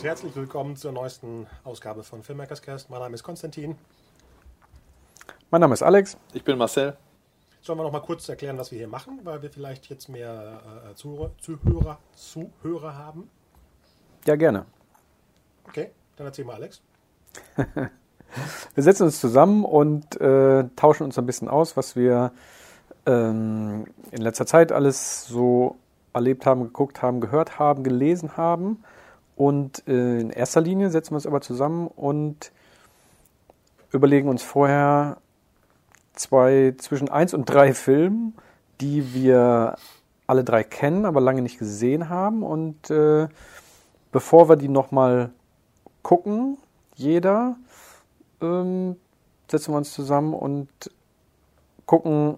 Und herzlich willkommen zur neuesten Ausgabe von Filmmakers Cast. Mein Name ist Konstantin. Mein Name ist Alex. Ich bin Marcel. Sollen wir noch mal kurz erklären, was wir hier machen, weil wir vielleicht jetzt mehr äh, Zuhörer, Zuhörer, Zuhörer haben? Ja, gerne. Okay, dann erzähl mal, Alex. wir setzen uns zusammen und äh, tauschen uns ein bisschen aus, was wir ähm, in letzter Zeit alles so erlebt haben, geguckt haben, gehört haben, gelesen haben. Und äh, in erster Linie setzen wir uns aber zusammen und überlegen uns vorher zwei zwischen eins und drei Filmen, die wir alle drei kennen, aber lange nicht gesehen haben. Und äh, bevor wir die nochmal gucken, jeder, ähm, setzen wir uns zusammen und gucken,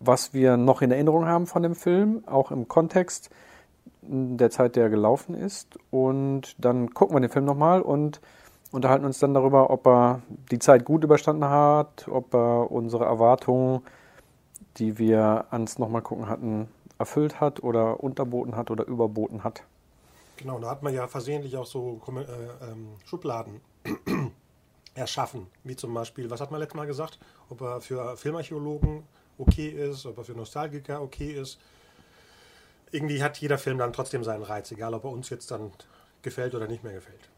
was wir noch in Erinnerung haben von dem Film, auch im Kontext der Zeit, der gelaufen ist. Und dann gucken wir den Film nochmal und unterhalten uns dann darüber, ob er die Zeit gut überstanden hat, ob er unsere Erwartungen, die wir ans nochmal gucken hatten, erfüllt hat oder unterboten hat oder überboten hat. Genau, da hat man ja versehentlich auch so äh, ähm, Schubladen erschaffen, wie zum Beispiel, was hat man letztes Mal gesagt, ob er für Filmarchäologen okay ist, ob er für Nostalgiker okay ist. Irgendwie hat jeder Film dann trotzdem seinen Reiz, egal ob er uns jetzt dann gefällt oder nicht mehr gefällt.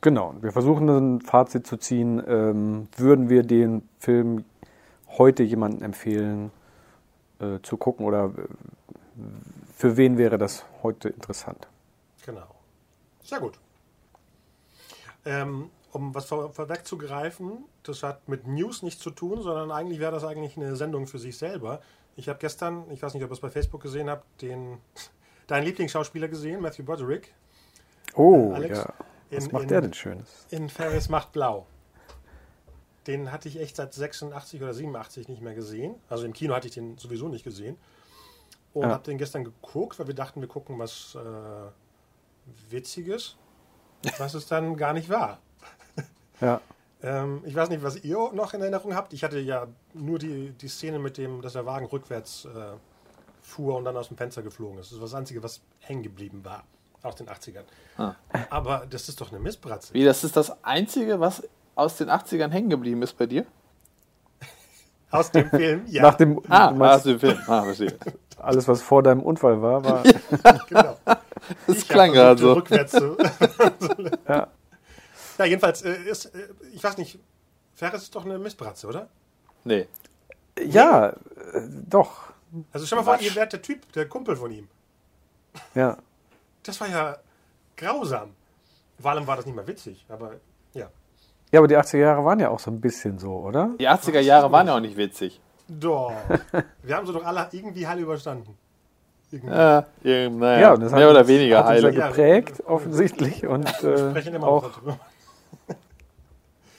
Genau, wir versuchen ein Fazit zu ziehen. Ähm, würden wir den Film heute jemandem empfehlen äh, zu gucken oder äh, für wen wäre das heute interessant? Genau. Sehr gut. Ähm, um was vor, vorwegzugreifen, das hat mit News nichts zu tun, sondern eigentlich wäre das eigentlich eine Sendung für sich selber. Ich habe gestern, ich weiß nicht, ob ihr es bei Facebook gesehen habt, den deinen Lieblingsschauspieler gesehen, Matthew Broderick. Oh, äh, Alex, ja. Was in, macht in, der denn Schönes? In Ferris macht blau. Den hatte ich echt seit 86 oder 87 nicht mehr gesehen. Also im Kino hatte ich den sowieso nicht gesehen. Und ja. habe den gestern geguckt, weil wir dachten, wir gucken was äh, Witziges, was es dann gar nicht war. Ja. Ähm, ich weiß nicht, was ihr noch in Erinnerung habt. Ich hatte ja nur die, die Szene mit dem, dass der Wagen rückwärts äh, fuhr und dann aus dem Fenster geflogen ist. Das ist das Einzige, was hängen geblieben war. Aus den 80ern. Ah. Aber das ist doch eine Missbratze. Wie, das ist das Einzige, was aus den 80ern hängen geblieben ist bei dir? aus dem Film, ja. Nach dem, ah, aus dem Film. Ah, verstehe. Alles, was vor deinem Unfall war, war. genau. Das ich klang gerade so. Rückwärts zu. ja. Ja, jedenfalls äh, ist, äh, ich weiß nicht, Ferris ist doch eine Mistbratze, oder? Nee. Ja. Äh, doch. Also stell mal vor, ihr wärt der Typ, der Kumpel von ihm. Ja. Das war ja grausam. Vor allem war das nicht mal witzig, aber ja. Ja, aber die 80er Jahre waren ja auch so ein bisschen so, oder? Die 80er Jahre waren ja auch nicht witzig. Doch. Wir haben sie doch alle irgendwie heil überstanden. Irgendwie. Ja, naja, ja, und das mehr hat, oder weniger heil. geprägt, ja, offensichtlich. Und, äh, sprechen immer auch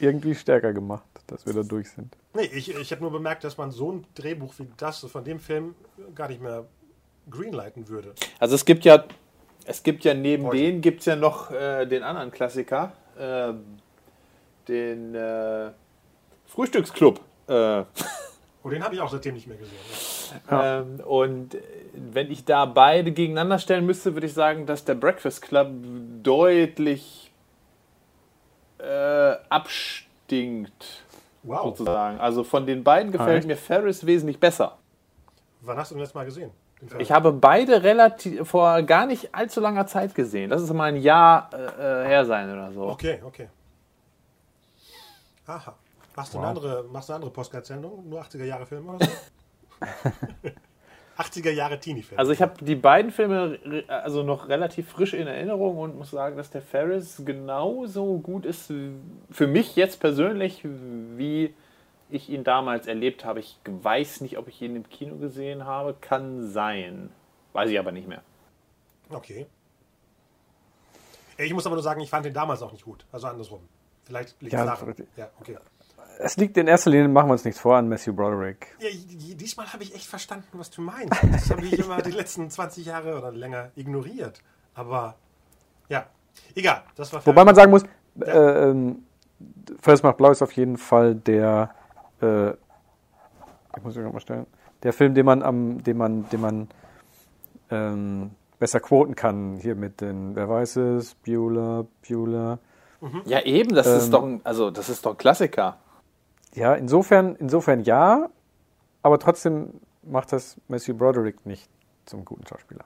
irgendwie stärker gemacht, dass wir da durch sind. Nee, ich, ich habe nur bemerkt, dass man so ein Drehbuch wie das von dem Film gar nicht mehr greenlighten würde. Also es gibt ja, es gibt ja neben Heute. denen gibt es ja noch äh, den anderen Klassiker, äh, den äh, Frühstücksclub. Äh. Oh, den habe ich auch seitdem nicht mehr gesehen. Ja. Ähm, und wenn ich da beide gegeneinander stellen müsste, würde ich sagen, dass der Breakfast Club deutlich äh, abstinkt. Wow. Sozusagen. Also von den beiden gefällt mir Ferris wesentlich besser. Wann hast du denn das mal gesehen? Ich habe beide relativ vor gar nicht allzu langer Zeit gesehen. Das ist mal ein Jahr äh, äh her sein oder so. Okay, okay. Aha. Machst du wow. eine andere, machst du eine andere Postcard-Sendung? Nur 80er Jahre Filme oder so? 80er Jahre Teenie-Filme. Also ich habe die beiden Filme also noch relativ frisch in Erinnerung und muss sagen, dass der Ferris genauso gut ist für mich jetzt persönlich, wie ich ihn damals erlebt habe. Ich weiß nicht, ob ich ihn im Kino gesehen habe. Kann sein. Weiß ich aber nicht mehr. Okay. Ich muss aber nur sagen, ich fand den damals auch nicht gut. Also andersrum. Vielleicht liegt es Ja, daran. Ja, okay. Es liegt in erster Linie, machen wir uns nichts vor, an Matthew Broderick. Ja, diesmal habe ich echt verstanden, was du meinst. Das habe ich immer die letzten 20 Jahre oder länger ignoriert. Aber ja, egal. Das war Wobei man sagen muss, äh, ähm, Fels macht blau ist auf jeden Fall der, äh, ich muss mal stellen, der Film, den man am, den man, den man ähm, besser quoten kann. Hier mit den, wer weiß es, Bueller, Bueller. Ja, eben, das ist Ähm, doch ein, also das ist doch ein Klassiker. Ja, insofern, insofern ja, aber trotzdem macht das Matthew Broderick nicht zum guten Schauspieler.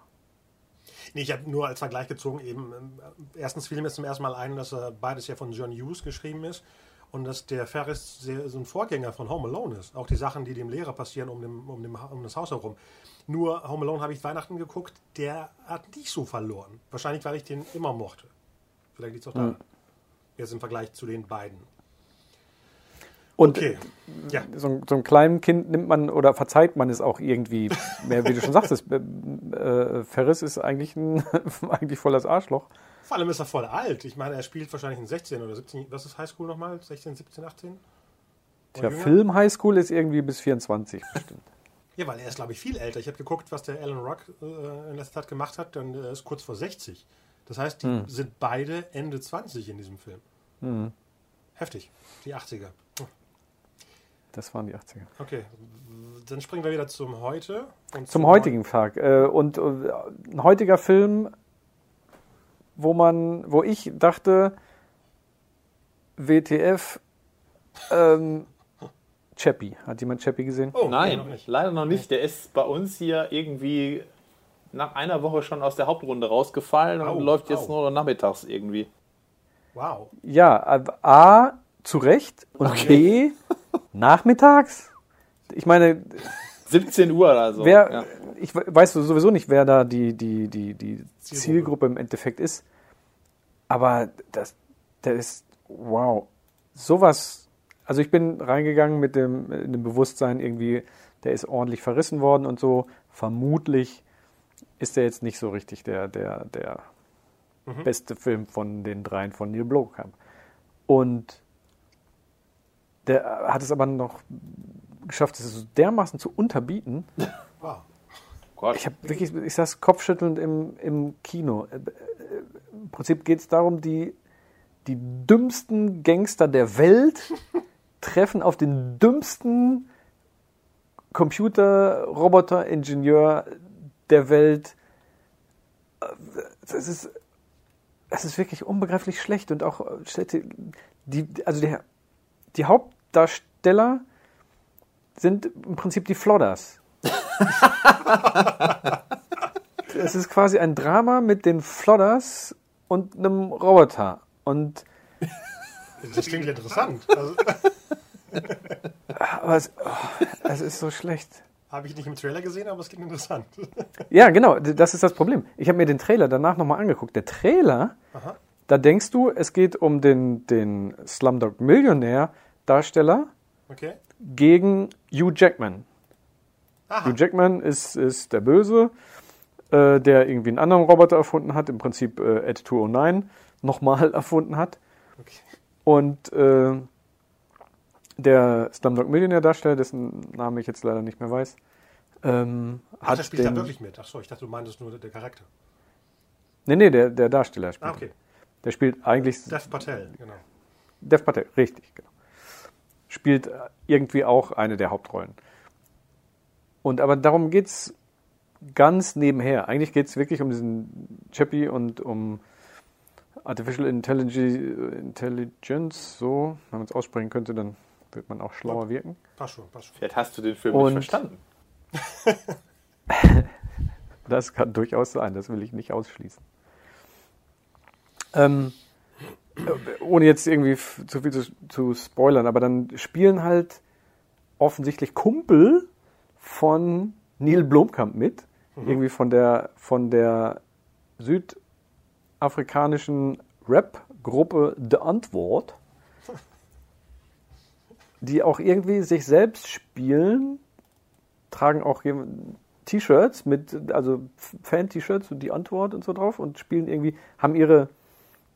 Nee, ich habe nur als Vergleich gezogen, eben, ähm, erstens fiel mir zum ersten Mal ein, dass äh, beides ja von John Hughes geschrieben ist und dass der Ferris sehr, so ein Vorgänger von Home Alone ist. Auch die Sachen, die dem Lehrer passieren um, dem, um, dem, um das Haus herum. Nur Home Alone habe ich Weihnachten geguckt, der hat nicht so verloren. Wahrscheinlich, weil ich den immer mochte. Vielleicht liegt es auch daran. Jetzt im Vergleich zu den beiden. Und Okay, ja. so, so einem kleinen Kind nimmt man oder verzeiht man es auch irgendwie mehr, wie du schon sagtest. Äh, äh, Ferris ist eigentlich ein eigentlich voll das Arschloch. Vor allem ist er voll alt. Ich meine, er spielt wahrscheinlich in 16 oder 17. Was ist Highschool nochmal? 16, 17, 18? Tja? Film Highschool ist irgendwie bis 24 bestimmt. Ja, weil er ist, glaube ich, viel älter. Ich habe geguckt, was der Alan Rock äh, in letzter Zeit gemacht hat, und er ist kurz vor 60. Das heißt, die Hm. sind beide Ende 20 in diesem Film. Heftig. Die 80er. Das waren die 80er. Okay, dann springen wir wieder zum Heute. und Zum heutigen Tag. Äh, Und äh, ein heutiger Film, wo man, wo ich dachte, WTF, ähm, Chappie. Hat jemand Chappie gesehen? Oh, Nein, noch nicht. leider noch nicht. Der ist bei uns hier irgendwie nach einer Woche schon aus der Hauptrunde rausgefallen und Au, läuft jetzt au. nur noch nachmittags irgendwie. Wow. Ja, äh, A, zu Recht und B, nachmittags. Ich meine, 17 Uhr oder so. wer, ja. ich we- weiß sowieso nicht, wer da die, die, die, die Zielgruppe. Zielgruppe im Endeffekt ist. Aber das, der ist, wow, sowas. Also ich bin reingegangen mit dem, in dem Bewusstsein irgendwie, der ist ordentlich verrissen worden und so. Vermutlich ist der jetzt nicht so richtig der, der, der beste Film von den dreien von Neil Blomkamp. Und der hat es aber noch geschafft, es so dermaßen zu unterbieten. Wow. Gott. Ich habe wirklich, ich saß kopfschüttelnd im, im Kino. Äh, äh, Im Prinzip geht es darum, die, die dümmsten Gangster der Welt treffen auf den dümmsten Computer-Roboter-Ingenieur der Welt. Äh, Das ist, das ist wirklich unbegreiflich schlecht und auch äh, die, also der, die Hauptdarsteller sind im Prinzip die Flodders. Es ist quasi ein Drama mit den Flodders und einem Roboter. Und Das klingt interessant. Also, aber es, oh, es ist so schlecht. habe ich nicht im Trailer gesehen, aber es klingt interessant. Ja, genau, das ist das Problem. Ich habe mir den Trailer danach nochmal angeguckt. Der Trailer, Aha. Da denkst du, es geht um den, den Slumdog Millionär Darsteller Okay. gegen Hugh Jackman. Aha. Hugh Jackman ist, ist der Böse, äh, der irgendwie einen anderen Roboter erfunden hat, im Prinzip äh, Ed 209 nochmal erfunden hat. Okay. Und äh, der Slumdog Millionär Darsteller, dessen Namen ich jetzt leider nicht mehr weiß, ähm, Ach, hat der spielt da den, wirklich mit. Achso, ich dachte, du meintest nur der Charakter. Nee, nee, der, der Darsteller spielt. Ah, okay. Der spielt eigentlich Dev Patel, genau. Dev Patel, richtig, genau. Spielt äh, irgendwie auch eine der Hauptrollen. Und aber darum geht's ganz nebenher. Eigentlich geht's wirklich um diesen Chappie und um Artificial Intellig- Intelligence, so, wenn man es aussprechen könnte, dann wird man auch schlauer wirken. Passt schon, passt schon. Vielleicht hast du den Film Und- nicht verstanden. Das kann durchaus sein, das will ich nicht ausschließen. Ähm, äh, ohne jetzt irgendwie zu viel zu, zu spoilern, aber dann spielen halt offensichtlich Kumpel von Neil Blomkamp mit, irgendwie von der von der südafrikanischen Rap-Gruppe The Antwort, die auch irgendwie sich selbst spielen, tragen auch T-Shirts mit, also Fan-T-Shirts und die Antwort und so drauf und spielen irgendwie, haben ihre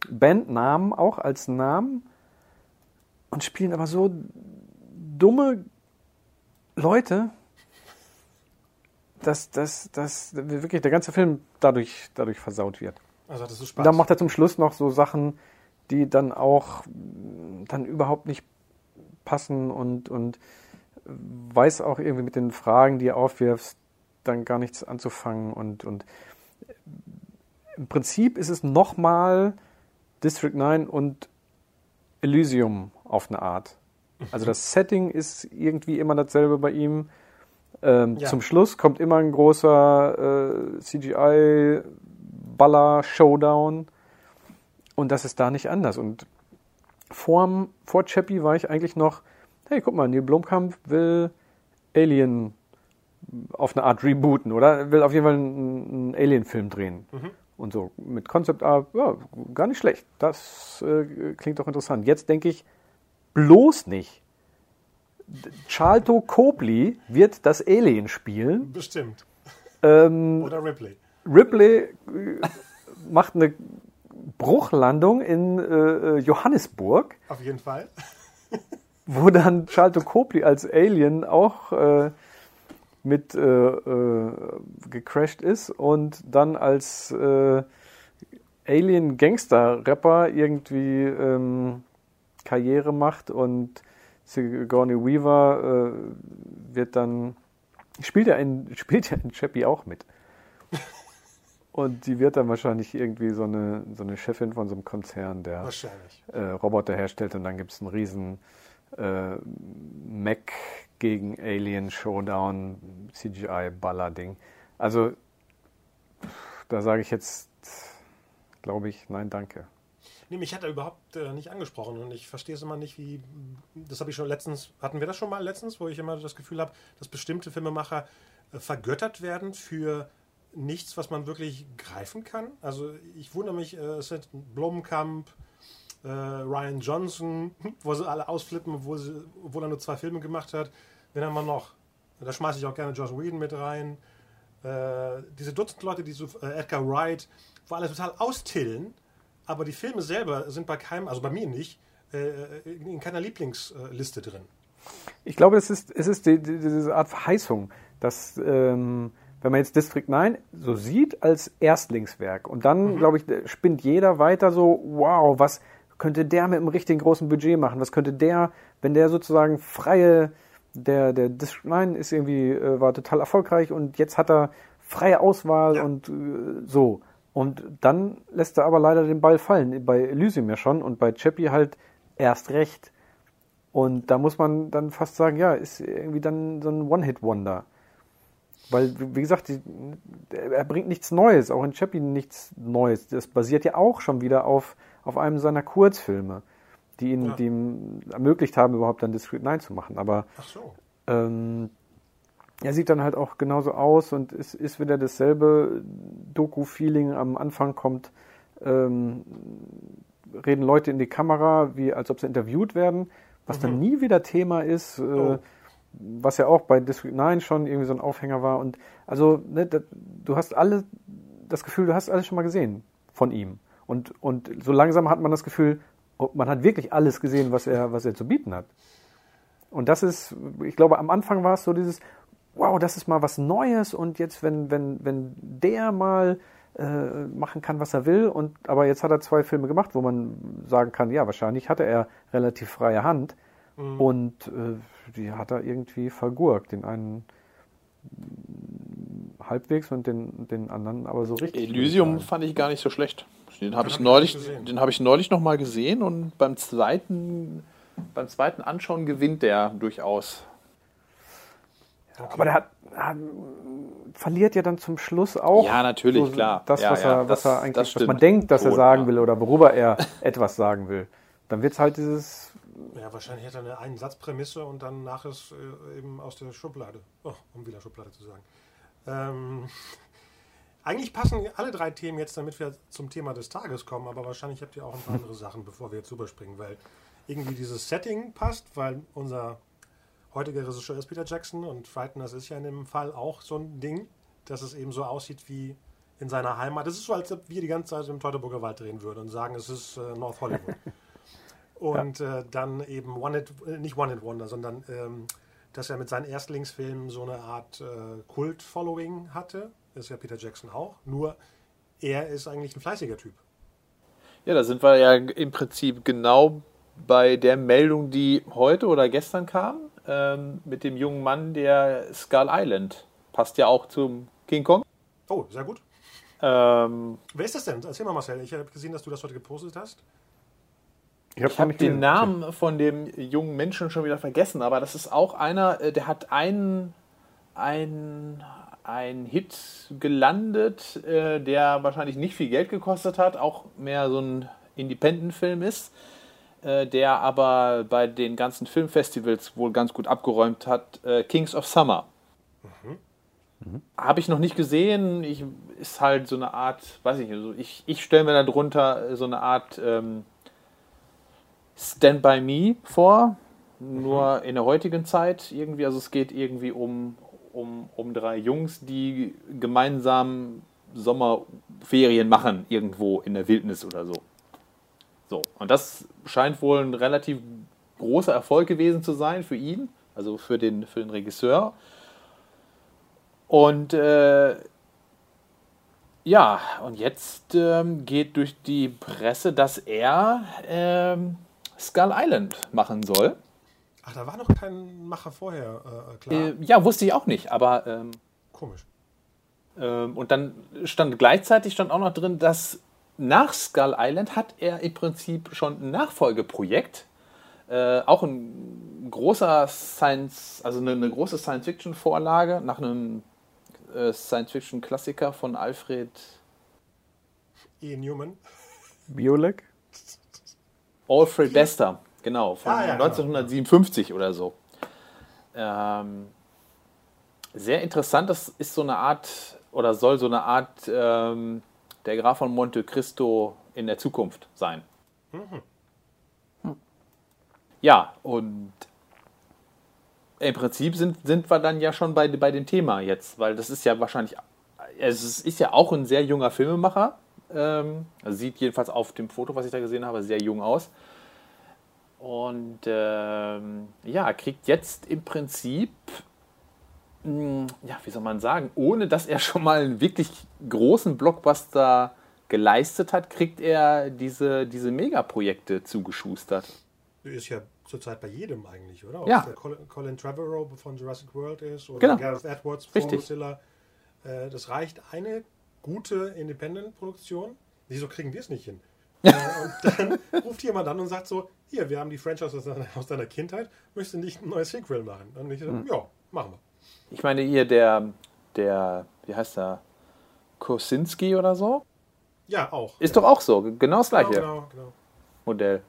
Bandnamen auch als Namen und spielen aber so dumme Leute, dass, dass, dass wirklich der ganze Film dadurch, dadurch versaut wird. Also das ist Und Spaß. dann macht er zum Schluss noch so Sachen, die dann auch dann überhaupt nicht passen und, und weiß auch irgendwie mit den Fragen, die er aufwirfst, dann gar nichts anzufangen. Und, und im Prinzip ist es nochmal District 9 und Elysium auf eine Art. Also das Setting ist irgendwie immer dasselbe bei ihm. Ähm, Ja. Zum Schluss kommt immer ein großer äh, CGI-Baller-Showdown. Und das ist da nicht anders. Und vorm, vor Chappie war ich eigentlich noch, hey, guck mal, Neil Blomkamp will Alien auf eine Art rebooten, oder? Er will auf jeden Fall einen, einen Alien-Film drehen. Und so mit Concept Art, ja, gar nicht schlecht. Das äh, klingt doch interessant. Jetzt denke ich, bloß nicht. Charlton Copley wird das Alien spielen. Bestimmt. Ähm, Oder Ripley. Ripley äh, macht eine Bruchlandung in äh, Johannesburg, Auf jeden Fall. wo dann Charlton Copley als Alien auch äh, mit äh, äh, gecrashed ist und dann als äh, Alien-Gangster-Rapper irgendwie ähm, Karriere macht und Sigourney Weaver äh, wird dann spielt ja in spielt ja in Chappie auch mit. Und die wird dann wahrscheinlich irgendwie so eine, so eine Chefin von so einem Konzern, der äh, Roboter herstellt und dann gibt es einen riesen äh, Mech gegen Alien Showdown CGI Baller-Ding. Also da sage ich jetzt, glaube ich, nein, danke. Nee, mich hat er überhaupt äh, nicht angesprochen und ich verstehe es immer nicht, wie. Das habe ich schon letztens. Hatten wir das schon mal letztens, wo ich immer das Gefühl habe, dass bestimmte Filmemacher äh, vergöttert werden für nichts, was man wirklich greifen kann. Also ich wundere mich, äh, es sind Blomkamp, äh, Ryan Johnson, wo sie alle ausflippen, obwohl, sie, obwohl er nur zwei Filme gemacht hat. Wen haben wir noch? Da schmeiße ich auch gerne Josh Whedon mit rein. Äh, diese Dutzend Leute, die so, äh, Edgar Wright, wo alle total austillen, aber die Filme selber sind bei keinem, also bei mir nicht, äh, in keiner Lieblingsliste drin. Ich glaube, es ist, es ist die, die, diese Art Verheißung, dass, ähm, wenn man jetzt District 9 so sieht als Erstlingswerk und dann, glaube ich, spinnt jeder weiter so, wow, was könnte der mit einem richtigen großen Budget machen? Was könnte der, wenn der sozusagen freie, der, der 9 ist irgendwie, äh, war total erfolgreich und jetzt hat er freie Auswahl Ja. und äh, so. Und dann lässt er aber leider den Ball fallen. Bei Elysium ja schon und bei Chappie halt erst recht. Und da muss man dann fast sagen, ja, ist irgendwie dann so ein One-Hit-Wonder. Weil, wie gesagt, die, er bringt nichts Neues, auch in Chappie nichts Neues. Das basiert ja auch schon wieder auf, auf einem seiner Kurzfilme, die ihn, Ja. die ihm ermöglicht haben, überhaupt dann Discreet 9 zu machen. Aber so. ähm, er sieht dann halt auch genauso aus und es ist wieder dasselbe Doku-Feeling. Am Anfang kommt, ähm, reden Leute in die Kamera, wie als ob sie interviewt werden, was dann nie wieder Thema ist, äh, Oh. was ja auch bei District 9 schon irgendwie so ein Aufhänger war. Und also, ne, da, du hast alle das Gefühl, du hast alles schon mal gesehen von ihm. Und, und so langsam hat man das Gefühl, oh, man hat wirklich alles gesehen, was er, was er zu bieten hat. Und das ist, ich glaube, am Anfang war es so dieses, wow, das ist mal was Neues und jetzt, wenn, wenn, wenn der mal äh, machen kann, was er will, und aber jetzt hat er zwei Filme gemacht, wo man sagen kann, ja, wahrscheinlich hatte er relativ freie Hand und äh, die hat er irgendwie vergurkt. Den einen halbwegs und den, den anderen aber so richtig. Elysium fand ich gar nicht so schlecht. Den habe ich hab ich neulich, den habe ich neulich noch mal gesehen und beim zweiten, beim zweiten Anschauen gewinnt der durchaus. Aber der hat, hat, verliert ja dann zum Schluss auch. Ja, natürlich, klar. Das, Ja, was, ja, er, was das- er eigentlich, das was man denkt, dass er Schon, sagen ja. will oder worüber er etwas sagen will. Dann wird es halt dieses, Ja, wahrscheinlich hat er eine Einsatzprämisse und dann nach ist äh, eben aus der Schublade. Oh, um wieder Schublade zu sagen. Ähm, eigentlich passen alle drei Themen jetzt, damit wir zum Thema des Tages kommen, aber wahrscheinlich habt ihr auch ein paar andere Sachen, bevor wir jetzt überspringen, weil irgendwie dieses Setting passt, weil unser heutiger Regisseur ist Peter Jackson und Frighteners ist ja in dem Fall auch so ein Ding, dass es eben so aussieht wie in seiner Heimat. Das ist so, als ob wir die ganze Zeit im Teutoburger Wald drehen würden und sagen, es ist äh, North Hollywood. und äh, dann eben One Hit, äh, nicht One Hit Wonder, sondern ähm, dass er mit seinen Erstlingsfilmen so eine Art äh, Kult-Following hatte. Das ist ja Peter Jackson auch. Nur er ist eigentlich ein fleißiger Typ. Ja, da sind wir ja im Prinzip genau bei der Meldung, die heute oder gestern kam, ähm, mit dem jungen Mann, der Skull Island. Passt ja auch zum King Kong. Oh, sehr gut. Ähm, Wer ist das denn? Erzähl mal, Marcel. Ich habe gesehen, dass du das heute gepostet hast. Ich habe hab den Namen von dem jungen Menschen schon wieder vergessen, aber das ist auch einer, äh, der hat einen, einen, einen Hit gelandet, äh, der wahrscheinlich nicht viel Geld gekostet hat, auch mehr so ein Independent-Film ist, äh, der aber bei den ganzen Filmfestivals wohl ganz gut abgeräumt hat, Kings of Summer. Mhm. Mhm. Habe ich noch nicht gesehen. Ich, ist halt so eine Art, weiß ich nicht, also ich, ich stelle mir darunter so eine Art ähm, Stand by Me vor, nur mhm. in der heutigen Zeit irgendwie. Also es geht irgendwie um, um, um drei Jungs, die gemeinsam Sommerferien machen, irgendwo in der Wildnis oder so. So, und das scheint wohl ein relativ großer Erfolg gewesen zu sein für ihn, also für den, für den Regisseur. Und äh, ja, und jetzt ähm, geht durch die Presse, dass er ähm, Skull Island machen soll. Ach, da war noch kein Macher vorher, äh, klar. Äh, ja, wusste ich auch nicht, aber. Ähm, Komisch. Ähm, und dann stand gleichzeitig stand auch noch drin, dass nach Skull Island hat er im Prinzip schon ein Nachfolgeprojekt. Äh, auch ein großer Science, also eine, eine große Science-Fiction-Vorlage nach einem äh, Science-Fiction-Klassiker von Alfred E. Newman. Biolek? Alfred Bester, genau, von ah, ja, 1957 genau. oder so. Ähm, sehr interessant, das ist so eine Art, oder soll so eine Art ähm, der Graf von Monte Cristo in der Zukunft sein. Mhm. Hm. Ja, und im Prinzip sind, sind wir dann ja schon bei, bei dem Thema jetzt, weil das ist ja wahrscheinlich, es ist ja auch ein sehr junger Filmemacher, ähm, sieht jedenfalls auf dem Foto, was ich da gesehen habe, sehr jung aus. Und ähm, ja, kriegt jetzt im Prinzip, mh, hm, ja, wie soll man sagen, ohne dass er schon mal einen wirklich großen Blockbuster geleistet hat, kriegt er diese, diese Megaprojekte zugeschustert. Ist ja zurzeit bei jedem eigentlich, oder? Ob ja. Colin, Colin Trevorrow von Jurassic World ist oder genau. Gareth Edwards von Richtig. Godzilla. Äh, das reicht eine gute Independent-Produktion. Wieso kriegen wir es nicht hin? äh, und dann ruft jemand an und sagt so, hier, wir haben die Franchise aus deiner, Kindheit, möchtest du nicht ein neues Sequel machen? Und ich so, mhm. ja, machen wir. Ich meine, hier der, der, wie heißt der, Kosinski oder so? Ja, auch. Ist ja. doch auch so, genau das gleiche genau, genau, genau. Modell.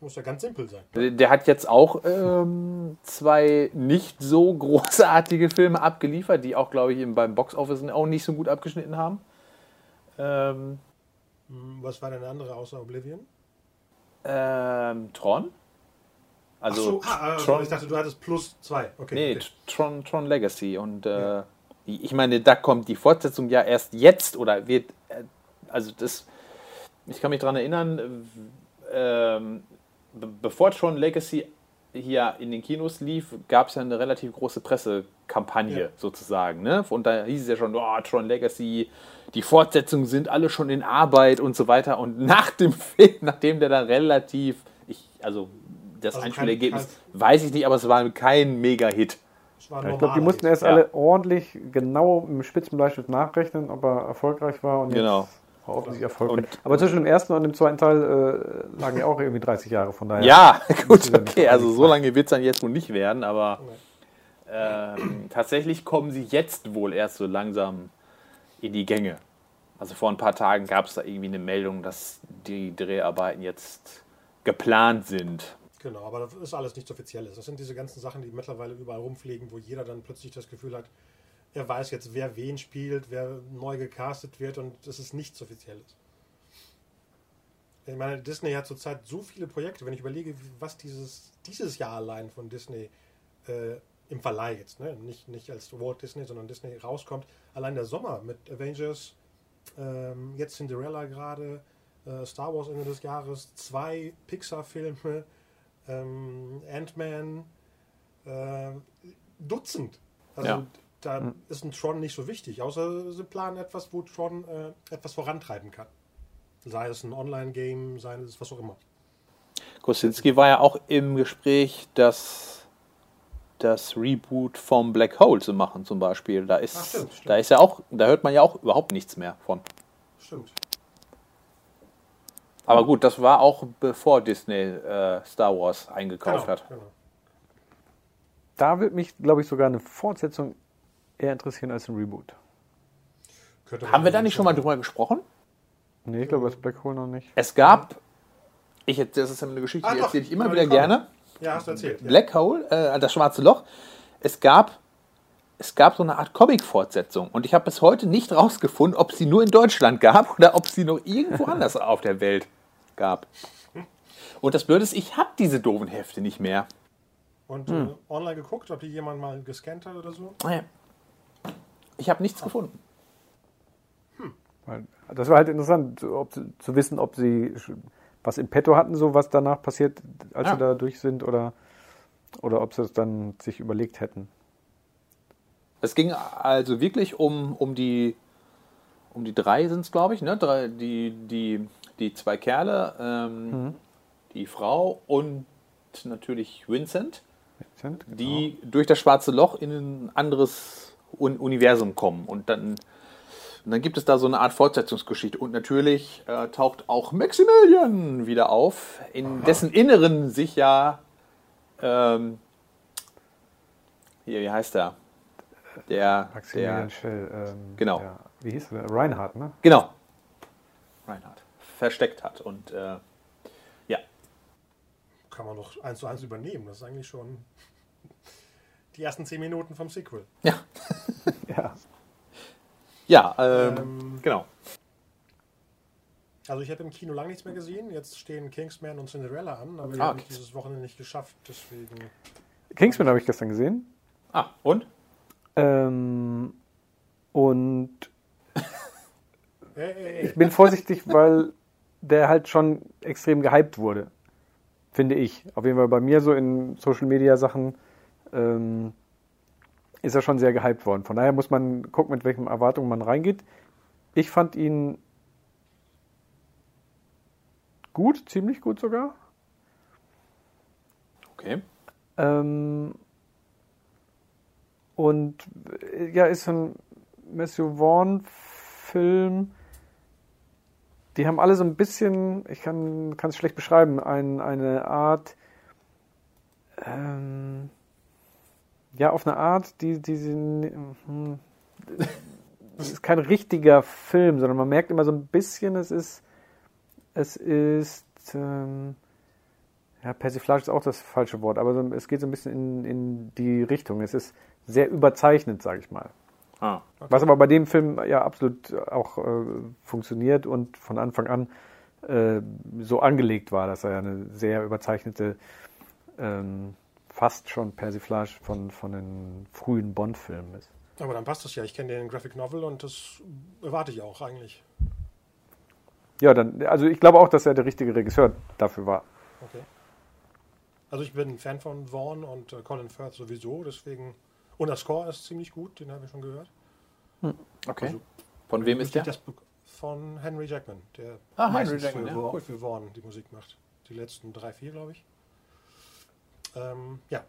Muss ja ganz simpel sein. Der, der hat jetzt auch ähm, zwei nicht so großartige Filme abgeliefert, die auch, glaube ich, beim Boxoffice auch nicht so gut abgeschnitten haben. Ähm, hm, Was war denn der andere außer Oblivion? Ähm, Tron. Also, so, ah, also Tron, ich dachte, du hattest plus zwei. Okay, nee, okay. Tron, Tron Legacy. Und äh, ja. ich meine, da kommt die Fortsetzung ja erst jetzt oder wird. Äh, also, das. Ich kann mich daran erinnern, ähm, bevor Tron Legacy hier in den Kinos lief, gab es ja eine relativ große Pressekampagne ja. sozusagen. Ne? Und da hieß es ja schon, oh, Tron Legacy, die Fortsetzungen sind alle schon in Arbeit und so weiter. Und nach dem Film, nachdem der dann relativ, ich, also das also Einspielergebnis weiß ich nicht, aber es war kein Mega-Hit. Ja, ich glaube, die mussten erst ja. alle ordentlich genau im Spitzenbleistift nachrechnen, ob er erfolgreich war. Und genau. Hoffentlich erfolgreich. Aber zwischen dem ersten und dem zweiten Teil äh, lagen ja auch irgendwie 30 Jahre, von daher. Ja, gut, okay. Also so lange wird es dann jetzt wohl nicht werden, aber äh, tatsächlich kommen sie jetzt wohl erst so langsam in die Gänge. Also vor ein paar Tagen gab es da irgendwie eine Meldung, dass die Dreharbeiten jetzt geplant sind. Genau, aber das ist alles nichts Offizielles. Das sind diese ganzen Sachen, die mittlerweile überall rumfliegen, wo jeder dann plötzlich das Gefühl hat, er weiß jetzt, wer wen spielt, wer neu gecastet wird und das ist nichts Offizielles. Ich meine, Disney hat zurzeit so viele Projekte, wenn ich überlege, was dieses, dieses Jahr allein von Disney äh, im Verleih jetzt, ne? nicht, nicht als Walt Disney, sondern Disney rauskommt, allein der Sommer mit Avengers, ähm, jetzt Cinderella gerade, äh, Star Wars Ende des Jahres, zwei Pixar-Filme, ähm, Ant-Man, äh, Dutzend. Also Ja. da ist ein Tron nicht so wichtig, außer sie planen etwas, wo Tron äh, etwas vorantreiben kann. Sei es ein Online-Game, sei es was auch immer. Kosinski war ja auch im Gespräch, das, das Reboot vom Black Hole zu machen, zum Beispiel. Da ist, Ach, stimmt, stimmt. da ist ja auch, da hört man ja auch überhaupt nichts mehr von. Stimmt. Aber gut, das war auch bevor Disney äh, Star Wars eingekauft Genau, hat. genau. Da wird mich, glaube ich, sogar eine Fortsetzung eher interessieren als ein Reboot. Haben wir da nicht schon mal drüber gesprochen? Nee, ich glaube, das Black Hole noch nicht. Es gab, ich, das ist eine Geschichte, Ah, die erzähle ich immer wieder gerne. Ja, hast du erzählt. Ja. Black Hole, äh, das schwarze Loch. Es gab, es gab so eine Art Comic-Fortsetzung und ich habe bis heute nicht rausgefunden, ob sie nur in Deutschland gab oder ob sie noch irgendwo anders auf der Welt gab. Und das Blöde ist, ich habe diese doofen Hefte nicht mehr. Und Hm. äh, online geguckt, ob die jemand mal gescannt hat oder so? Naja. Ich habe nichts gefunden. Weil das war halt interessant, ob, zu wissen, ob sie was im Petto hatten, so was danach passiert, als Ja. sie da durch sind, oder, oder ob sie es dann sich überlegt hätten. Es ging also wirklich um, um die um die drei sind es, glaube ich, ne? Drei, die, die, die zwei Kerle, ähm, die Frau und natürlich Vincent, Sind? die durch das schwarze Loch in ein anderes Un Universum kommen. Und dann, und dann gibt es da so eine Art Fortsetzungsgeschichte. Und natürlich äh, taucht auch Maximilian wieder auf, in dessen Inneren sich ja ähm, hier, wie heißt der? Der, Maximilian der Schell. Ähm, Genau. Der, wie hieß der? Reinhardt, ne? genau, Reinhard, versteckt hat. Und äh, ja, Kann man doch eins zu eins übernehmen. Das ist eigentlich schon die ersten zehn Minuten vom Sequel. ja, Ja. Ja, ähm, Ähm, genau. Also ich habe im Kino lange nichts mehr gesehen. Jetzt stehen Kingsman und Cinderella an, aber Ah, habe ich okay. dieses Wochenende nicht geschafft. Deswegen. Kingsman habe ich gestern gesehen. Ah, und? Ähm, und ich bin vorsichtig, weil der halt schon extrem gehypt wurde. Finde ich. Auf jeden Fall bei mir so in Social Media Sachen ähm, ist er schon sehr gehypt worden. Von daher muss man gucken, mit welchen Erwartungen man reingeht. Ich fand ihn gut, ziemlich gut sogar. Okay. Ähm, und äh, ja, ist ein Matthew Vaughn-Film. Die haben alle so ein bisschen, ich kann es schlecht beschreiben, ein, eine Art, ähm, ja, auf eine Art, die, die sie, hm, es ist kein richtiger Film, sondern man merkt immer so ein bisschen, es ist, es ist, ähm, ja, Persiflage ist auch das falsche Wort, aber so, es geht so ein bisschen in, in die Richtung. Es ist sehr überzeichnet, sage ich mal. Ah, Was aber bei dem Film ja absolut auch äh, funktioniert und von Anfang an äh, so angelegt war, dass er ja eine sehr überzeichnete, ähm, fast schon Persiflage von, von den frühen Bond-Filmen ist. Aber dann passt das ja. Ich kenne den Graphic Novel und das erwarte ich auch eigentlich. Ja, dann, also ich glaube auch, dass er der richtige Regisseur dafür war. Okay. Also ich bin ein Fan von Vaughn und äh, Colin Firth sowieso, deswegen. Und der Score ist ziemlich gut, den habe ich schon gehört. okay. Also, Von wem ist der? Das von Henry Jackman, der Ah, Henry Jackman, für, ja, cool. für Vaughn die Musik macht. Die letzten drei, vier, glaube ich. Ähm, ja,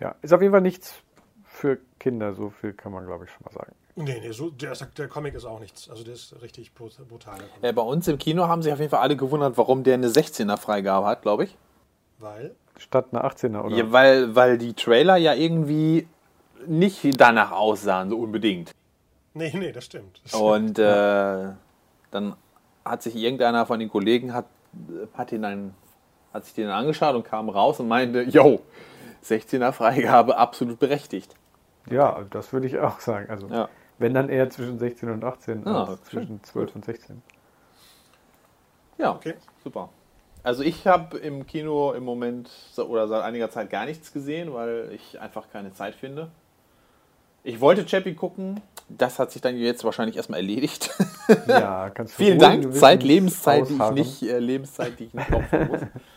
Ja, ist auf jeden Fall nichts für Kinder, so viel kann man, glaube ich, schon mal sagen. nee, nee, so, der, der Comic ist auch nichts. Also der ist richtig brut- brutal. Comic. Äh, bei uns im Kino haben sich auf jeden Fall alle gewundert, warum der eine 16er Freigabe hat, glaube ich. Weil, Statt eine 18er, oder? Ja, weil, weil die Trailer ja irgendwie nicht danach aussahen, so unbedingt. nee, nee, das stimmt. Das Und äh, dann hat sich irgendeiner von den Kollegen hat, hat ihn dann, hat sich den dann angeschaut und kam raus und meinte, yo, 16er Freigabe absolut berechtigt. Ja, das würde ich auch sagen. Also Ja. wenn dann eher zwischen 16 und 18 Ah, als zwischen 12 und 16. Ja, Okay. super. Also ich habe im Kino im Moment oder seit einiger Zeit gar nichts gesehen, weil ich einfach keine Zeit finde. Ich wollte Chappie gucken. Das hat sich dann jetzt wahrscheinlich erstmal erledigt. Ja, kannst du Vielen Dank. Zeit, Lebenszeit, die ich nicht, äh, Lebenszeit, die ich nicht opfern muss.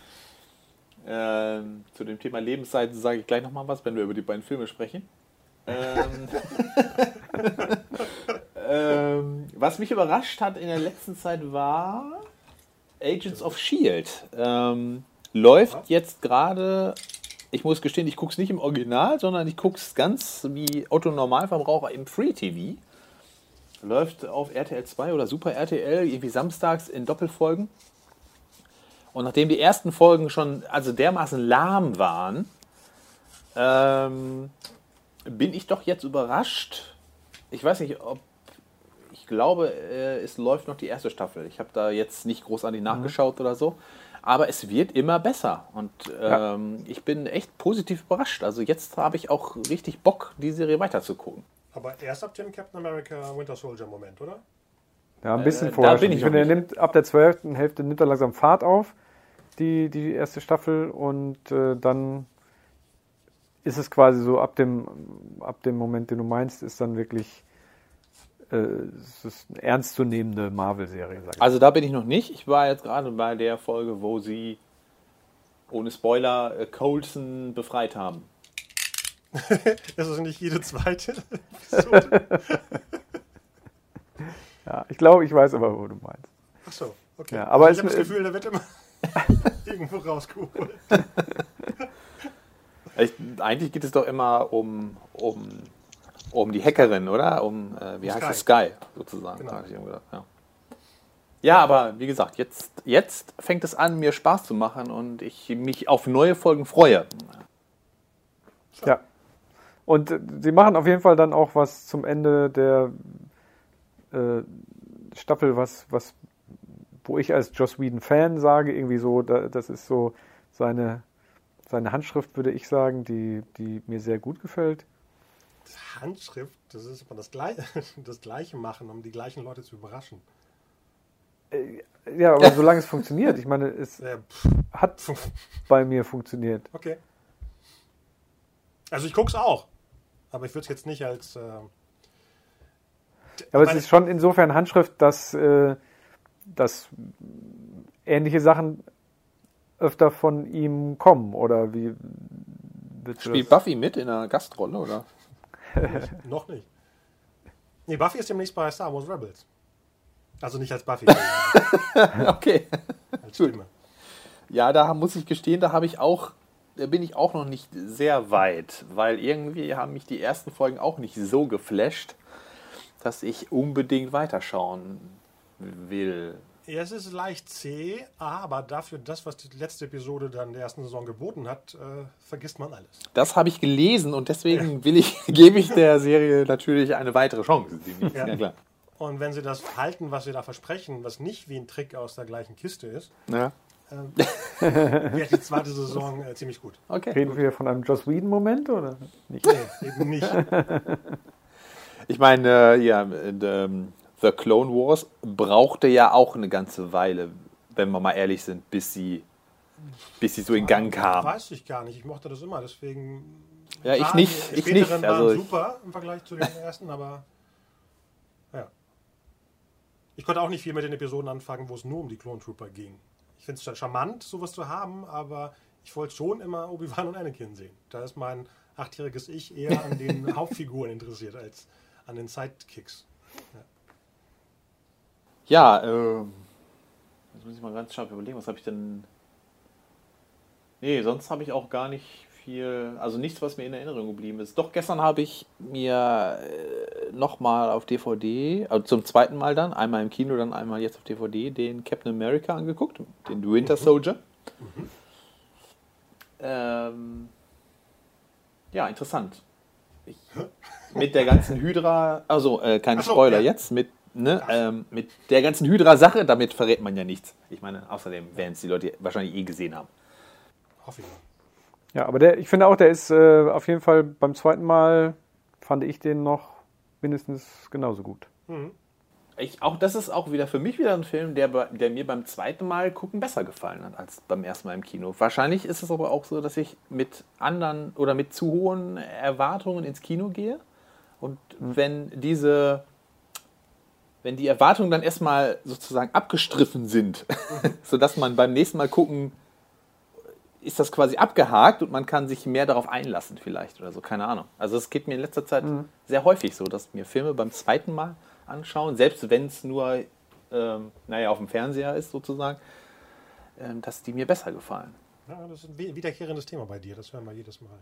ähm, zu dem Thema Lebenszeit sage ich gleich nochmal was, wenn wir über die beiden Filme sprechen. Ähm, ähm, was mich überrascht hat in der letzten Zeit war Agents of Shield. Ähm, läuft jetzt gerade, ich muss gestehen, ich gucke es nicht im Original, sondern ich gucke es ganz wie Otto Normalverbraucher im Free TV. Läuft auf RTL 2 oder Super RTL, irgendwie samstags in Doppelfolgen. Und nachdem die ersten Folgen schon also dermaßen lahm waren, ähm, bin ich doch jetzt überrascht. Ich weiß nicht, ob. Ich glaube, äh, es läuft noch die erste Staffel. Ich habe da jetzt nicht großartig nachgeschaut oder so. Aber es wird immer besser. Und Ja. ähm, ich bin echt positiv überrascht. Also jetzt habe ich auch richtig Bock, die Serie weiterzugucken. Aber erst ab dem Captain America Winter Soldier Moment, oder? Ja, ein bisschen Äh, vorher. da bin schon. ich ich finde, er nimmt ab der zwölften Hälfte nimmt er langsam Fahrt auf, die, die erste Staffel, und äh, dann ist es quasi so, ab dem, ab dem Moment, den du meinst, ist dann wirklich äh, es ist eine ernstzunehmende Marvel-Serie, sag ich. Also da bin ich noch nicht. Ich war jetzt gerade bei der Folge, wo sie ohne Spoiler äh, Coulson befreit haben. Das ist nicht jede zweite Episode. Ja, ich glaube, ich weiß aber, wo du meinst. Ach so, okay. Ja, aber ich es- habe das Gefühl, der wird immer irgendwo rausgeholt. Ich, eigentlich geht es doch immer um, um, um die Hackerin, oder? Um, äh, wie Um heißt es? Sky. Sky, sozusagen. Genau. gedacht, Ja. ja, aber wie gesagt, jetzt, jetzt fängt es an, mir Spaß zu machen und ich mich auf neue Folgen freue. Ja. Und äh, sie machen auf jeden Fall dann auch was zum Ende der äh, Staffel, was, was, wo ich als Joss Whedon-Fan sage, irgendwie so, da, das ist so seine, seine Handschrift, würde ich sagen, die, die mir sehr gut gefällt. Handschrift, das ist aber das, Gle das Gleiche machen, um die gleichen Leute zu überraschen. Ja, aber solange es funktioniert, ich meine, es Äh, pff, hat bei mir funktioniert. okay. Also ich guck's auch, aber ich würde es jetzt nicht als... Äh, Aber es ist schon insofern Handschrift, dass, äh, dass ähnliche Sachen öfter von ihm kommen, oder wie Spielt das? Buffy mit in einer Gastrolle, oder? Noch nicht. Nee, Buffy ist demnächst bei Star Wars Rebels. Also nicht als Buffy, Okay. als Stimme. Ja, da muss ich gestehen, da habe ich auch, da bin ich auch noch nicht sehr weit, weil irgendwie haben mich die ersten Folgen auch nicht so geflasht, dass ich unbedingt weiterschauen will. Ja, es ist leicht zäh, aber dafür das, was die letzte Episode dann der ersten Saison geboten hat, äh, vergisst man alles. Das habe ich gelesen und deswegen will ich, gebe ich der Serie natürlich eine weitere Chance. Ja. Ja, klar. Und wenn sie das halten, was sie da versprechen, was nicht wie ein Trick aus der gleichen Kiste ist, Ja. ähm, wird die zweite Saison äh, ziemlich gut. Okay. Reden wir von einem Joss Whedon-Moment, oder nicht? Nee, eben nicht. Ich meine, äh, ja, äh, ähm, The Clone Wars brauchte ja auch eine ganze Weile, wenn wir mal ehrlich sind, bis sie, bis sie so in Gang kam. Weiß ich gar nicht. Ich mochte das immer, deswegen. Ja, ich nicht, die ich nicht. Also waren super im Vergleich zu den ersten, aber. Ja. Ich konnte auch nicht viel mit den Episoden anfangen, wo es nur um die Clone Trooper ging. Ich finde es charmant, sowas zu haben, aber ich wollte schon immer Obi-Wan und Anakin sehen. Da ist mein achtjähriges Ich eher an den Hauptfiguren interessiert als an den Sidekicks. Ja, ähm, jetzt muss ich mal ganz scharf überlegen, was habe ich denn. Nee, sonst habe ich auch gar nicht viel, also nichts, was mir in Erinnerung geblieben ist. Doch gestern habe ich mir äh, nochmal auf DVD, also zum zweiten Mal dann, einmal im Kino, dann einmal jetzt auf DVD, den Captain America angeguckt, den Winter Soldier. Ähm, ja, interessant. Ich, mit der ganzen Hydra, also äh, kein so, Spoiler ja. jetzt, mit, ne, ähm, mit der ganzen Hydra-Sache, damit verrät man ja nichts. Ich meine, außerdem werden es die Leute wahrscheinlich eh gesehen haben. Hoffe ich mal. Ja, aber der, ich finde auch, der ist äh, auf jeden Fall beim zweiten Mal, fand ich den noch mindestens genauso gut. Ich, auch das ist auch wieder für mich wieder ein Film, der, der mir beim zweiten Mal gucken besser gefallen hat als beim ersten Mal im Kino. Wahrscheinlich ist es aber auch so, dass ich mit anderen oder mit zu hohen Erwartungen ins Kino gehe Und wenn diese, wenn die Erwartungen dann erstmal sozusagen abgestriffen sind, sodass man beim nächsten Mal gucken, ist das quasi abgehakt und man kann sich mehr darauf einlassen vielleicht oder so, keine Ahnung. Also es geht mir in letzter Zeit sehr häufig so, dass mir Filme beim zweiten Mal anschauen, selbst wenn es nur, ähm, naja, auf dem Fernseher ist sozusagen, ähm, dass die mir besser gefallen. Ja, das ist ein wi- wiederkehrendes Thema bei dir, das hören wir jedes Mal.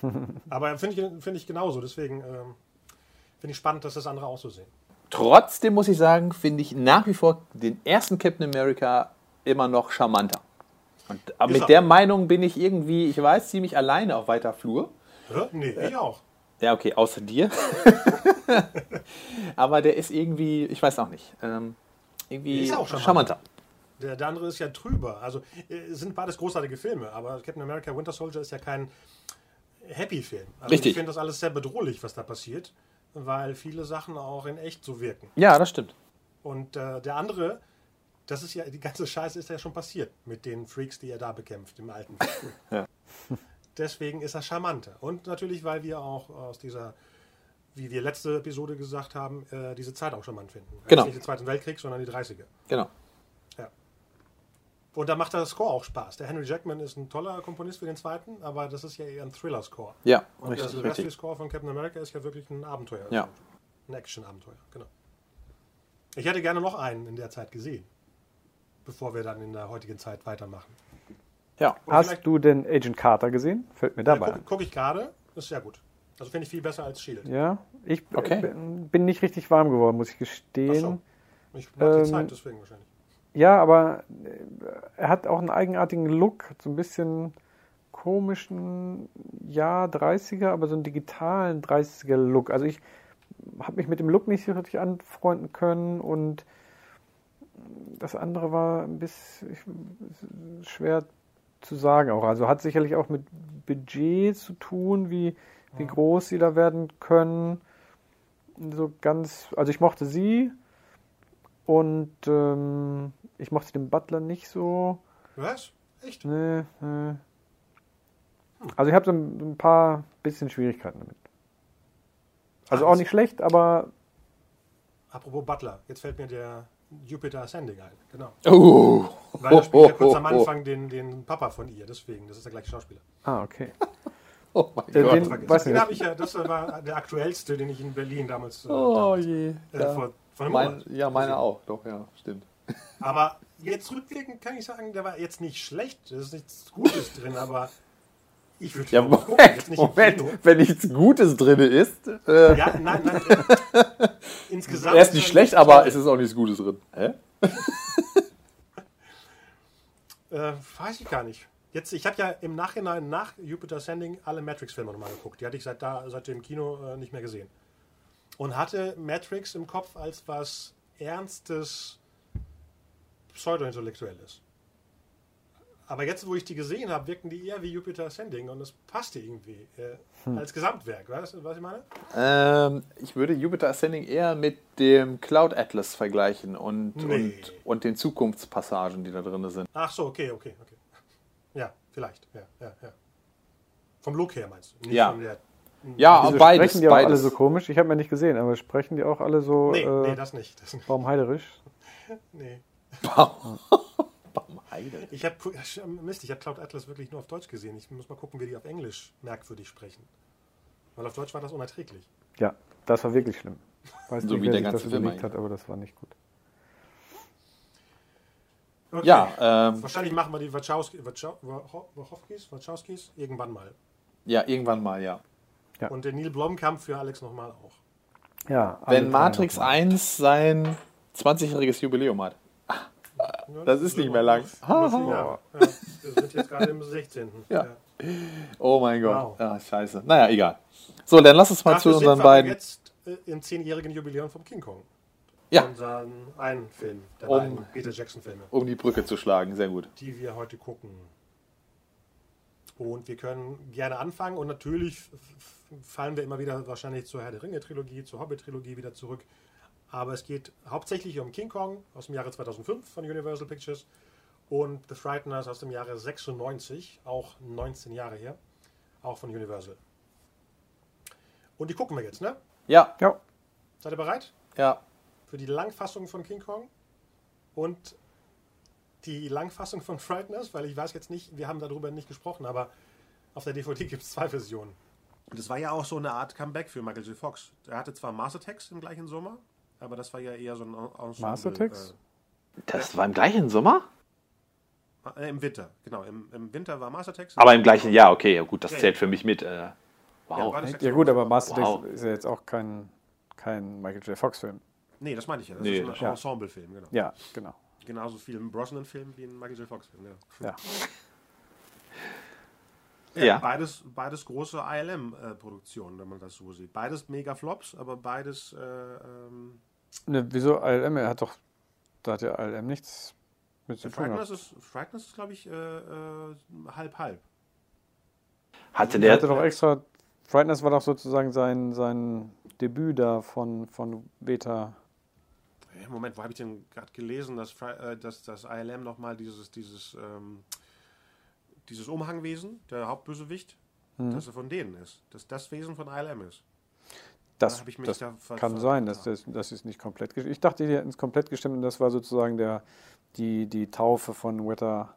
Aber finde ich, finde ich genauso, deswegen ähm, finde ich spannend, dass das andere auch so sehen. Trotzdem muss ich sagen, finde ich nach wie vor den ersten Captain America immer noch charmanter. Und mit er. der Meinung bin ich irgendwie, ich weiß, ziemlich alleine auf weiter Flur. Hä? Nee, ich auch. Ja, okay, außer dir. aber der ist irgendwie, ich weiß auch nicht, ähm, irgendwie Ist auch charmant. charmanter. Der, der andere ist ja trüber. Also äh, es sind beides großartige Filme, aber Captain America Winter Soldier ist ja kein Happy-Film. Also Richtig. Ich finde das alles sehr bedrohlich, was da passiert, weil viele Sachen auch in echt so wirken. Ja, das stimmt. Und äh, der andere, das ist ja, die ganze Scheiße ist ja schon passiert mit den Freaks, die er da bekämpft im alten Film. Ja. Deswegen ist er charmanter. Und natürlich, weil wir auch aus dieser, wie wir letzte Episode gesagt haben, äh, diese Zeit auch charmant finden. Also Genau. Nicht den Zweiten Weltkrieg, sondern die 30er. Genau. Und da macht der Score auch Spaß. Der Henry Jackman ist ein toller Komponist für den zweiten, aber das ist ja eher ein Thriller-Score. Ja, Und richtig, der richtig. Sylvester-Score von Captain America ist ja wirklich ein Abenteuer. Ja. Ein Action-Abenteuer, genau. Ich hätte gerne noch einen in der Zeit gesehen, bevor wir dann in der heutigen Zeit weitermachen. Ja. Oder Hast du denn Agent Carter gesehen? Fällt mir dabei Gucke ein. guck ich gerade, ist sehr gut. Also finde ich viel besser als Shield. Ja, ich Okay. bin, nicht richtig warm geworden, muss ich Ach gestehen. so. Ich mag Ähm, die Zeit deswegen wahrscheinlich. Ja, aber äh, er hat auch einen eigenartigen Look, so ein bisschen komischen, ja, 30er, aber so einen digitalen 30er Look. Also ich habe mich mit dem Look nicht so richtig anfreunden können und das andere war ein bisschen schwer zu sagen auch. Also hat sicherlich auch mit Budget zu tun, wie, wie groß sie da werden können. So ganz, also ich mochte sie und ähm, ich mochte den Butler nicht so. Was? Echt? Nee, nee. Also ich habe so ein, paar bisschen Schwierigkeiten damit. Also auch nicht schlecht, aber Apropos Butler, jetzt fällt mir der Jupiter Ascending ein. Genau. Oh. Weil er spielt ja kurz am Anfang den, den Papa von ihr, deswegen, das ist der gleiche Schauspieler. ah okay. Oh mein Äh, Gott. den- weiß Den ich ja, das war der aktuellste, den ich in Berlin damals. Äh, Oh damals, je. äh, Ja. vor, vor einem Mein, Monat ja, meine gesehen. auch. Doch, ja, stimmt. Aber jetzt rückblickend kann ich sagen, der war jetzt nicht schlecht, da ist nichts Gutes drin, aber ich würde Ja, gucken, Moment, jetzt nicht Moment. Wenn nichts Gutes drin ist. Äh, Ja, nein, nein. Äh, insgesamt. er ist nicht schlecht, aber es ist auch nichts Gutes drin. Hä? Äh, weiß ich gar nicht. Jetzt, ich habe ja im Nachhinein nach Jupiter Ascending alle Matrix-Filme nochmal geguckt. Die hatte ich seit, da, seit dem Kino äh, nicht mehr gesehen. Und hatte Matrix im Kopf als was Ernstes, Pseudo-Intellektuelles. Aber jetzt, wo ich die gesehen habe, wirken die eher wie Jupiter Ascending und es passte irgendwie äh, als Gesamtwerk. Weißt du, was ich meine? Ähm, ich würde Jupiter Ascending eher mit dem Cloud Atlas vergleichen und, Nee. und, und den Zukunftspassagen, die da drin sind. Ach so, okay, okay, okay. Ja, vielleicht. Ja, ja, ja. Vom Look her meinst du? Nicht Ja. Von der, Ja, Wieso beides. sprechen die auch alle beides. so komisch? Ich habe mir nicht gesehen, aber sprechen die auch alle so nee, äh, nee, das nicht. Das nicht. baumheiderisch? Nee. Heide. Ich habe Mist, ich habe Cloud Atlas wirklich nur auf Deutsch gesehen. Ich muss mal gucken, wie die auf Englisch merkwürdig sprechen. Weil auf Deutsch war das unerträglich. Ja, das war wirklich schlimm. Weiß So nicht, wie wer der sich ganze das Film überlegt hat, aber das war nicht gut. Okay. Ja, ähm, Wahrscheinlich machen wir die Wachowski, Wachow- Wachow- Wachowskis, Wachowskis irgendwann mal. ja, irgendwann mal, ja. Ja. Und den Neil Blomkamp für Alex nochmal auch. Ja, Wenn Matrix nochmal. 1 sein 20-jähriges Jubiläum hat. Das ist nicht mehr lang. Ja, wir sind jetzt gerade im 16. Ja. Oh mein Gott. Wow. Ah, scheiße. Naja, egal. So, dann lass uns mal Dafür zu unseren beiden. jetzt äh, im 10-jährigen Jubiläum vom King Kong. Ja, Unseren einen Film, der Um- beiden Peter Jackson-Filme. um die Brücke zu schlagen. Sehr gut. die wir heute gucken. Und wir können gerne anfangen und natürlich fallen wir immer wieder wahrscheinlich zur Herr der Ringe-Trilogie, zur Hobbit-Trilogie wieder zurück. Aber es geht hauptsächlich um King Kong aus dem Jahre 2005 von Universal Pictures und The Frighteners aus dem Jahre 96, auch 19 Jahre her, auch von Universal. Und die gucken wir jetzt, ne? Ja, Ja, Seid ihr bereit? ja. Für die Langfassung von King Kong und die Langfassung von Frighteners, weil ich weiß jetzt nicht, wir haben darüber nicht gesprochen, aber auf der DVD gibt es zwei Versionen. Und das war ja auch so eine Art Comeback für Michael J. Fox. Er hatte zwar Master Text im gleichen Sommer, aber das war ja eher so ein En- Ensemble. Master Text? Das war im gleichen Sommer? Äh, äh, Im Winter, genau. Im, Im Winter war Master Text. Aber im gleichen Jahr, okay, ja, gut, das Ja, zählt ja. für mich mit. Äh, Ja, wow. das ja gut, aber Master Wow. Ist ja jetzt auch kein, kein Michael J. Fox-Film. Nee, das meine ich ja. Das Nee, ist ein ja. Ensemble-Film, genau. Ja, genau. Genauso viel ein Brosnan-Film wie ein Michael J. Fox-Film, ja. Ja. Ja. Beides, beides große ILM-Produktionen, wenn man das so sieht. Beides mega Flops, aber beides. Äh, ähm, Ne, wieso ALM? Er hat doch, da hat ja ALM nichts mit zu tun. Frighteners gehabt. ist, glaube ich, äh, äh, halb-halb. Hatte Der hatte doch extra, Frighteners war doch sozusagen sein, sein Debüt da von, von Beta. Äh, Moment, wo habe ich denn gerade gelesen, dass, äh, dass das ILM nochmal dieses, dieses, ähm, dieses Umhangwesen, der Hauptbösewicht, Mhm. dass er von denen ist. Dass das Wesen von ILM ist. Das, das kann sein, dass das, das ist nicht komplett gestimmt. Ich dachte, die hätten es komplett gestimmt und das war sozusagen der, die, die Taufe von Wetter,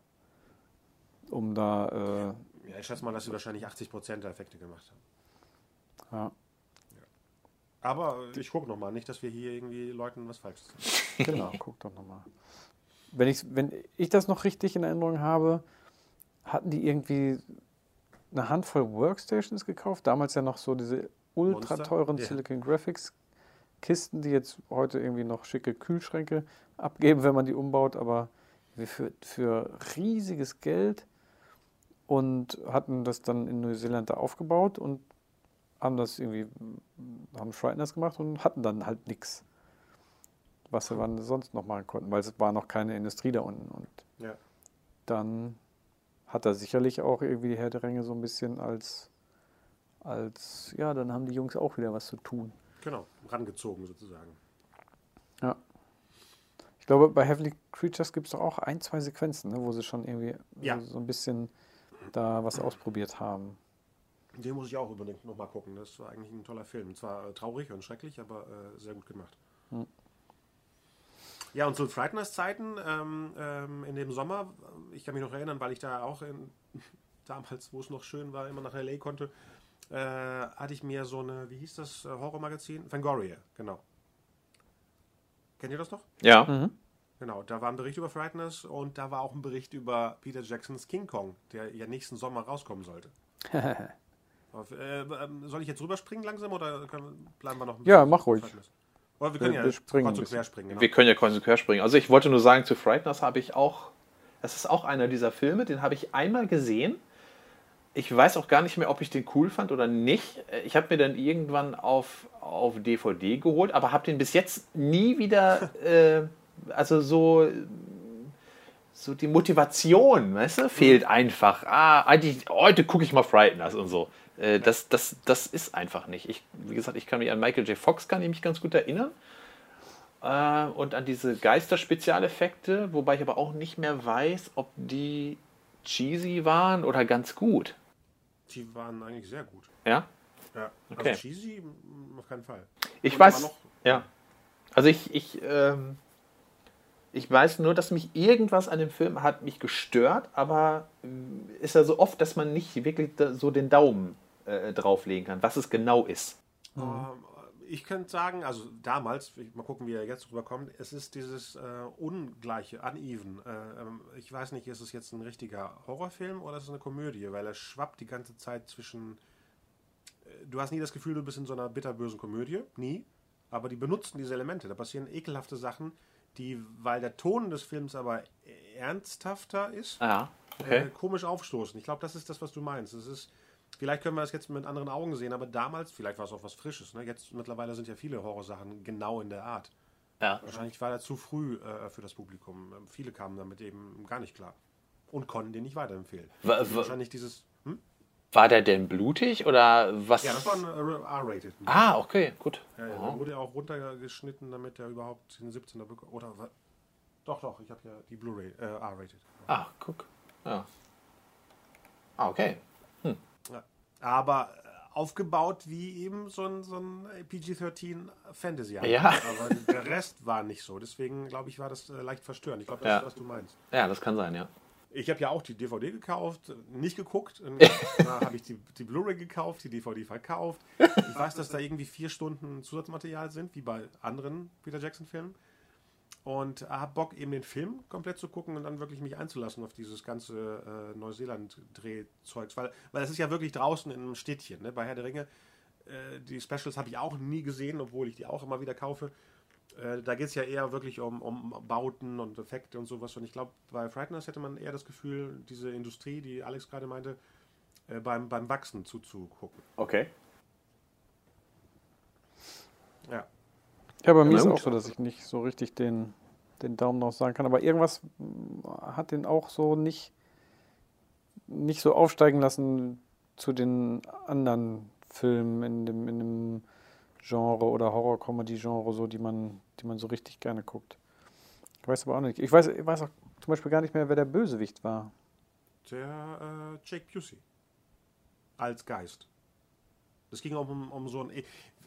um da, äh, Ja, ich schätze mal, dass sie wahrscheinlich 80% der Effekte gemacht haben. ja, Aber ich gucke nochmal, nicht, dass wir hier irgendwie Leuten was Falsches sagen. genau, guck doch nochmal. Wenn ich, wenn ich das noch richtig in Erinnerung habe, hatten die irgendwie eine Handvoll Workstations gekauft, damals ja noch so diese ultra teuren Ja. Silicon Graphics Kisten, die jetzt heute irgendwie noch schicke Kühlschränke abgeben, wenn man die umbaut, aber für, für riesiges Geld und hatten das dann in Neuseeland da aufgebaut und haben das irgendwie, haben Frighteners gemacht und hatten dann halt nichts, was sie wann sonst noch machen konnten, weil es war noch keine Industrie da unten und Ja. dann hat er sicherlich auch irgendwie die Herr der Ringe so ein bisschen als, als, ja, dann haben die Jungs auch wieder was zu tun. Genau, rangezogen sozusagen. Ja. Ich glaube, bei Heavenly Creatures gibt es doch auch ein, zwei Sequenzen, ne, wo sie schon irgendwie Ja. so, so ein bisschen da was ausprobiert haben. Den muss ich auch unbedingt nochmal gucken. Das war eigentlich ein toller Film. Zwar äh, traurig und schrecklich, aber äh, sehr gut gemacht. Hm. Ja, und zu Frighteners Zeiten ähm, ähm, in dem Sommer, ich kann mich noch erinnern, weil ich da auch in, damals, wo es noch schön war, immer nach L.A. konnte, äh, hatte ich mir so eine, wie hieß das, äh, Horrormagazin? Fangoria, genau. Kennt ihr das noch? Ja. Genau, da war ein Bericht über Frighteners und da war auch ein Bericht über Peter Jacksons King Kong, der ja nächsten Sommer rauskommen sollte. Auf, äh, ähm, soll ich jetzt rüberspringen langsam oder können, bleiben wir noch ein Ja, mach ruhig. Oder wir können Wir- ja wir springen bisschen. springen. Genau. Wir können ja quer springen. Also ich wollte nur sagen, zu Frighteners habe ich auch, das ist auch einer dieser Filme, den habe ich einmal gesehen. Ich weiß auch gar nicht mehr, ob ich den cool fand oder nicht. Ich habe mir dann irgendwann auf, auf DVD geholt, aber habe den bis jetzt nie wieder, äh, also so, so die Motivation, weißt du, fehlt einfach. Ah, eigentlich, heute gucke ich mal Frighteners und so. Äh, das, das, das ist einfach nicht. Ich, wie gesagt, ich kann mich an Michael J. Fox kann ich mich ganz gut erinnern äh, und an diese Geister-Spezialeffekte, wobei ich aber auch nicht mehr weiß, ob die cheesy waren oder ganz gut. Die waren eigentlich sehr gut. Ja, Ja. Okay. Also cheesy, auf keinen Fall. ich Und weiß. ja, also ich, ich, ähm, ich weiß nur, dass mich irgendwas an dem Film hat mich gestört, aber ähm, ist ja so oft, dass man nicht wirklich so den Daumen äh, drauflegen kann, was es genau ist. Ähm, ich könnte sagen, also damals, mal gucken, wie er jetzt rüberkommt, es ist dieses äh, ungleiche, uneven. Äh, ähm, ich weiß nicht, ist es jetzt ein richtiger Horrorfilm oder ist es eine Komödie, weil er schwappt die ganze Zeit zwischen. äh, Du hast nie das Gefühl, du bist in so einer bitterbösen Komödie, nie. Aber die benutzen diese Elemente. Da passieren ekelhafte Sachen, die, weil der Ton des Films aber ernsthafter ist, Ah, äh, okay. komisch aufstoßen. Ich glaube, das ist das, was du meinst. Es ist, vielleicht können wir es jetzt mit anderen Augen sehen, aber damals, vielleicht war es auch was Frisches. Ne? Jetzt mittlerweile sind ja viele Horrorsachen genau in der Art. Ja. Wahrscheinlich war er zu früh äh, für das Publikum. Ähm, viele kamen damit eben gar nicht klar. Und konnten den nicht weiterempfehlen. Wa- wa- Wahrscheinlich dieses. Hm? War der denn blutig oder was? Ja, das war ein äh, R-rated. Ah, okay, gut. Ja, ja, dann wurde er auch runtergeschnitten, damit er überhaupt den 17er bekommt. Oder doch, doch, ich habe ja die Blu-ray äh, R-rated. Ah, guck. Ja. Ah, okay. Aber äh, aufgebaut wie eben so ein, so ein PG-13 Fantasy. Ja. Aber der Rest war nicht so. Deswegen, glaube ich, war das äh, leicht verstörend. Ich glaube, das Ja. ist, was du meinst. Ja, das kann sein, ja. Ich habe ja auch die DVD gekauft, nicht geguckt. Da habe ich die, die Blu-ray gekauft, die DVD verkauft. Ich weiß, dass da irgendwie vier Stunden Zusatzmaterial sind, wie bei anderen Peter Jackson-Filmen. Und habe Bock, eben den Film komplett zu gucken und dann wirklich mich einzulassen auf dieses ganze äh, Neuseeland-Drehzeugs. Weil, weil es ist ja wirklich draußen in einem Städtchen. Ne? Bei Herr der Ringe, äh, die Specials habe ich auch nie gesehen, obwohl ich die auch immer wieder kaufe. Äh, da geht es ja eher wirklich um, um Bauten und Effekte und sowas. Und ich glaube, bei Frighteners hätte man eher das Gefühl, diese Industrie, die Alex gerade meinte, äh, beim, beim Wachsen zuzugucken. Okay. Ja. Ja, bei mir ist auch so, dass ich nicht so richtig den, den Daumen drauf sagen kann. Aber irgendwas hat den auch so nicht, nicht so aufsteigen lassen zu den anderen Filmen in dem, in dem Genre oder Horror-Comedy-Genre, so, die man, die man so richtig gerne guckt. Ich weiß aber auch nicht. Ich weiß, ich weiß auch zum Beispiel gar nicht mehr, wer der Bösewicht war. Der äh, Jake Busey. Als Geist. Das ging um, um so ein.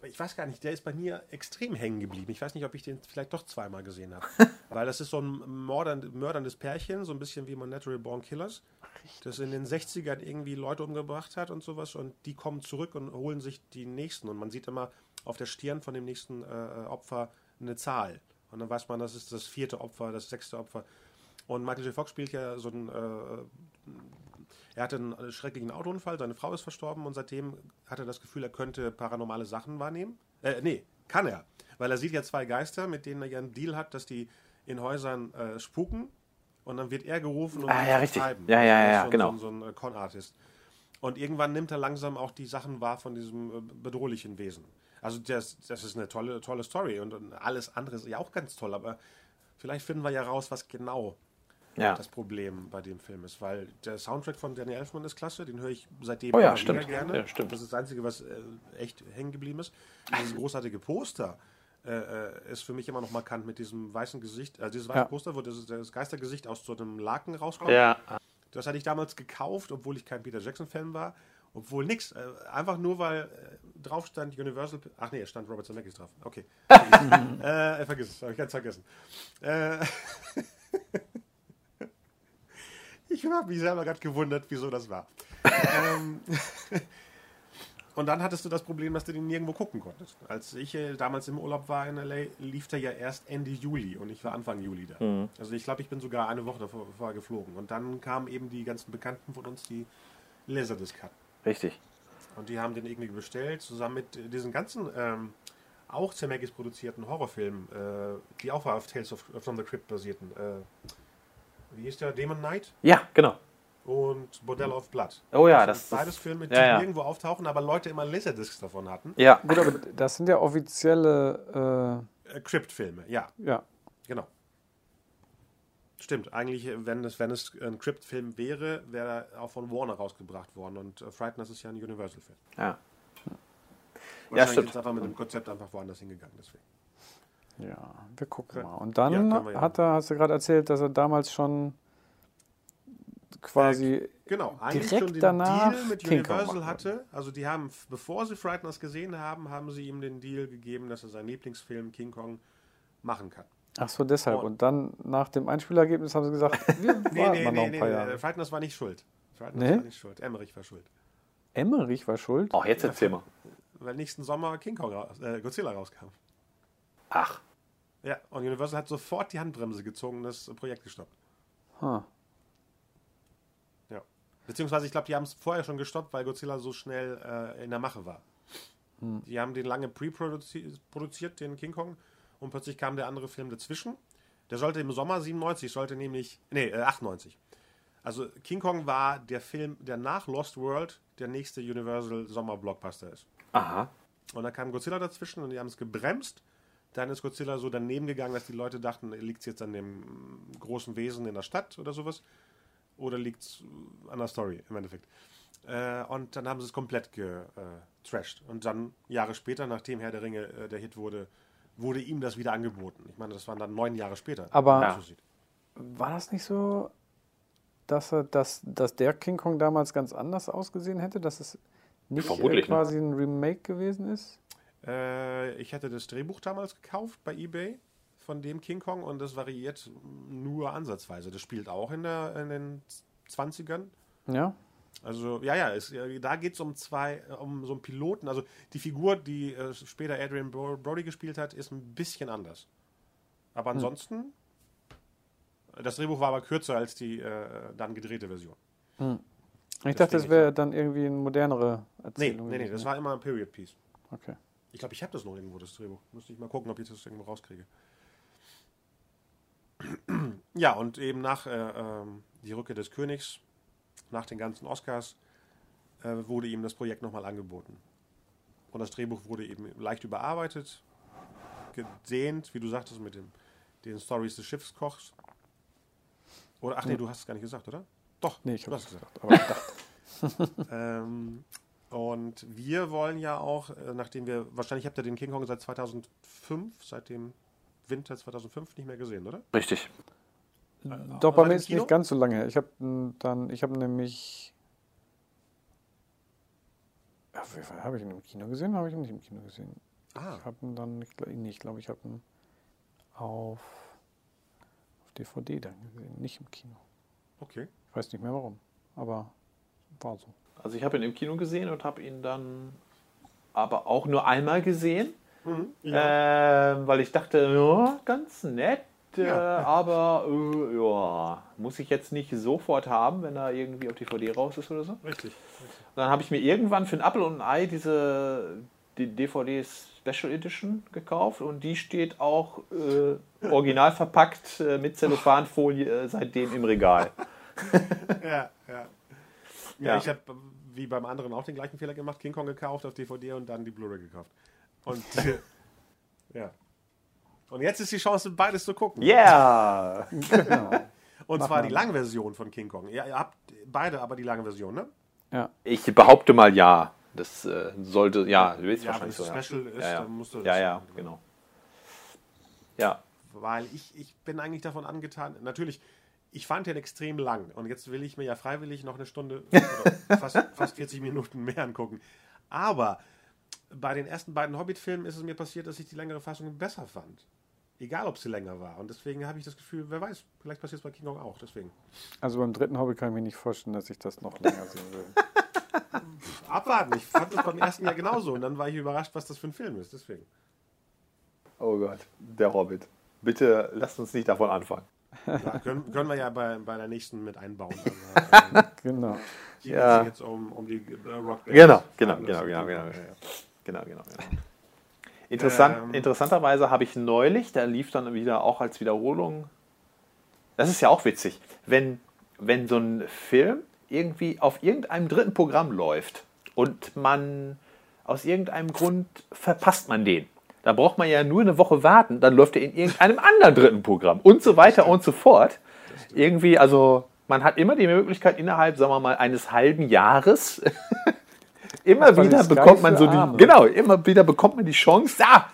Ich weiß gar nicht, der ist bei mir extrem hängen geblieben. Ich weiß nicht, ob ich den vielleicht doch zweimal gesehen habe. Weil das ist so ein mordern, mörderndes Pärchen, so ein bisschen wie man Natural Born Killers. Das in den 60ern irgendwie Leute umgebracht hat und sowas. Und die kommen zurück und holen sich die nächsten. Und man sieht immer auf der Stirn von dem nächsten äh, Opfer eine Zahl. Und dann weiß man, das ist das vierte Opfer, das sechste Opfer. Und Michael J. Fox spielt ja so ein. Äh, er hatte einen schrecklichen Autounfall, seine Frau ist verstorben und seitdem hat er das Gefühl, er könnte paranormale Sachen wahrnehmen. Äh, nee, kann er. Weil er sieht ja zwei Geister, mit denen er ja einen Deal hat, dass die in Häusern äh, spuken und dann wird er gerufen, um Ah, ja, richtig. treiben. Ja, ja, ist ja, so genau. So ein, so ein äh, Con-Artist. Und irgendwann nimmt er langsam auch die Sachen wahr von diesem äh, bedrohlichen Wesen. Also das, das ist eine tolle, tolle Story und, und alles andere ist ja auch ganz toll, aber vielleicht finden wir ja raus, was genau Ja. das Problem bei dem Film ist, weil der Soundtrack von Danny Elfman ist klasse, den höre ich seitdem Oh ja, stimmt. gerne. Ja, stimmt. Das ist das Einzige, was äh, echt hängen geblieben ist. Dieses großartige Poster äh, äh, ist für mich immer noch markant mit diesem weißen Gesicht, also dieses weiße Ja. Poster, wo das, das Geistergesicht aus so einem Laken rauskommt. Ja. Das hatte ich damals gekauft, obwohl ich kein Peter Jackson-Fan war. Obwohl nix. Äh, einfach nur, weil äh, drauf stand Universal. Ach nee, es stand Robert Zemeckis drauf. Okay. äh, vergiss es, habe ich ganz vergessen. Äh, ich habe mich selber gerade gewundert, wieso das war. ähm, und dann hattest du das Problem, dass du den nirgendwo gucken konntest. Als ich äh, damals im Urlaub war in LA, lief der ja erst Ende Juli und ich war Anfang Juli da. Also ich glaube, ich bin sogar eine Woche davor, vorher geflogen. Und dann kamen eben die ganzen Bekannten von uns, die Laserdisc hatten. Richtig. Und die haben den irgendwie bestellt, zusammen mit äh, diesen ganzen ähm, auch Zemeckis produzierten Horrorfilmen, äh, die auch auf Tales of, from the Crypt basierten. Äh, wie hieß der? Demon Knight Ja, genau. und Bordello of Blood. Oh ja, das das sind beides ist- Filme, die ja, ja. nirgendwo auftauchen, aber Leute immer Laserdiscs davon hatten. Ja. Gut, aber das sind ja offizielle, Äh, Crypt-Filme, ja, äh, ja. genau. Stimmt, eigentlich, äh, wenn es, wenn es ein Crypt-Film wäre, wäre er auch von Warner rausgebracht worden. Und äh, Frighteners ist ja ein Universal-Film. Ja. Wahrscheinlich stimmt. ist einfach mit dem Konzept einfach woanders hingegangen. Deswegen. Ja, wir gucken mal. Und dann Ja, ja. hat er, hast du gerade erzählt, dass er damals schon quasi Genau, eigentlich Direkt schon den danach Deal mit King Kong Universal hatte. Also die haben, bevor sie Frighteners gesehen haben, haben sie ihm den Deal gegeben, dass er seinen Lieblingsfilm King Kong machen kann. Ach so, deshalb. Und- Und dann nach dem Einspielergebnis haben sie gesagt, wir warten Nee, nee, mal noch nee, ein nee, paar nee. Jahre. Frighteners war nicht schuld. Frighteners Nee? war nicht schuld. Emmerich war schuld. Emmerich war schuld. Oh, jetzt erzähl mal. Weil nächsten Sommer King Kong äh, Godzilla rauskam. Ach. Ja, und Universal hat sofort die Handbremse gezogen und das Projekt gestoppt. Huh. Ja. Beziehungsweise, ich glaube, die haben es vorher schon gestoppt, weil Godzilla so schnell äh, in der Mache war. Die haben den lange pre-produziert, den King Kong, und plötzlich kam der andere Film dazwischen. Der sollte im Sommer 97, sollte nämlich, nee, äh, 98. Also King Kong war der Film, der nach Lost World der nächste Universal Sommer-Blockbuster ist. Aha. Und dann kam Godzilla dazwischen und die haben es gebremst. Dann ist Godzilla so daneben gegangen, dass die Leute dachten, liegt es jetzt an dem großen Wesen in der Stadt oder sowas? Oder liegt es an der Story im Endeffekt? Äh, und dann haben sie es komplett getrashed. Und dann Jahre später, nachdem Herr der Ringe äh, der Hit wurde, wurde ihm das wieder angeboten. Ich meine, das waren dann neun Jahre später. Aber- man so sieht. War das nicht so, dass, er, dass, dass der King Kong damals ganz anders ausgesehen hätte? Dass es nicht Vermutlich, äh, quasi ein Remake gewesen ist? Äh, ich hatte das Drehbuch damals gekauft bei eBay von dem King Kong und das variiert nur ansatzweise. Das spielt auch in, der, in den 20ern. Ja. Also, ja, ja, es, äh, da geht es um zwei, äh, um so einen Piloten. Also, die Figur, die äh, später Adrian Bro- Brody gespielt hat, ist ein bisschen anders. Aber ansonsten, das Drehbuch war aber kürzer als die äh, dann gedrehte Version. Ich dachte, das wäre dann irgendwie eine modernere Nee, Erzählung. nee, nee, gewesen, das ne? war immer ein Period Piece. Okay. Ich glaube, ich habe das noch irgendwo, das Drehbuch. Müsste ich mal gucken, ob ich das irgendwo rauskriege. Ja, und eben nach äh, ähm, die Rückkehr des Königs, nach den ganzen Oscars, äh, wurde ihm das Projekt nochmal angeboten. Und das Drehbuch wurde eben leicht überarbeitet, gedehnt, wie du sagtest, mit dem, den Stories des Schiffskochs. Oder, ach nee, du hast es gar nicht gesagt, oder? Doch, Nee, ich habe es gesagt. Dachte, ähm, und wir wollen ja auch, äh, nachdem wir, wahrscheinlich habt ihr den King Kong seit 2005, seit dem Winter 2005 nicht mehr gesehen, oder? Richtig. doch, bei mir ist Kino? nicht ganz so lange her. Ich habe dann, ich habe nämlich. Habe ich ihn im Kino gesehen? Habe ich ihn nicht im Kino gesehen? Ah, Ich habe ihn dann, ich glaube, nee, ich, glaube, ich habe ihn auf, auf DVD dann gesehen, nicht im Kino. okay. Ich weiß nicht mehr warum, aber war so. Also ich habe ihn im Kino gesehen und habe ihn dann aber auch nur einmal gesehen, ähm, weil ich dachte, ja, ganz nett, äh, Ja. aber äh, ja, muss ich jetzt nicht sofort haben, wenn er irgendwie auf DVD raus ist oder so. Richtig. Dann habe ich mir irgendwann für ein Apple und ein Ei diese die DVD Special Edition gekauft und die steht auch äh, original verpackt äh, mit Zellophanfolie äh, seitdem im Regal. Ja, ja. Ja, Ja. ich habe wie beim anderen auch den gleichen Fehler gemacht, King Kong gekauft auf DVD und dann die Blu-ray gekauft. Und ja. Und jetzt ist die Chance, beides zu gucken. Yeah! Genau. Und Mach zwar mal. die Langversion von King Kong. Ja, ihr habt beide aber die lange Version, ne? Ja, Ich behaupte mal ja. Das äh, sollte, ja, du willst Ja, wenn wahrscheinlich es so. Ja. Special ist, ja, ja. dann musst du das Ja, ja, genau. Ja, weil ich, ich bin eigentlich davon angetan, natürlich, ich fand den extrem lang und jetzt will ich mir ja freiwillig noch eine Stunde oder fast, fast 40 Minuten mehr angucken. Aber bei den ersten beiden Hobbit-Filmen ist es mir passiert, dass ich die längere Fassung besser fand. Egal, ob sie länger war. Und deswegen habe ich das Gefühl, wer weiß, vielleicht passiert es bei King Kong auch. Deswegen. also beim dritten Hobby kann ich mir nicht vorstellen, dass ich das noch länger sehen will. Abwarten. Ich fand das beim ersten Jahr genauso. Und dann war ich überrascht, was das für ein Film ist. Deswegen. Oh Gott, der Hobbit. Bitte lasst uns nicht davon anfangen. Ja, können, können wir ja bei, bei der nächsten mit einbauen. Ähm, Genau. hier Ja. geht es jetzt um, um die äh, Rock Genau, genau, genau, genau, genau. Genau, genau, genau. Interessant, Ähm. Interessanterweise habe ich neulich, da lief dann wieder auch als Wiederholung. Das ist ja auch witzig, wenn, wenn so ein Film irgendwie auf irgendeinem dritten Programm läuft und man aus irgendeinem Grund verpasst man den. Da braucht man ja nur eine Woche warten, dann läuft er in irgendeinem anderen dritten Programm und so weiter und so fort. Irgendwie, also man hat immer die Möglichkeit innerhalb, sagen wir mal, eines halben Jahres immer wieder bekommt man so die, Arme. genau, immer wieder bekommt man die Chance, da,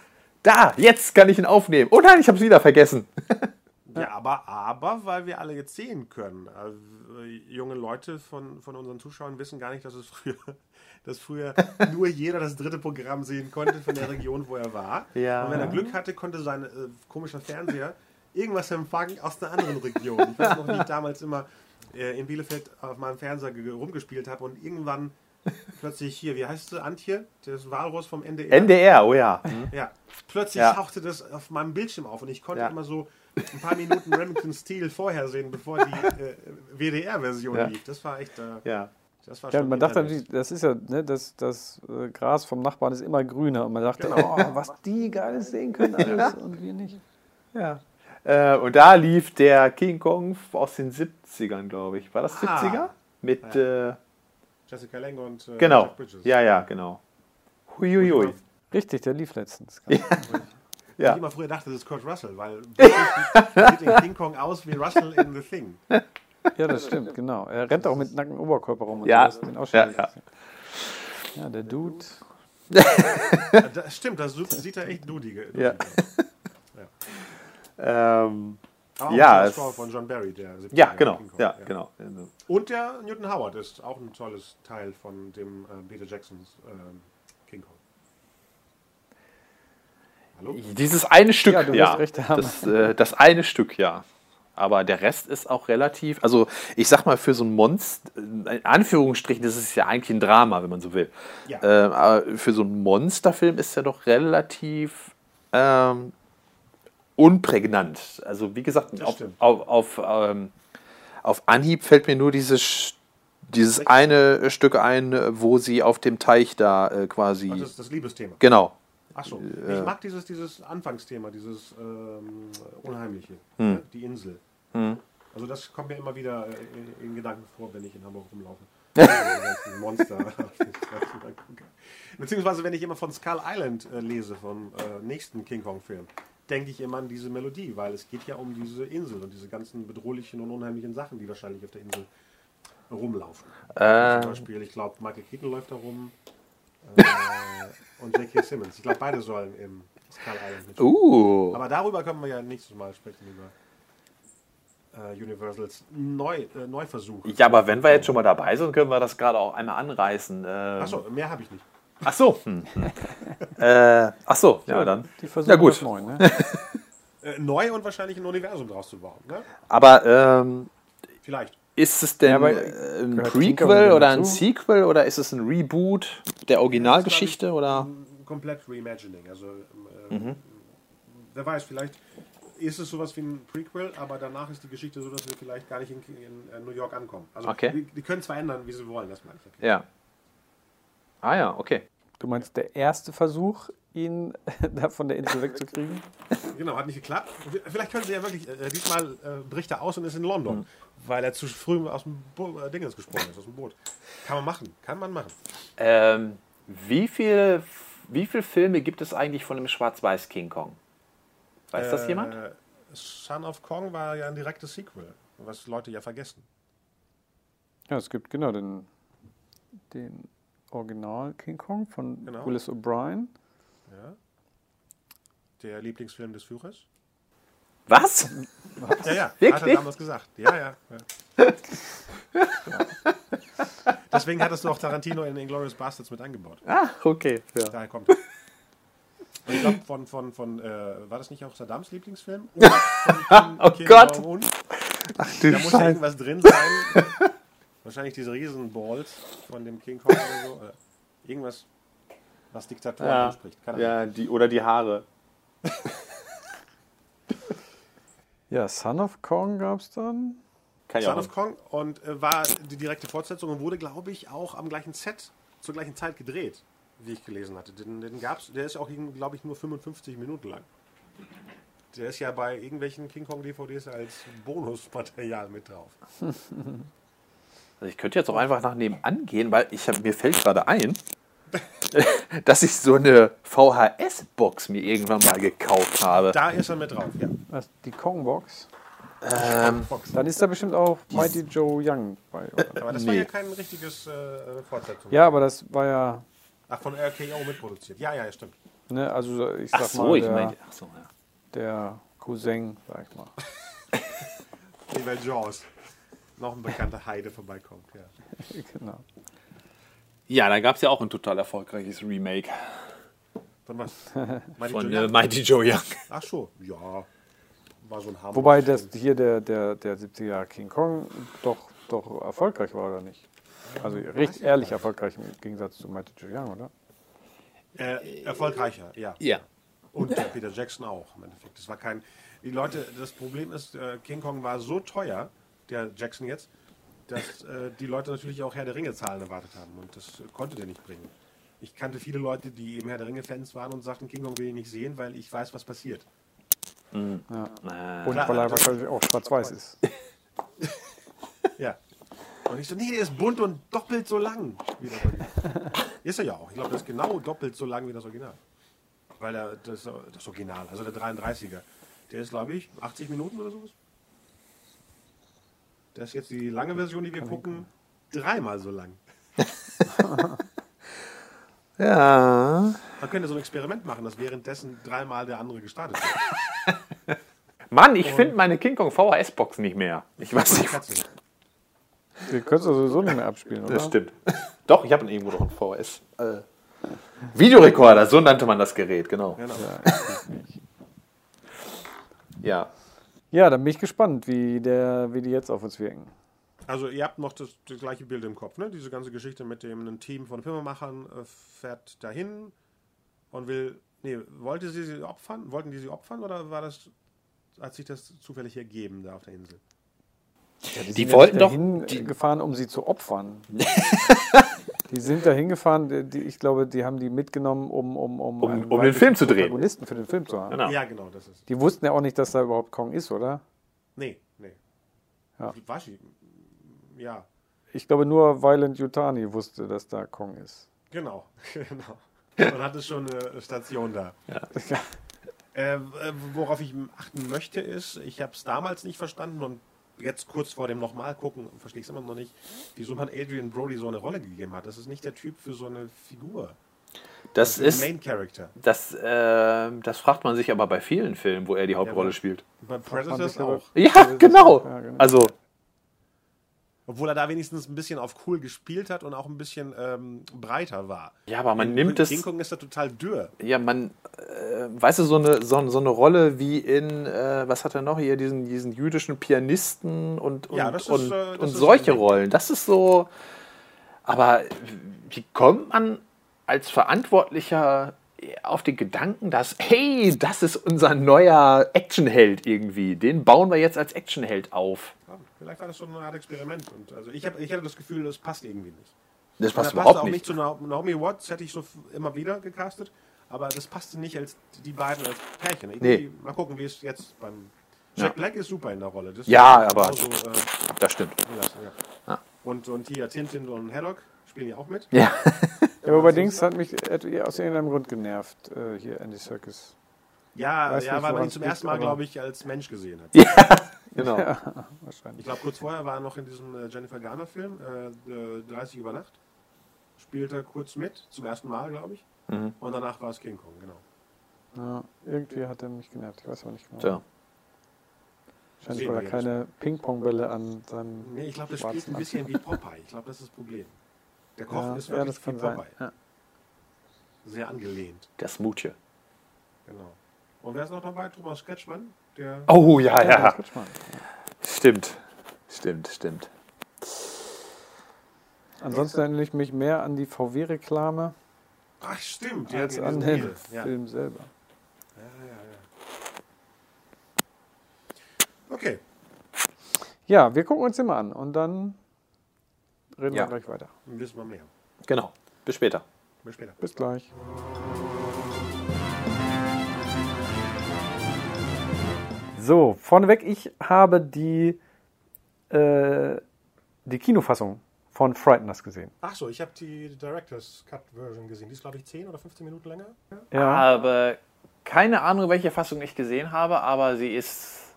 da, jetzt kann ich ihn aufnehmen. Oh nein, ich habe es wieder vergessen. Ja, aber, aber weil wir alle jetzt sehen können. Also, äh, junge Leute von, von unseren Zuschauern wissen gar nicht, dass es früher, dass früher nur jeder das dritte Programm sehen konnte von der Region, wo er war. Ja. Und wenn er Glück hatte, konnte sein äh, komischer Fernseher irgendwas empfangen aus einer anderen Region. Ich weiß noch, wie ich damals immer äh, in Bielefeld auf meinem Fernseher ge- rumgespielt habe und irgendwann plötzlich hier, wie heißt sie, Antje, das Walross vom NDR. NDR, oh ja. Ja, plötzlich Ja. tauchte das auf meinem Bildschirm auf und ich konnte Ja. immer so ein paar Minuten Remington Steel vorher sehen, bevor die äh, WDR-Version Ja. lief. Das war echt, äh, Ja. das war Ja, schon man dachte natürlich, das ist ja, ne, das, das äh, Gras vom Nachbarn ist immer grüner. Und man dachte, Genau. oh, was die Geiles sehen können alles und wir nicht. ja. Äh, und da lief der King Kong aus den 70ern, glaube ich. War das Ah. 70er? Mit, äh, Jessica Lange und äh, genau. Jeff Bridges. Ja, ja, genau. Huiuiui. Richtig, der lief letztens. Ja. Ja. Ich immer früher dachte, das ist Kurt Russell, weil sieht in King Kong aus wie Russell in The Thing. Ja, das stimmt, genau. Er rennt auch mit nacktem Oberkörper rum. Und Ja. so, das den auch schon Ja, ja. ja, der Dude. Ja, das stimmt, das sieht er echt dudige. Ja. Ähm, Aber auch Ja, Score von John Barry, der 70er Ja, genau. King Kong, Ja, genau. Und der Newton Howard ist auch ein tolles Teil von dem äh, Peter Jacksons ähm, King Kong. Hallo? Dieses eine Stück, Ja, ja. du recht haben. Das, äh, das eine Stück, ja. Aber der Rest ist auch relativ, also ich sag mal, für so ein Monster, in Anführungsstrichen, das ist ja eigentlich ein Drama, wenn man so will. Ja. Ähm, aber für so einen Monsterfilm ist er doch relativ ähm, unprägnant. Also wie gesagt, auf, auf, auf, ähm, auf Anhieb fällt mir nur dieses, dieses eine Stück ein, wo sie auf dem Teich da äh, quasi. Das ist das Liebesthema. genau. Achso, Äh. ich mag dieses, dieses Anfangsthema, dieses ähm, Unheimliche, Hm. ne? die Insel. Also das kommt mir immer wieder äh, in, in Gedanken vor, wenn ich in Hamburg rumlaufe. Also Monster. Beziehungsweise wenn ich immer von Skull Island äh, lese, vom äh, nächsten King Kong-Film, denke ich immer an diese Melodie, weil es geht ja um diese Insel und diese ganzen bedrohlichen und unheimlichen Sachen, die wahrscheinlich auf der Insel rumlaufen. Äh. Zum Beispiel, ich glaube, Michael Keaton läuft da rum und J.K. Simmons. Ich glaube, beide sollen im Skull Island mitspielen. Uh. Aber darüber können wir ja nächstes Mal sprechen, über äh, Universals Neu, äh, Neuversuch. Ja, aber wenn wir jetzt schon mal dabei sind, können wir das gerade auch einmal anreißen. Ähm, Achso, mehr habe ich nicht. Ach so. Hm. äh, ach so, ja, dann. Die versuchen Ja, gut. neu, ne? Äh, neu und wahrscheinlich ein Universum draus zu bauen. Ne? Aber ähm, Vielleicht. Ist es denn Ja, aber äh, ein Prequel oder ein dazu? Sequel oder ist es ein Reboot der Originalgeschichte oder? Komplett Reimagining. Also, äh, wer weiß, vielleicht ist es sowas wie ein Prequel, aber danach ist die Geschichte so, dass wir vielleicht gar nicht in, in äh, New York ankommen. Also, Okay. die, die können zwar ändern, wie sie wollen, das meine ich. Ja. Ah ja, okay. Du meinst, der erste Versuch, ihn da von der Insel wegzukriegen? Genau, hat nicht geklappt. Vielleicht können sie ja wirklich, äh, diesmal äh, bricht er aus und ist in London, weil er zu früh aus dem Bo äh, Dingens gesprungen ist, aus dem Boot. Kann man machen, kann man machen. Ähm, wie viele wie viel Filme gibt es eigentlich von dem Schwarz-Weiß King Kong? Weiß das jemand? Äh, Son of Kong war ja ein direktes Sequel, was Leute ja vergessen. Ja, es gibt genau den, den Original King Kong von Genau. Willis O'Brien. Ja. Der Lieblingsfilm des Führers. Was? Ja, ja, hat Wirklich? er damals gesagt. Ja, ja. ja. Deswegen hattest du auch Tarantino in Inglourious Bastards mit eingebaut. Ah, okay. Ja. Daher kommt. Und ich glaube, von, von, von äh, war das nicht auch Saddams Lieblingsfilm? Oder von Kim- Oh Kim Gott. Jong-un? Ach du Da muss ja irgendwas drin sein. Wahrscheinlich diese Riesenballs von dem King Kong oder so. Oder irgendwas, was Diktatur Ja. anspricht. Ja, die, oder die Haare. Ja, Son of Kong gab es dann. Kann Son of Kong und äh, war die direkte Fortsetzung und wurde, glaube ich, auch am gleichen Set zur gleichen Zeit gedreht, wie ich gelesen hatte. Den, den gab's, der ist auch, glaube ich, nur 55 Minuten lang. Der ist ja bei irgendwelchen King Kong DVDs als Bonusmaterial mit drauf. Also ich könnte jetzt auch einfach nach nebenan gehen, weil ich hab, mir fällt gerade ein, dass ich so eine VHS-Box mir irgendwann mal gekauft habe. Da ist er mit drauf, ja. Was, die Kong-Box. Ähm. Dann ist da bestimmt auch Mighty Joe Young bei. Oder? Aber das war Nee. ja kein richtiges äh, Fortsetzung. Ja, aber das war ja, Ach, von RKO mitproduziert. Ja, ja, ja, stimmt. ne, also ich sag ach so, mal, ich der, meine, ach so, ja. der Cousin, sag ich mal. Wie bei Jaws. Noch ein bekannter Heide vorbeikommt, ja. genau. Ja, da gab es ja auch ein total erfolgreiches Remake Von was? Mighty von Joe äh, Young? Mighty Joe Young. Ach so, ja. War so ein Hammer. Wobei das hier der, der, der 70er Jahre King Kong doch, doch erfolgreich war, oder nicht? Also recht ehrlich erfolgreich im Gegensatz zu Mighty Joe Young, oder? Äh, erfolgreicher, ja. Ja. Und der Peter Jackson auch im Endeffekt. Das war kein. Die Leute, das Problem ist, äh, King Kong war so teuer, der Jackson jetzt, dass äh, die Leute natürlich auch Herr der Ringe Zahlen erwartet haben. Und das konnte der nicht bringen. Ich kannte viele Leute, die eben Herr der Ringe Fans waren und sagten, King Kong will ich nicht sehen, weil ich weiß, was passiert. Und Klar, weil er wahrscheinlich auch schwarz-weiß ist. Ja. Und ich so, nee, der ist bunt und doppelt so lang wie das Original. ist er ja auch. Ich glaube, der ist genau doppelt so lang wie das Original. Weil er, das, das Original, also der 33er, der ist, glaube ich, 80 Minuten oder sowas. Das ist jetzt die lange Version, die wir gucken, dreimal so lang. Ja. Man könnte so ein Experiment machen, dass währenddessen dreimal der andere gestartet wird. Mann, ich finde meine King Kong VHS-Box nicht mehr. Ich weiß nicht. Katze. Die könntest du sowieso nicht mehr abspielen, oder? Das stimmt. Doch, ich habe irgendwo noch einen VHS. Äh, Videorekorder, so nannte man das Gerät, genau. Genau. Ja. Ja, dann bin ich gespannt, wie, der, wie die jetzt auf uns wirken. Also ihr habt noch das, das gleiche Bild im Kopf, ne? Diese ganze Geschichte mit dem ein Team von Filmemachern äh, fährt dahin und will. Nee, wollte sie sie opfern? Wollten die sie opfern oder war das, hat sich das zufällig ergeben da auf der Insel? Die wollten doch. dahin Die, gefahren, um sie zu opfern. die sind dahin gefahren, die- die, ich glaube, die haben die mitgenommen, um, um, um, Um- um den Film zu drehen. Protagonisten für den Film zu haben. genau. Ja, genau, das ist. Die wussten ja auch nicht, dass da überhaupt Kong ist, oder? Nee, nee. Ja. War sie? Ja, Ich glaube, nur Violent Yutani wusste, dass da Kong ist. genau. genau. Man hatte schon eine Station da. Äh, äh, worauf ich achten möchte, ist, ich habe es damals nicht verstanden und jetzt kurz vor dem nochmal gucken, verstehe ich es immer noch nicht, wieso man Adrian Brody so eine Rolle gegeben hat. Das ist nicht der Typ für so eine Figur. Das Für den ist. Main Character. Das, äh, das fragt man sich aber bei vielen Filmen, wo er die Hauptrolle aber- spielt. Bei Predators auch. Ja, genau. Ja, genau. Also, Obwohl er da wenigstens ein bisschen auf cool gespielt hat und auch ein bisschen ähm, breiter war. ja, aber man In nimmt es. King Kong ist er total dürr. Ja, man, äh, weißt du, so eine, so, so eine Rolle wie in, äh, was hat er noch hier, diesen, diesen jüdischen Pianisten und, und, Ja, ist, und, äh, und solche. Rollen. Das ist so. Aber wie kommt man als Verantwortlicher auf den Gedanken, dass, hey, das ist unser neuer Actionheld irgendwie. Den bauen wir jetzt als Actionheld auf. Ja, vielleicht war das so eine Art Experiment. Und also ich, hab, ich hatte das Gefühl, das passt irgendwie nicht. Das passt er passte überhaupt auch nicht. zu Na- Naomi Watts, hätte ich so immer wieder gecastet. Aber das passte nicht als die beiden als Pärchen. Irgendwie, Mal gucken, wie es jetzt beim. Jack Ja. Black ist super in der Rolle. Das Ja, aber- genauso, äh, Das stimmt. Ja. Und, und hier Tintin und Haddock spielen ja auch mit. Ja. Ja, aber bei Dings hat mich aus irgendeinem Grund genervt, äh, hier Andy Circus. Ja, Weiß ja nicht, weil man ihn zum ersten Mal, glaube ich, als Mensch gesehen hat. Genau. Wahrscheinlich. Ich glaube, kurz vorher war er noch in diesem äh, Jennifer Garner-Film, äh, äh, 30 über Nacht. Spielte kurz mit, zum ersten Mal, glaube ich. Mhm. Und danach war es King Kong, genau. Ja, irgendwie hat er mich genervt, ich weiß aber nicht genau. Tja. Wahrscheinlich, weil er keine Ping-Pong-Bälle an seinem Nee, ich glaube, das spielt ein bisschen wie Popeye. Ich glaube, das ist das Problem. Der Koch Ja, ist ja, wirklich das kann wie sein. Popeye. Ja. Sehr angelehnt. Der Smoothie. Genau. Und wer ist noch dabei? Thomas Kretschmann? Der Oh, ja, Ja, ja. Kretschmann. Stimmt. Stimmt, stimmt. Ansonsten erinnere ich mich mehr an die VW-Reklame Ach, stimmt. Die als an den Deal. ja. Film selber. Ja, ja, ja. Okay. Ja, wir gucken uns den mal an und dann reden Ja. wir gleich weiter. Dann wissen wir mehr. Genau. Bis später. Bis später. Bis gleich. So, vorneweg, ich habe die, äh, die Kinofassung von Frighteners gesehen. Ach so, ich habe die Director's Cut Version gesehen. Die ist, glaube ich, 10 oder 15 Minuten länger. Ja, habe keine Ahnung, welche Fassung ich gesehen habe, aber sie ist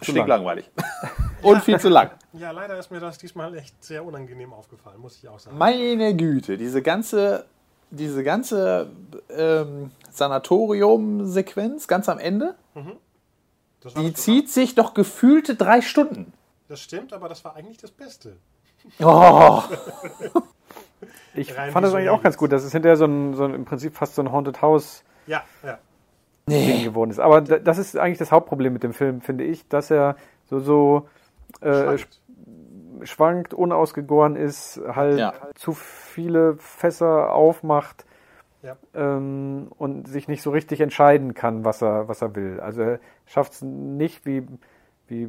stinklangweilig. Und viel zu lang. Ja, leider ist mir das diesmal echt sehr unangenehm aufgefallen, muss ich auch sagen. Meine Güte, diese ganze, diese ganze ähm, Sanatorium-Sequenz ganz am Ende, Das, war die das, zieht sich doch gefühlte drei Stunden. das stimmt, aber das war eigentlich das Beste. Oh, ich rein fand das eigentlich auch ganz gut, dass es hinterher so ein, so ein, im Prinzip fast so ein Haunted House Ja, ja. Ding geworden ist. Aber das ist eigentlich das Hauptproblem mit dem Film, finde ich, dass er so, so äh, Schwankt. schwankt, unausgegoren ist, halt Ja. zu viele Fässer aufmacht Ja. ähm, und sich nicht so richtig entscheiden kann, was er, was er will. Also er schafft es nicht wie, wie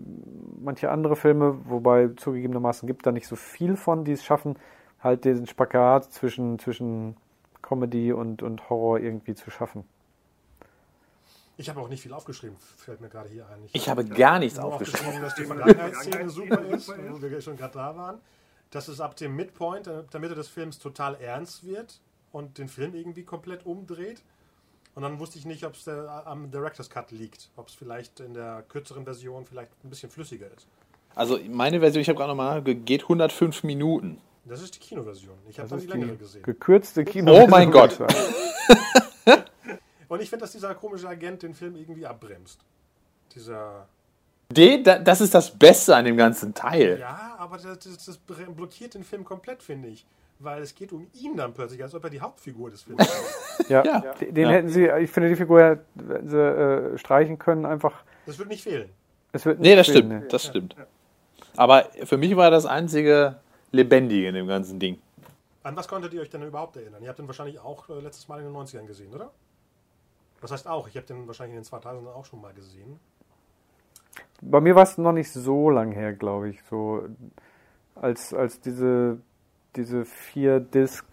manche andere Filme, wobei zugegebenermaßen gibt da nicht so viel von, die es schaffen, halt diesen Spagat zwischen, zwischen Comedy und, und Horror irgendwie zu schaffen. Ich habe auch nicht viel aufgeschrieben, fällt mir gerade hier ein. ich habe gar nichts nur aufgeschrieben. dass die Vergangenheitsszene super ist, wo wir schon gerade da waren. Dass es ab dem Midpoint, äh, der Mitte des Films, total ernst wird und den Film irgendwie komplett umdreht. Und dann wusste ich nicht, ob es am Director's Cut liegt. Ob es vielleicht in der kürzeren Version vielleicht ein bisschen flüssiger ist. Also meine Version, ich habe gerade nochmal, geht 105 Minuten. Das ist die Kinoversion. Ich habe Das dann die ist längere die gesehen. gekürzte Kino. Oh mein Gott. Und ich finde, dass dieser komische Agent den Film irgendwie abbremst. Dieser. Den, da- das ist das Beste an dem ganzen Teil. Ja, aber das, das, das blockiert den Film komplett, finde ich. Weil es geht um ihn dann plötzlich, als ob er die Hauptfigur des Films ist. Ja, Ja. den Ja. hätten sie, ich finde, die Figur hätten sie äh, streichen können, einfach. Das wird nicht fehlen. Es wird Nee, nicht das fehlen, stimmt. ne. Das stimmt. Aber für mich war das einzige Lebendige in dem ganzen Ding. An was konntet ihr euch denn überhaupt erinnern? Ihr habt den wahrscheinlich auch äh, letztes Mal in den 90ern gesehen, oder? Was heißt auch? Ich habe den wahrscheinlich in den 2000ern auch schon mal gesehen. Bei mir war es noch nicht so lang her, glaube ich. So als, als diese, diese vier Disc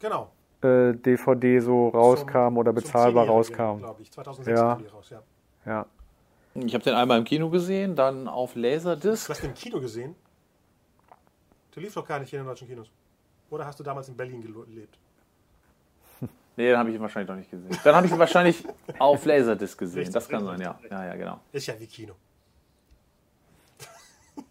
Genau. äh, DVD so rauskam oder bezahlbar rauskam. glaube ich. 2006 Ja. kam die raus, ja. Ja. Ich habe den einmal im Kino gesehen, dann auf Du Laserdisc. hast den im Kino gesehen? Der lief doch gar nicht hier in den deutschen Kinos. Oder hast du damals in Berlin gelebt? Nee, den habe ich wahrscheinlich noch nicht gesehen. Dann habe ich ihn wahrscheinlich auf Laserdisc gesehen. Richtig, das kann richtig, sein, ja. Ja, ja, genau. Ist ja wie Kino.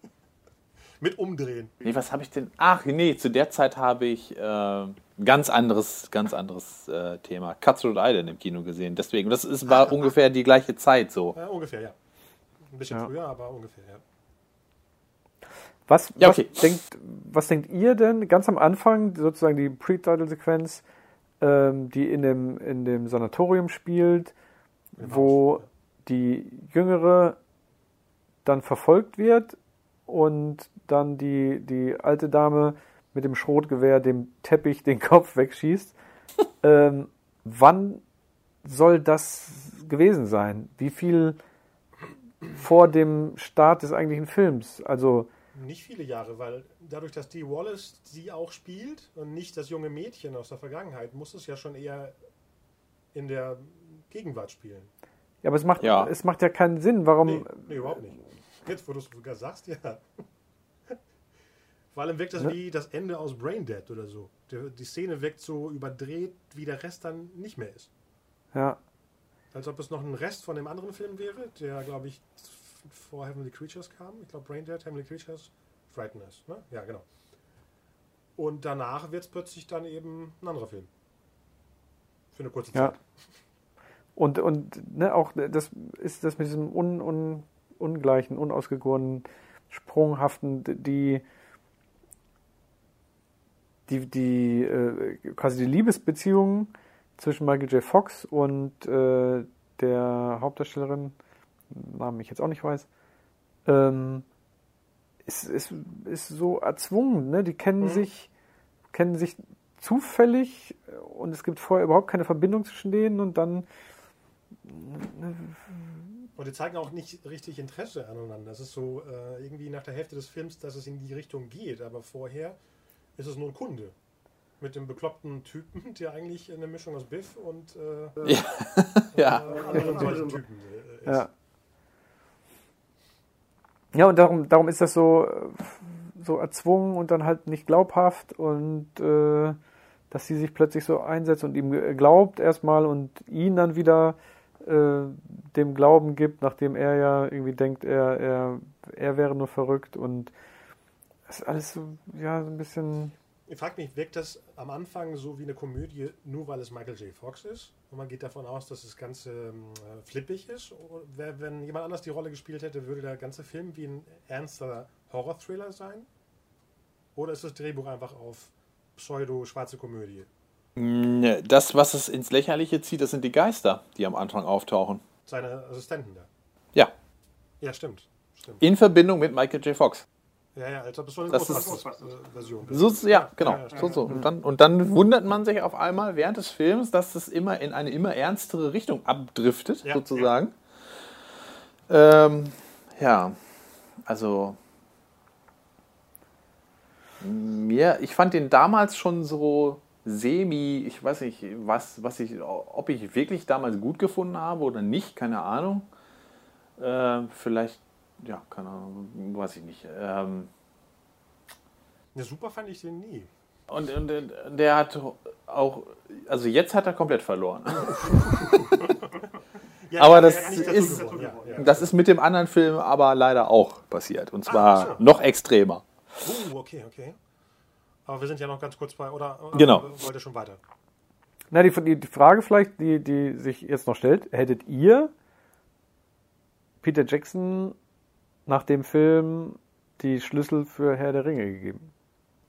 Mit Umdrehen. Nee, was habe ich denn? Ach, nee, zu der Zeit habe ich äh, ganz anderes, ganz anderes äh, Thema. Cutthroat Island im Kino gesehen. Deswegen, das ist, war ungefähr die gleiche Zeit so. Ja, ungefähr, ja. Ein bisschen Ja. früher, aber ungefähr, ja. Was, Ja, was, okay. denkt, was denkt ihr denn ganz am Anfang, sozusagen die Pre-Title-Sequenz, ähm, die in dem, in dem Sanatorium spielt, wo die Jüngere dann verfolgt wird und dann die, die alte Dame mit dem Schrotgewehr dem Teppich den Kopf wegschießt. ähm, wann soll das gewesen sein? Wie viel vor dem Start des eigentlichen Films? Also Nicht viele Jahre, weil dadurch, dass Dee Wallace sie auch spielt und nicht das junge Mädchen aus der Vergangenheit, muss es ja schon eher in der Gegenwart spielen. Ja, aber es macht, Ja. es macht ja keinen Sinn. Warum? Nee, nee überhaupt nicht. Jetzt, wo du es sogar sagst, ja. Vor allem wirkt das Ne? wie das Ende aus Braindead oder so. Die, die Szene wirkt so überdreht, wie der Rest dann nicht mehr ist. Ja, Als ob es noch ein Rest von dem anderen Film wäre, der, glaube ich, vor Heavenly Creatures kam. Ich glaube, Braindead, Heavenly Creatures, Frighteners. Ne? Ja, genau. Und danach wird es plötzlich dann eben ein anderer Film. Für eine kurze ja. Zeit. Und, und ne, auch das ist das mit diesem un, un, ungleichen, unausgegorenen, sprunghaften, die die, die äh, quasi die Liebesbeziehung zwischen Michael J. Fox und äh, der Hauptdarstellerin, Namen ich jetzt auch nicht weiß, ähm, ist, ist, ist so erzwungen, ne? Die kennen Mhm. sich, kennen sich zufällig und es gibt vorher überhaupt keine Verbindung zwischen denen und dann Und die zeigen auch nicht richtig Interesse aneinander. Das ist so äh, irgendwie nach der Hälfte des Films, dass es in die Richtung geht. Aber vorher ist es nur ein Kunde. Mit dem bekloppten Typen, der eigentlich eine Mischung aus Biff und äh, Ja. ja. äh, anderen solchen Typen äh, ist. Ja. Ja, und darum, darum ist das so, äh, so erzwungen und dann halt nicht glaubhaft und äh, dass sie sich plötzlich so einsetzt und ihm glaubt erstmal und ihn dann wieder äh, dem Glauben gibt, nachdem er ja irgendwie denkt, er, er, er wäre nur verrückt und das ist alles so, ja, so ein bisschen. Ich frage mich, wirkt das am Anfang so wie eine Komödie, nur weil es Michael J. Fox ist? Und man geht davon aus, dass das Ganze ähm, äh, flippig ist? Wenn jemand anders die Rolle gespielt hätte, würde der ganze Film wie ein ernster Horror-Thriller sein? Oder ist das Drehbuch einfach auf pseudo-schwarze Komödie? Ne, Das, was es ins Lächerliche zieht, das sind die Geister, die am Anfang auftauchen. Seine Assistenten da. Ja. Ja, stimmt. stimmt. In Verbindung mit Michael J. Fox. Ja, ja, als ob es so eine Das ist- Ghostbusters-Version So, ja, genau. Ja, ja, So, so. Und, dann, und dann wundert man sich auf einmal während des Films, dass es immer in eine immer ernstere Richtung abdriftet, Ja, sozusagen. Ähm, ja, also mir, ich fand den damals schon so semi, ich weiß nicht, was, was ich, ob ich wirklich damals gut gefunden habe oder nicht, keine Ahnung. Äh, vielleicht, ja, keine Ahnung, weiß ich nicht. Ähm, Ja, super fand ich den nie. und, und, und der hat auch, also jetzt hat er komplett verloren. Ja, Aber er das ist- ja, ja. Das ist mit dem anderen Film aber leider auch passiert. Und zwar ach so. noch extremer. Oh, okay, okay. Aber wir sind ja noch ganz kurz bei, oder? oder Genau. Wollt ihr schon weiter? Na, die, die, die Frage vielleicht, die, die sich jetzt noch stellt, hättet ihr Peter Jackson nach dem Film die Schlüssel für Herr der Ringe gegeben?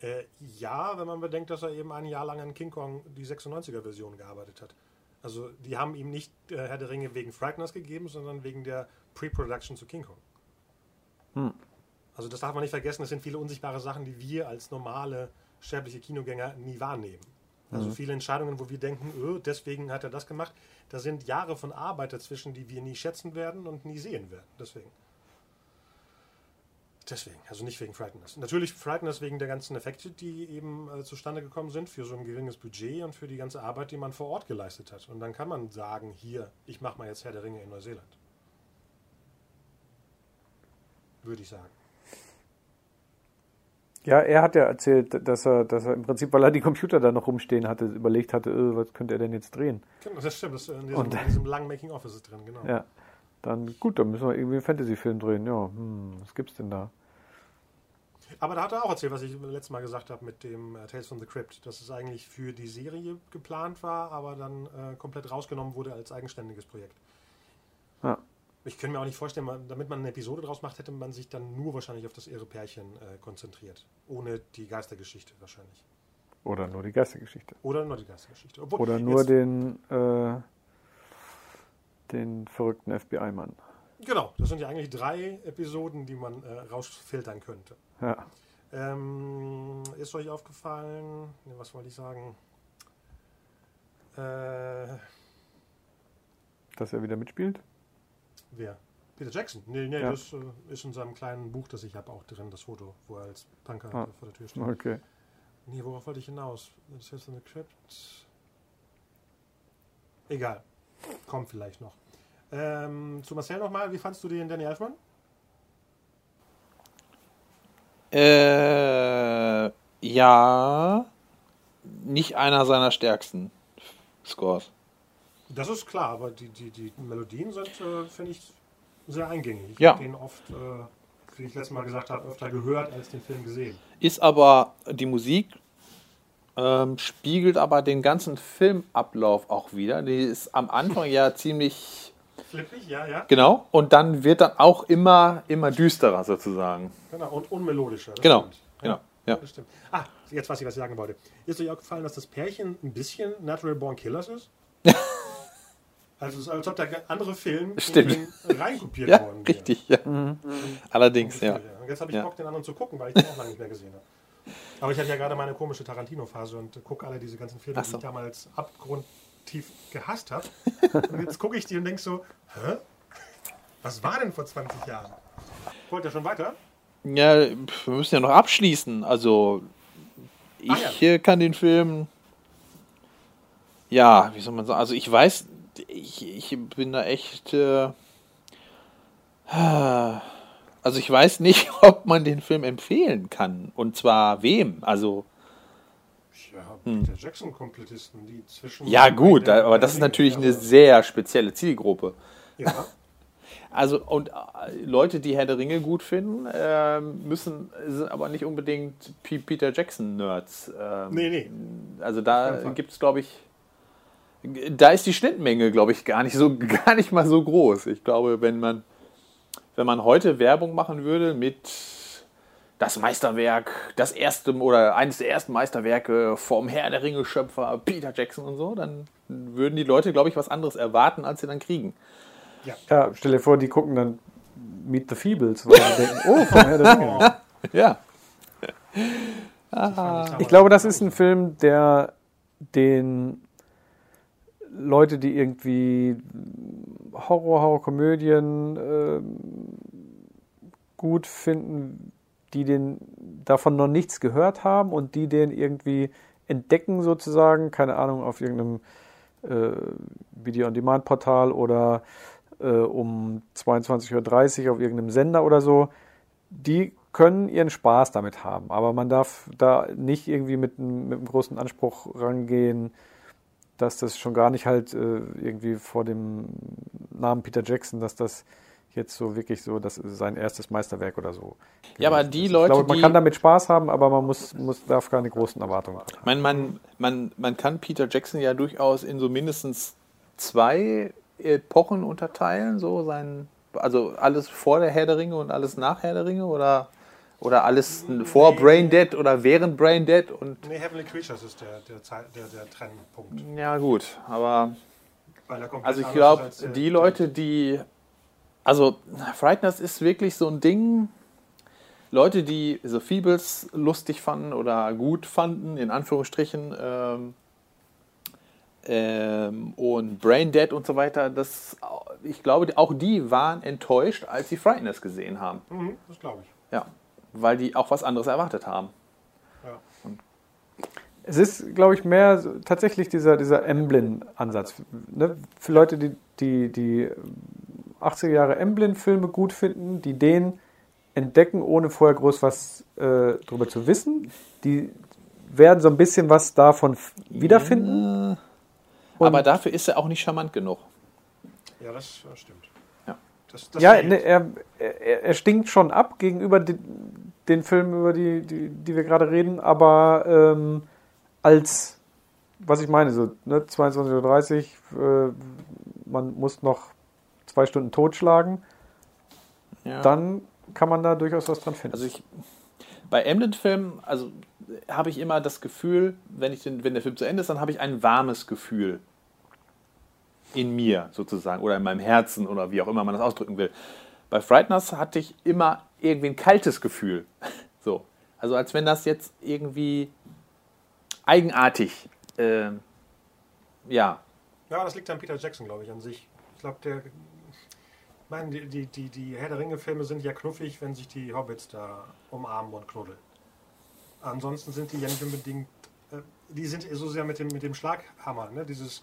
Äh, ja, wenn man bedenkt, dass er eben ein Jahr lang an King Kong die 96er-Version gearbeitet hat. Also die haben ihm nicht äh, Herr der Ringe wegen Frighteners gegeben, sondern wegen der Pre-Production zu King Kong. Hm. Also das darf man nicht vergessen, das sind viele unsichtbare Sachen, die wir als normale sterbliche Kinogänger nie wahrnehmen. Also Mhm. viele Entscheidungen, wo wir denken, öh, deswegen hat er das gemacht. Da sind Jahre von Arbeit dazwischen, die wir nie schätzen werden und nie sehen werden. Deswegen. Deswegen, also nicht wegen Frighteners. Natürlich Frighteners wegen der ganzen Effekte, die eben äh, zustande gekommen sind für so ein geringes Budget und für die ganze Arbeit, die man vor Ort geleistet hat. Und dann kann man sagen, hier, ich mache mal jetzt Herr der Ringe in Neuseeland. Würde ich sagen. Ja, er hat ja erzählt, dass er, dass er im Prinzip, weil er die Computer da noch rumstehen hatte, überlegt hatte, äh, was könnte er denn jetzt drehen? Genau, das stimmt. Das ist in diesem, Und- in diesem langen Making-of ist es drin, genau. Ja. Dann, gut, dann müssen wir irgendwie einen Fantasy-Film drehen. Ja, hm, was gibt's denn da? Aber da hat er auch erzählt, was ich letztes Mal gesagt habe mit dem äh, Tales from the Crypt, dass es eigentlich für die Serie geplant war, aber dann äh, komplett rausgenommen wurde als eigenständiges Projekt. Ja. Ich könnte mir auch nicht vorstellen, man, damit man eine Episode draus macht, hätte man sich dann nur wahrscheinlich auf das irre Pärchen äh, konzentriert. Ohne die Geistergeschichte wahrscheinlich. Oder nur die Geistergeschichte. Oder nur die Geistergeschichte. Obwohl, Oder nur den, äh, den verrückten FBI-Mann. Genau, das sind ja eigentlich drei Episoden, die man äh, rausfiltern könnte. Ja. Ähm, ist euch aufgefallen, was wollte ich sagen? Äh, Dass er wieder mitspielt? wer? Peter Jackson? Nee, nee, Ja. das äh, ist in seinem kleinen Buch, das ich habe, auch drin, das Foto, wo er als Punker Ah. vor der Tür steht. Okay. Nee, worauf wollte ich hinaus? Das ist in the Crypt. Egal. Kommt vielleicht noch. Ähm, zu Marcel nochmal, wie fandst du den Danny Elfman? Äh, ja, nicht einer seiner stärksten Scores. Das ist klar, aber die, die, die Melodien sind, äh, finde ich, sehr eingängig. Ich Ja. habe den oft, äh, wie ich letztes Mal gesagt habe, öfter gehört als den Film gesehen. Ist aber die Musik ähm, spiegelt aber den ganzen Filmablauf auch wieder. Die ist am Anfang ja ziemlich Flippig, ja, ja. genau und dann wird dann auch immer immer düsterer sozusagen. Genau, und unmelodischer. Genau, stimmt. genau, ja. Das stimmt. Ah, jetzt weiß ich, was ich sagen wollte. Ist euch auch gefallen, dass das Pärchen ein bisschen Natural Born Killers ist? also es ist, als ob der andere Film in Stimmt. den reinkopiert Ja, worden wäre. richtig. Ja. Allerdings, ja. Und jetzt habe ich Ja. Bock, den anderen zu gucken, weil ich den auch lange nicht mehr gesehen habe. Aber ich hatte ja gerade meine komische Tarantino-Phase und gucke alle diese ganzen Filme, so. die ich damals abgrundtief gehasst habe. Und jetzt gucke ich die und denke so, hä? Was war denn vor 20 Jahren? Wollt ihr schon weiter? Ja, wir müssen ja noch abschließen. Also ich Ah, ja. kann den Film. Ja, wie soll man sagen? Also ich weiß, ich, ich bin da echt. Äh, also ich weiß nicht, ob man den Film empfehlen kann. Und zwar wem? Also Ja, Peter Jackson-Komplettisten, die zwischen. ja gut, aber das ist natürlich eine sehr spezielle Zielgruppe. Ja, Also und äh, Leute, die Herr der Ringe gut finden, ähm, müssen sind aber nicht unbedingt Peter Jackson Nerds. Ähm, nee, nee. Also da gibt es, glaube ich, da ist die Schnittmenge, glaube ich, gar nicht so gar nicht mal so groß. Ich glaube, wenn man wenn man heute Werbung machen würde mit das Meisterwerk, das erste oder eines der ersten Meisterwerke vom Herr der Ringe Schöpfer Peter Jackson und so, dann würden die Leute, glaube ich, was anderes erwarten, als sie dann kriegen. Ja, stell dir vor, die gucken dann Meet the Feebles, weil sie denken, oh, von Herr der Ringe. Ja. Ich glaube, das ist ein Film, der den Leute, die irgendwie Horror, Horrorkomödien ähm, gut finden, die den davon noch nichts gehört haben und die den irgendwie entdecken sozusagen, keine Ahnung, auf irgendeinem äh, Video-on-Demand-Portal oder äh, um 22.30 Uhr auf irgendeinem Sender oder so, die können ihren Spaß damit haben. Aber man darf da nicht irgendwie mit, mit einem großen Anspruch rangehen, dass das schon gar nicht halt äh, irgendwie vor dem Namen Peter Jackson, dass das jetzt so wirklich so, das ist sein erstes Meisterwerk oder so. Ja, aber die ist. Leute, ich glaube, man die- kann damit Spaß haben, aber man muss, muss darf keine großen Erwartungen haben. Man, man, man, man kann Peter Jackson ja durchaus in so mindestens zwei Epochen unterteilen, so sein, Also alles vor der Herr der Ringe und alles nach Herr der Ringe oder, oder alles vor Brain Dead oder während Brain Dead und Nee, Heavenly Creatures ist der, der, der, der Trennpunkt. ja gut, aber Weil komplett also ich glaube, die Leute, die also Frighteners ist wirklich so ein Ding. Leute, die The Feebles lustig fanden oder gut fanden, in Anführungsstrichen, ähm, ähm, und Brain Dead und so weiter, das, ich glaube, auch die waren enttäuscht, als sie Frighteners gesehen haben. Mhm, das glaube ich. Ja, weil die auch was anderes erwartet haben. Ja. Es ist, glaube ich, mehr tatsächlich dieser, dieser Emblem-Ansatz. Ne? Für Leute, die die, die 80er Jahre Emblem-Filme gut finden, die den entdecken, ohne vorher groß was äh, drüber zu wissen, die werden so ein bisschen was davon wiederfinden. Und- Aber dafür ist er auch nicht charmant genug. Ja, das stimmt. Ja. Das, das Ja, ne, er, er, er stinkt schon ab gegenüber den, den Filmen, über die, die, die wir gerade reden, aber ähm, als, was ich meine, so ne, 22.30 Uhr, äh, man muss noch zwei Stunden totschlagen, Ja. dann kann man da durchaus was dran finden. Also ich, bei Emblem-Filmen, also habe ich immer das Gefühl, wenn, ich den, wenn der Film zu Ende ist, dann habe ich ein warmes Gefühl in mir sozusagen oder in meinem Herzen oder wie auch immer man das ausdrücken will. Bei Frighteners hatte ich immer irgendwie ein kaltes Gefühl. So. Also als wenn das jetzt irgendwie eigenartig, äh, ja, Ja, das liegt an Peter Jackson, glaube ich, an sich. Ich glaube, der. Ich meine, die, die, die, Herr der Ringe-Filme sind ja knuffig, wenn sich die Hobbits da umarmen und knuddeln. Ansonsten sind die ja nicht unbedingt. Äh, die sind so sehr mit dem, mit dem Schlaghammer, ne? Dieses.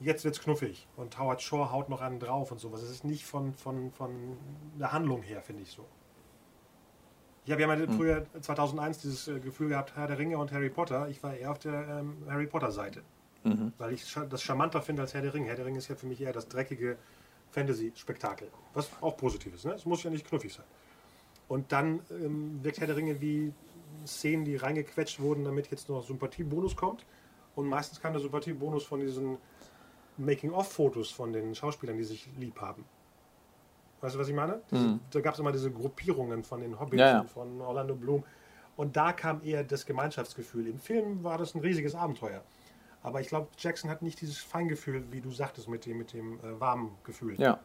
Jetzt wird's knuffig. Und Howard Shore haut noch einen drauf und sowas. Es ist nicht von, von, von der Handlung her, finde ich so. Ich habe ja mal früher 2001 dieses äh, Gefühl gehabt, Herr der Ringe und Harry Potter. Ich war eher auf der ähm, Harry Potter-Seite. Weil ich das charmanter finde als Herr der Ringe. Herr der Ringe ist ja für mich eher das dreckige Fantasy-Spektakel. Was auch positiv ist. Ne? Es muss ja nicht knuffig sein. Und dann ähm, wirkt Herr der Ringe wie Szenen, die reingequetscht wurden, damit jetzt noch Sympathiebonus kommt. Und meistens kam der Sympathiebonus von diesen Making-of-Fotos von den Schauspielern, die sich lieb haben. Weißt du, was ich meine? Diese, Da gab es immer diese Gruppierungen von den Hobbits Ja, ja. und von Orlando Bloom. Und da kam eher das Gemeinschaftsgefühl. Im Film war das ein riesiges Abenteuer. Aber ich glaube, Jackson hat nicht dieses Feingefühl, wie du sagtest, mit dem, mit dem äh, warmen Gefühl. ja.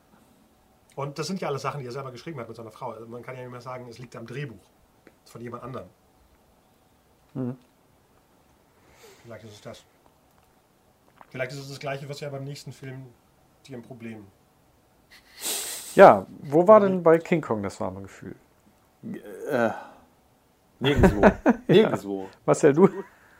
Und das sind ja alles Sachen, die er selber geschrieben hat mit seiner Frau. Also man kann ja nicht mehr sagen, es liegt am Drehbuch. Es ist von jemand anderem. Vielleicht ist es das. Vielleicht ist es das Gleiche, was ja beim nächsten Film dir ein Problem. ja, wo war denn bei King Kong das warme Gefühl? Äh, nirgendwo. Nirgendwo. Marcel, du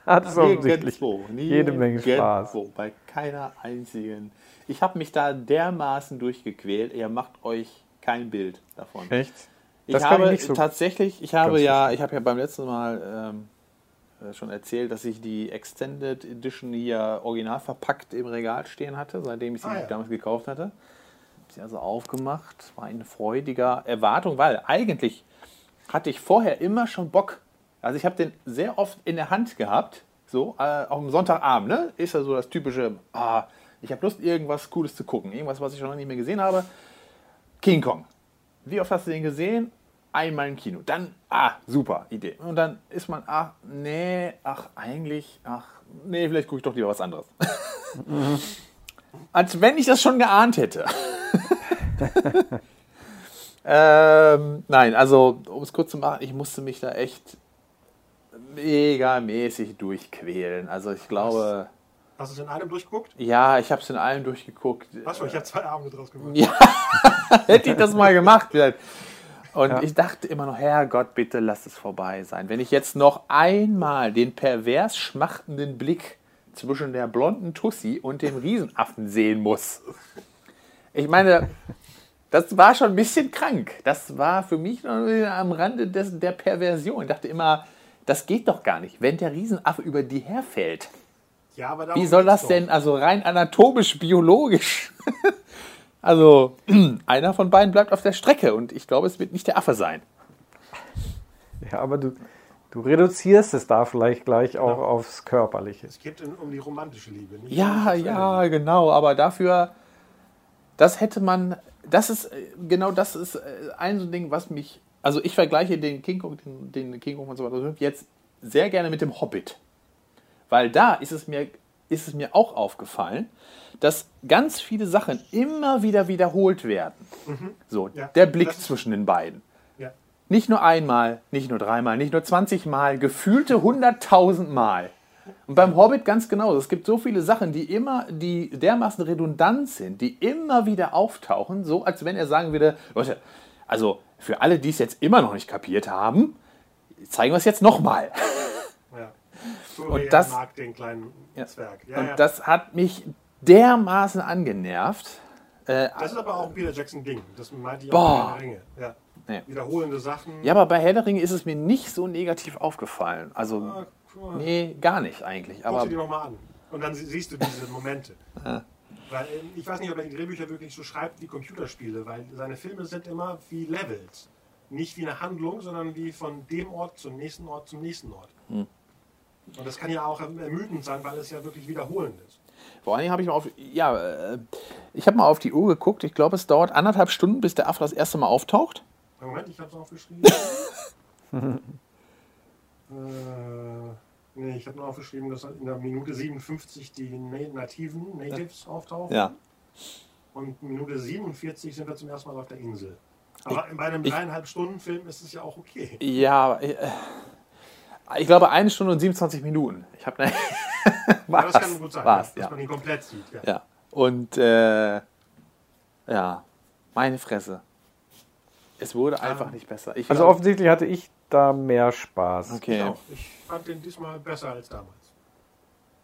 hattest offensichtlich Nirgendwo. jede Menge Spaß. Nirgendwo. Bei keiner einzigen. Ich habe mich da dermaßen durchgequält. Ihr macht euch kein Bild davon. Echt? Ich Das kann habe ich nicht so tatsächlich, ich habe ja, ich habe ja beim letzten Mal ähm, äh, schon erzählt, dass ich die Extended Edition hier original verpackt im Regal stehen hatte, seitdem ich sie Ah, ja. damals gekauft hatte. Hab sie also aufgemacht, war in freudiger Erwartung, weil eigentlich hatte ich vorher immer schon Bock. Also ich habe den sehr oft in der Hand gehabt, so äh, auch am Sonntagabend, ne? Ist ja so das typische, ah, ich habe Lust, irgendwas Cooles zu gucken, irgendwas, was ich schon lange nicht mehr gesehen habe. King Kong. Wie oft hast du den gesehen? Einmal im Kino. Dann, ah, super Idee. Und dann ist man, ach, nee, ach, eigentlich, ach, nee, vielleicht gucke ich doch lieber was anderes. Als wenn ich das schon geahnt hätte. ähm, nein, also, um es kurz zu machen, ich musste mich da echt megamäßig durchquälen. Also ich glaube, Hast du es in einem durchgeguckt? ja, ich habe es in allem durchgeguckt. Achso, ich habe zwei Abende draus gemacht. Ja, hätte ich das mal gemacht. vielleicht. Und ich dachte immer noch, Herrgott, bitte lass es vorbei sein. Wenn ich jetzt noch einmal den pervers schmachtenden Blick zwischen der blonden Tussi und dem Riesenaffen sehen muss. Ich meine, das war schon ein bisschen krank. Das war für mich noch am Rande des, der Perversion. Ich dachte immer, das geht doch gar nicht, wenn der Riesenaffe über die herfällt. Ja, aber Wie soll das doch. denn, also rein anatomisch, biologisch? Also, einer von beiden bleibt auf der Strecke und ich glaube, es wird nicht der Affe sein. Ja, aber du, du reduzierst es da vielleicht gleich auch aufs Körperliche. Es geht um die romantische Liebe. Nicht Ja, um ja, genau, aber dafür, Das hätte man, das ist, genau das ist äh, ein so ein Ding, was mich, also ich vergleiche den King Kong, den, den King Kong von 2005 jetzt sehr gerne mit dem Hobbit. Weil da ist es mir, ist es mir auch aufgefallen, dass ganz viele Sachen immer wieder wiederholt werden. So, Ja, der Blick das zwischen den beiden. Ja. Nicht nur einmal, nicht nur dreimal, nicht nur 20 Mal, gefühlte 100.000 Mal. Und beim Hobbit ganz genau. Es gibt so viele Sachen, die immer, die dermaßen redundant sind, die immer wieder auftauchen, so als wenn er sagen würde, Leute, also für alle, die es jetzt immer noch nicht kapiert haben, zeigen wir es jetzt nochmal. Ja. Und das- mag den kleinen. Zwerg. Ja, Und ja. das hat mich dermaßen angenervt. Äh, Das ist aber auch Peter Jackson Ding. Das meinte ich Boah. auch bei Ringe. Ja. Nee. Wiederholende Sachen. ja, aber bei Herr der Ringe ist es mir nicht so negativ aufgefallen. Also, Ah, cool. nee, gar nicht eigentlich. Guck Aber sie dir nochmal an. Und dann sie- siehst du diese Momente. Weil ähm, ich weiß nicht, ob er die Drehbücher wirklich so schreibt wie Computerspiele, weil seine Filme sind immer wie Levels. Nicht wie eine Handlung, sondern wie von dem Ort zum nächsten Ort zum nächsten Ort. Hm. Und das kann ja auch ermüdend sein, weil es ja wirklich wiederholend ist. Vor allen Dingen habe ich mal auf, ja, äh, ich habe mal auf die Uhr geguckt. Ich glaube, es dauert anderthalb Stunden, bis der Affe das erste Mal auftaucht. Moment, ich habe es aufgeschrieben. äh, nee, ich habe nur aufgeschrieben, dass in der Minute 57 die Na- Nativen, Natives auftauchen. Ja. Und Minute 47 sind wir zum ersten Mal auf der Insel. Aber bei einem ich- dreieinhalb Stunden Film ist es ja auch okay. Ja, äh, ich glaube eine Stunde und 27 Minuten. Ich habe Ja, das kann gut sein, war's, dass ja. man ihn komplett sieht. Ja. ja. Und äh, ja, meine Fresse. Es wurde einfach nicht besser. Ich Also glaub- offensichtlich hatte ich da mehr Spaß. okay. Genau. Ich fand den diesmal besser als damals.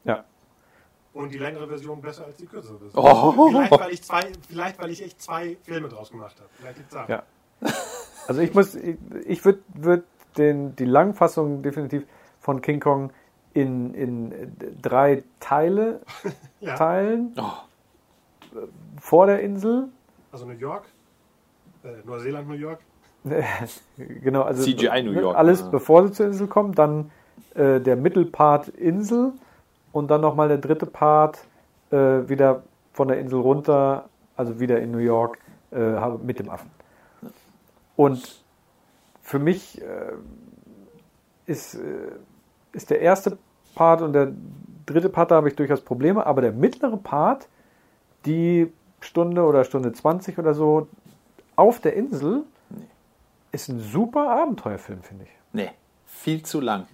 Ja. Und die längere Version besser als die kürzere Version. Oh. Vielleicht, weil ich zwei, vielleicht, weil ich echt zwei Filme draus gemacht habe. Vielleicht liegt's daran. Ja. Also ich muss, ich, ich würde würd den die Langfassung definitiv von King Kong in, in drei Teile Ja. teilen. Oh. Vor der Insel. Also New York, äh, Neuseeland, New York. genau, also CGI New ne, York, Alles ja. bevor sie zur Insel kommen, dann äh, der Mittelpart Insel und dann nochmal der dritte Part äh, wieder von der Insel runter, also wieder in New York äh, mit dem Affen. Und für mich äh, ist, äh, ist der erste Part und der dritte Part, da habe ich durchaus Probleme, aber der mittlere Part, die Stunde oder Stunde 20 oder so auf der Insel, ist ein super Abenteuerfilm, finde ich. Nee, viel zu lang.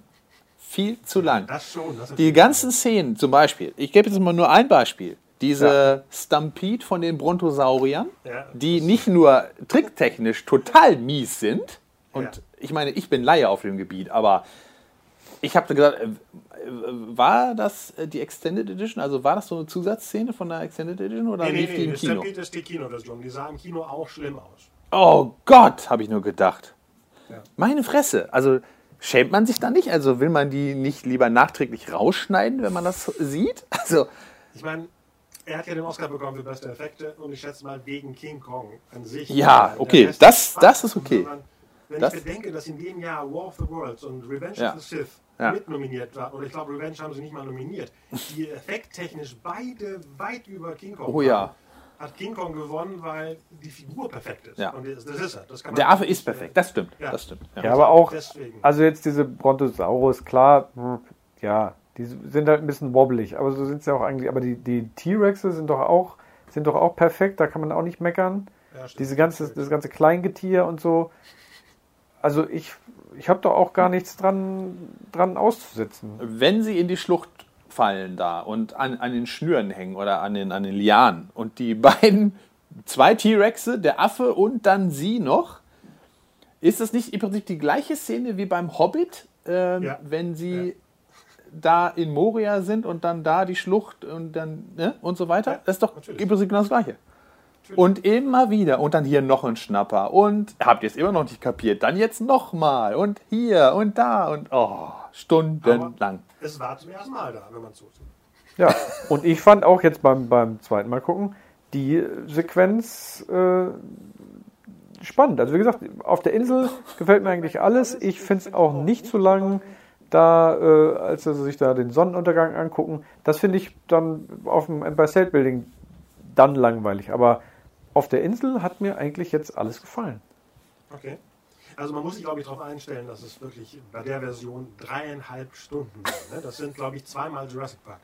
Viel zu lang. Das schon. Das ist Die ganzen Szenen, zum Beispiel, ich gebe jetzt mal nur ein Beispiel. Diese Stampede von den Brontosauriern, Ja, die nicht nur tricktechnisch total mies sind, und Ja. ich meine, ich bin Laie auf dem Gebiet, aber ich habe gesagt, äh, äh, war das äh, die Extended Edition? Also war das so eine Zusatzszene von der Extended Edition oder Nee, nee, lief die nee, im das Kino? Ist die Kinoversion. Die sah im Kino auch schlimm aus. Oh Gott, habe ich nur gedacht. Ja. Meine Fresse. Also schämt man sich da nicht? Also will man die nicht lieber nachträglich rausschneiden, wenn man das sieht? Also Ich meine, er hat ja den Oscar bekommen für beste Effekte und ich schätze mal wegen King Kong an sich. Ja, okay, das- das ist okay. sondern Wenn Das- ich bedenke, dass in dem Jahr War of the Worlds und Revenge Ja. of the Sith Ja. mitnominiert war, oder ich glaube, Revenge haben sie nicht mal nominiert, die effekttechnisch beide weit über King Kong Oh ja. waren, hat King Kong gewonnen, weil die Figur perfekt ist. Ja. Und das, das ist er. Das kann man der Affe ist perfekt, das stimmt. Ja. Das stimmt. Ja. Ja, aber auch, Deswegen. also jetzt diese Brontosaurus, klar, hm, ja, die sind halt ein bisschen wobbelig, aber so sind sie auch eigentlich, aber die, die T-Rexe sind doch auch, sind doch auch perfekt, da kann man auch nicht meckern. Ja. Diese ganze, das ganze Kleingetier und so. Also ich, ich habe doch auch gar nichts dran, dran auszusetzen. Wenn sie in die Schlucht fallen da und an, an den Schnüren hängen oder an den, an den Lianen und die beiden, zwei T-Rexe, der Affe und dann sie noch, ist das nicht im Prinzip die gleiche Szene wie beim Hobbit, ähm, Ja. wenn sie Ja. da in Moria sind und dann da die Schlucht und dann ne, und so weiter? Ja, das ist doch natürlich. im Prinzip genau das Gleiche. Und immer wieder. Und dann hier noch ein Schnapper. Und habt ihr es immer noch nicht kapiert? Dann jetzt nochmal. Und hier und da. Und oh, stundenlang. Es war zum ersten Mal da, wenn man es so sieht. Ja, und ich fand auch jetzt beim, beim zweiten Mal gucken, die Sequenz äh, spannend. Also wie gesagt, auf der Insel gefällt mir eigentlich alles. Ich finde es auch nicht so lang, da, äh, als sie sich da den Sonnenuntergang angucken. Das finde ich dann auf dem Empire State Building dann langweilig. Aber auf der Insel hat mir eigentlich jetzt alles gefallen. Okay. Also man muss sich, glaube ich, darauf einstellen, dass es wirklich bei der Version dreieinhalb Stunden sind. Ne? Das sind, glaube ich, zweimal Jurassic Park.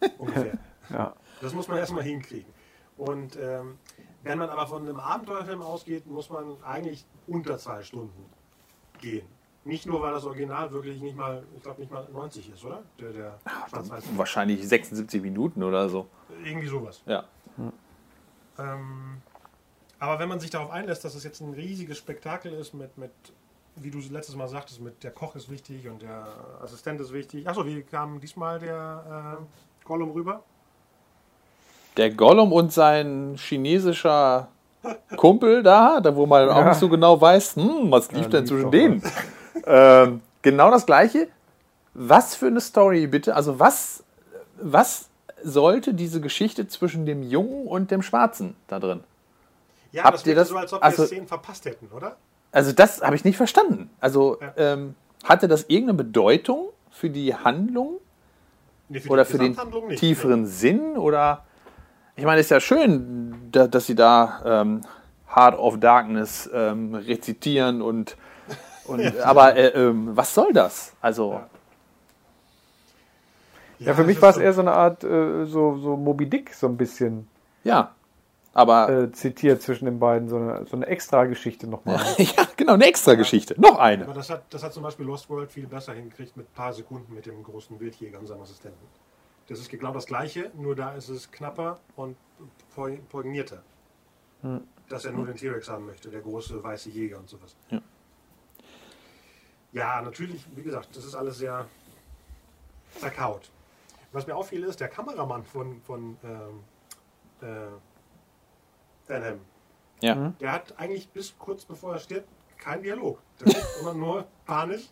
Ungefähr. Ja. Das muss man erstmal hinkriegen. Und ähm, wenn man aber von einem Abenteuerfilm ausgeht, muss man eigentlich unter zwei Stunden gehen. Nicht nur, weil das Original wirklich nicht mal, ich glaube nicht mal 90 ist, oder? Der, der Schwarz-Weiß. Wahrscheinlich 76 Minuten oder so. Irgendwie sowas. Ja. Ähm, aber wenn man sich darauf einlässt, dass es jetzt ein riesiges Spektakel ist, mit, mit, wie du letztes Mal sagtest, mit der Koch ist wichtig und der Assistent ist wichtig. Achso, wie kam diesmal der äh, Gollum rüber? Der Gollum und sein chinesischer Kumpel da, da wo man auch Ja. nicht so genau weiß, hm, was lief Ja, denn lief zwischen denen. ähm, genau das gleiche. Was für eine Story bitte? Also was, was sollte diese Geschichte zwischen dem Jungen und dem Schwarzen da drin? Ja, Habt das ihr das- so, als ob also- wir Szenen verpasst hätten, oder? Also das habe ich nicht verstanden. Also Ja. ähm, hatte das irgendeine Bedeutung für die Handlung Nee, oder die für den nicht. tieferen Sinn? Oder ich meine, es ist ja schön, da, dass sie da ähm, Heart of Darkness ähm, rezitieren und, und aber äh, ähm, was soll das? Also Ja. Ja, für das mich war es so- eher so eine Art, äh, so, so Moby Dick so ein bisschen ja, aber äh, zitiert zwischen den beiden, so eine, so eine Extra-Geschichte nochmal. ja, genau eine extra Geschichte, noch Aber eine. das hat, das hat zum Beispiel Lost World viel besser hingekriegt mit ein paar Sekunden mit dem großen Wildjäger und seinem Assistenten. Das ist genau das Gleiche, nur da ist es knapper und poig- poignierter. Dass er nur den T-Rex haben möchte, der große weiße Jäger und sowas. Ja. Ja, natürlich, wie gesagt, das ist alles sehr verkaut. Was mir auffiel ist, der Kameramann von, von ähm, äh, Van Hamm, Ja, der hat eigentlich bis kurz bevor er stirbt keinen Dialog. Der guckt immer nur panisch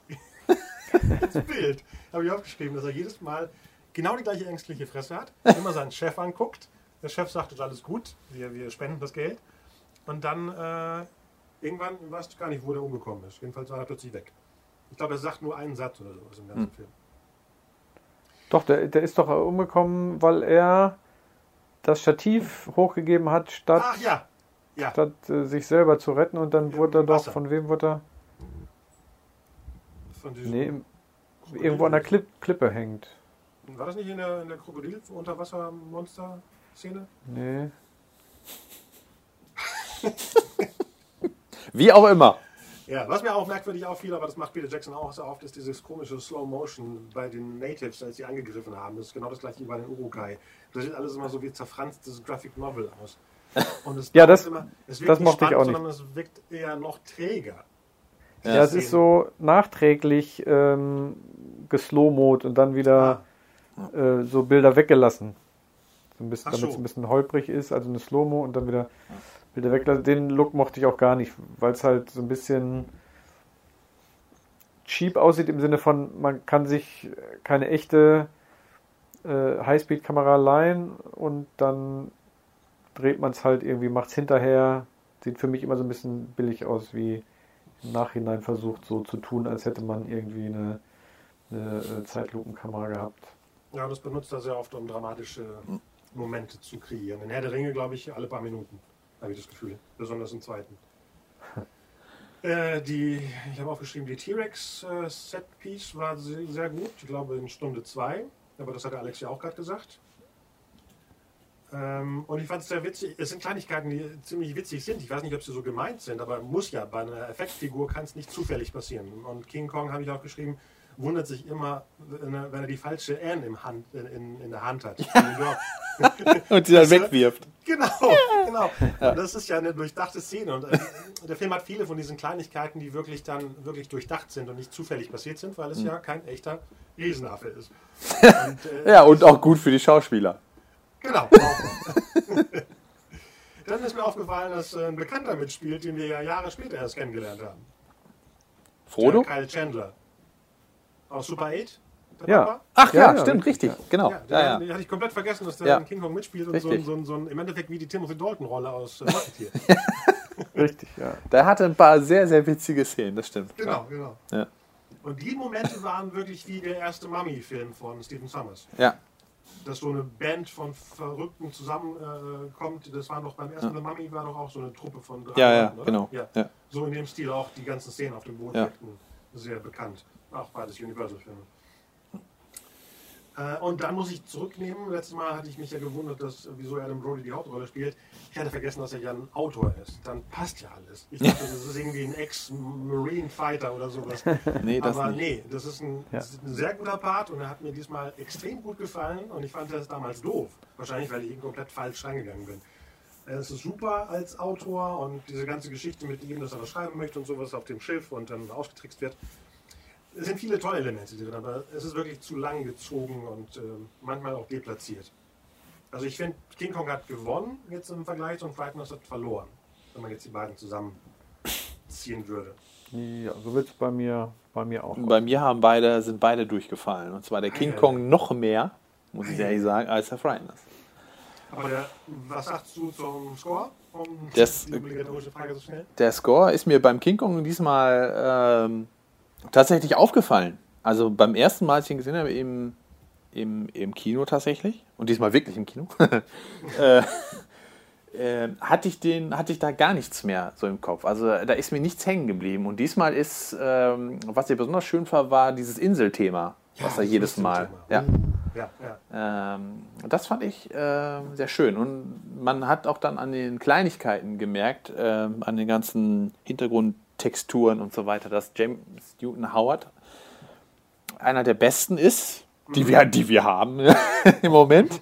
ins Bild. Habe ich aufgeschrieben, dass er jedes Mal genau die gleiche ängstliche Fresse hat, immer seinen Chef anguckt. Der Chef sagt, es ist alles gut, wir, wir spenden das Geld. Und dann äh, irgendwann weißt du gar nicht, wo der umgekommen ist. Jedenfalls war er plötzlich weg. Ich glaube, er sagt nur einen Satz oder sowas im ganzen Film. Doch, der, der ist doch umgekommen, weil er das Stativ hochgegeben hat, statt, Ach ja, ja. statt äh, sich selber zu retten. Und dann Ja, wurde er doch, Wasser. von wem wurde er? Von Nee, irgendwo an der Klipp, Klippe hängt. War das nicht in der, in der Krokodil-Unterwasser-Monster-Szene? Nee. wie auch immer. Ja, was mir auch merkwürdig auffiel, aber das macht Peter Jackson auch sehr oft, ist dieses komische Slow Motion bei den Natives, als sie angegriffen haben. Das ist genau das gleiche wie bei den Urukai. Das sieht alles immer so wie zerfranstes Graphic Novel aus. Und es Ja, das- immer, es wirkt das nicht mochte ich spannend, auch nicht. sondern es wirkt eher noch träger. Ja, es ist so nachträglich ähm, geslowmod und dann wieder äh, so Bilder weggelassen. So ein bisschen, so. damit es ein bisschen holprig ist, also eine Slowmo und dann wieder Bilder weglassen. Den Look mochte ich auch gar nicht, weil es halt so ein bisschen cheap aussieht im Sinne von, man kann sich keine echte äh, Highspeed-Kamera leihen und dann dreht man es halt irgendwie, macht es hinterher. Sieht für mich immer so ein bisschen billig aus, wie im Nachhinein versucht so zu tun, als hätte man irgendwie eine, eine äh, Zeitlupenkamera gehabt. Ja, das benutzt er sehr oft, um dramatische Momente zu kreieren. In Herr der Ringe, glaube ich, alle paar Minuten, habe ich das Gefühl. Besonders im zweiten. Äh, die, ich habe aufgeschrieben, die T-Rex-Set-Piece war sehr, sehr gut. Ich glaube in Stunde zwei. Aber das hat Alex ja auch gerade gesagt. Ähm, und ich fand es sehr witzig. Es sind Kleinigkeiten, die ziemlich witzig sind. Ich weiß nicht, ob sie so gemeint sind, aber muss ja. Bei einer Effektfigur kann es nicht zufällig passieren. Und King Kong, habe ich auch geschrieben, wundert sich immer, wenn er, die falsche N im Hand, in, in, der Hand hat. Und sie dann wegwirft. Genau, genau. Und das ist ja eine durchdachte Szene. Und äh, der Film hat viele von diesen Kleinigkeiten, die wirklich dann wirklich durchdacht sind und nicht zufällig passiert sind, weil es ja kein echter Riesenaffe ist. Und, äh, Ja, und auch gut für die Schauspieler. Genau. Dann ist mir aufgefallen, dass äh, ein Bekannter mitspielt, den wir ja Jahre später erst kennengelernt haben. Frodo? Der Kyle Chandler. Aus Super 8. der Ja. Papa. Ach ja, Ja, ja, stimmt, richtig. Genau. Ja, den, Ja, ja. den hatte ich komplett vergessen, dass der Ja. in King Kong mitspielt und so, Richtig. so, so, so ein, im Endeffekt wie die Timothy Dalton-Rolle aus äh, Rocketeer. Richtig, ja. Der hatte ein paar sehr, sehr witzige Szenen, das stimmt. Genau, genau. Ja. Und die Momente waren wirklich wie der erste Mummy-Film von Stephen Summers. Ja. dass so eine Band von Verrückten zusammenkommt. das war doch beim ersten The Mummy war doch auch so eine Truppe von drei Ja, ja, Leuten, oder? genau. Ja. Ja. So in dem Stil auch die ganzen Szenen auf dem Boot Ja. sehr bekannt. Auch beides Universal-Filme. Äh, Und dann muss ich zurücknehmen. Letztes Mal hatte ich mich ja gewundert, dass, wieso Adam Brody die Hauptrolle spielt. Ich hatte vergessen, dass er ja ein Autor ist. Dann passt ja alles. Ich dachte, das ist irgendwie ein Ex-Marine Fighter oder sowas. Nee, das Aber nicht. nee, das ist, ein, das ist ein sehr guter Part und er hat mir diesmal extrem gut gefallen und ich fand das damals doof. Wahrscheinlich, weil ich ihn komplett falsch reingegangen bin. Er ist super als Autor und diese ganze Geschichte mit ihm, dass er was schreiben möchte und sowas auf dem Schiff und dann ausgetrickst wird. Es sind viele tolle Elemente drin, aber es ist wirklich zu lang gezogen und äh, manchmal auch deplatziert. Also ich finde, King Kong hat gewonnen jetzt im Vergleich und Frighteners hat verloren, wenn man jetzt die beiden zusammenziehen würde. Ja, so wird es bei mir, bei mir auch. Bei mir haben beide, sind beide durchgefallen. Und zwar der King ei, Kong noch mehr, muss ich ehrlich sagen, als der Frighteners. Aber der, was sagst du zum Score? Um Das- die obligatorische Frage so schnell. Der Score ist mir beim King Kong diesmal ähm, tatsächlich aufgefallen. Also beim ersten Mal, als ich ihn gesehen habe, im, im, im Kino tatsächlich, und diesmal wirklich im Kino, äh, äh, hatte, ich den, hatte ich da gar nichts mehr so im Kopf. Also da ist mir nichts hängen geblieben. Und diesmal ist, ähm, was ich besonders schön fand, war dieses Inselthema, was er das jedes Mal. Ja. Ja, ja. Ähm, das fand ich äh, sehr schön. Und man hat auch dann an den Kleinigkeiten gemerkt, ähm, an den ganzen Hintergrundtexturen und so weiter, dass James Newton Howard einer der besten ist, die wir, die wir haben im Moment.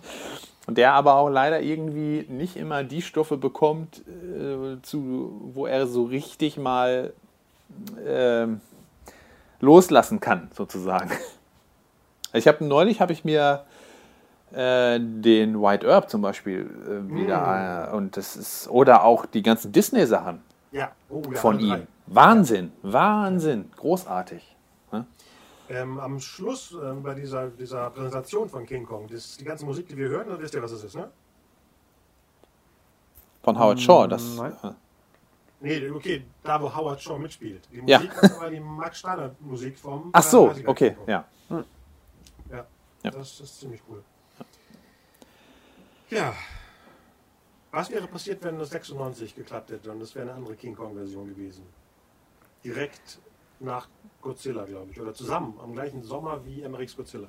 Und der aber auch leider irgendwie nicht immer die Stoffe bekommt, äh, zu, wo er so richtig mal ähm, loslassen kann, sozusagen. Ich habe neulich habe ich mir äh, den White Earp zum Beispiel äh, wieder äh, und das ist oder auch die ganzen Disney Sachen ja. Oh, ja von drei. ihm. Wahnsinn, Wahnsinn, großartig. Ne? Ähm, am Schluss ähm, bei dieser, dieser Präsentation von King Kong, das, die ganze Musik, die wir hören, dann wisst ihr, was es ist, ne? Von Howard Shaw, das nein. äh, Nee, okay, da wo Howard Shaw mitspielt. Die Ja. Musik ist aber die Max Steiner Musik vom Ach so, 33er okay, ja. Ja, Ja. Das ist ziemlich cool. Ja. Was wäre passiert, wenn das 96 geklappt hätte und das wäre eine andere King Kong-Version gewesen? Direkt nach Godzilla, glaube ich. Oder zusammen, am gleichen Sommer wie Emmerichs Godzilla.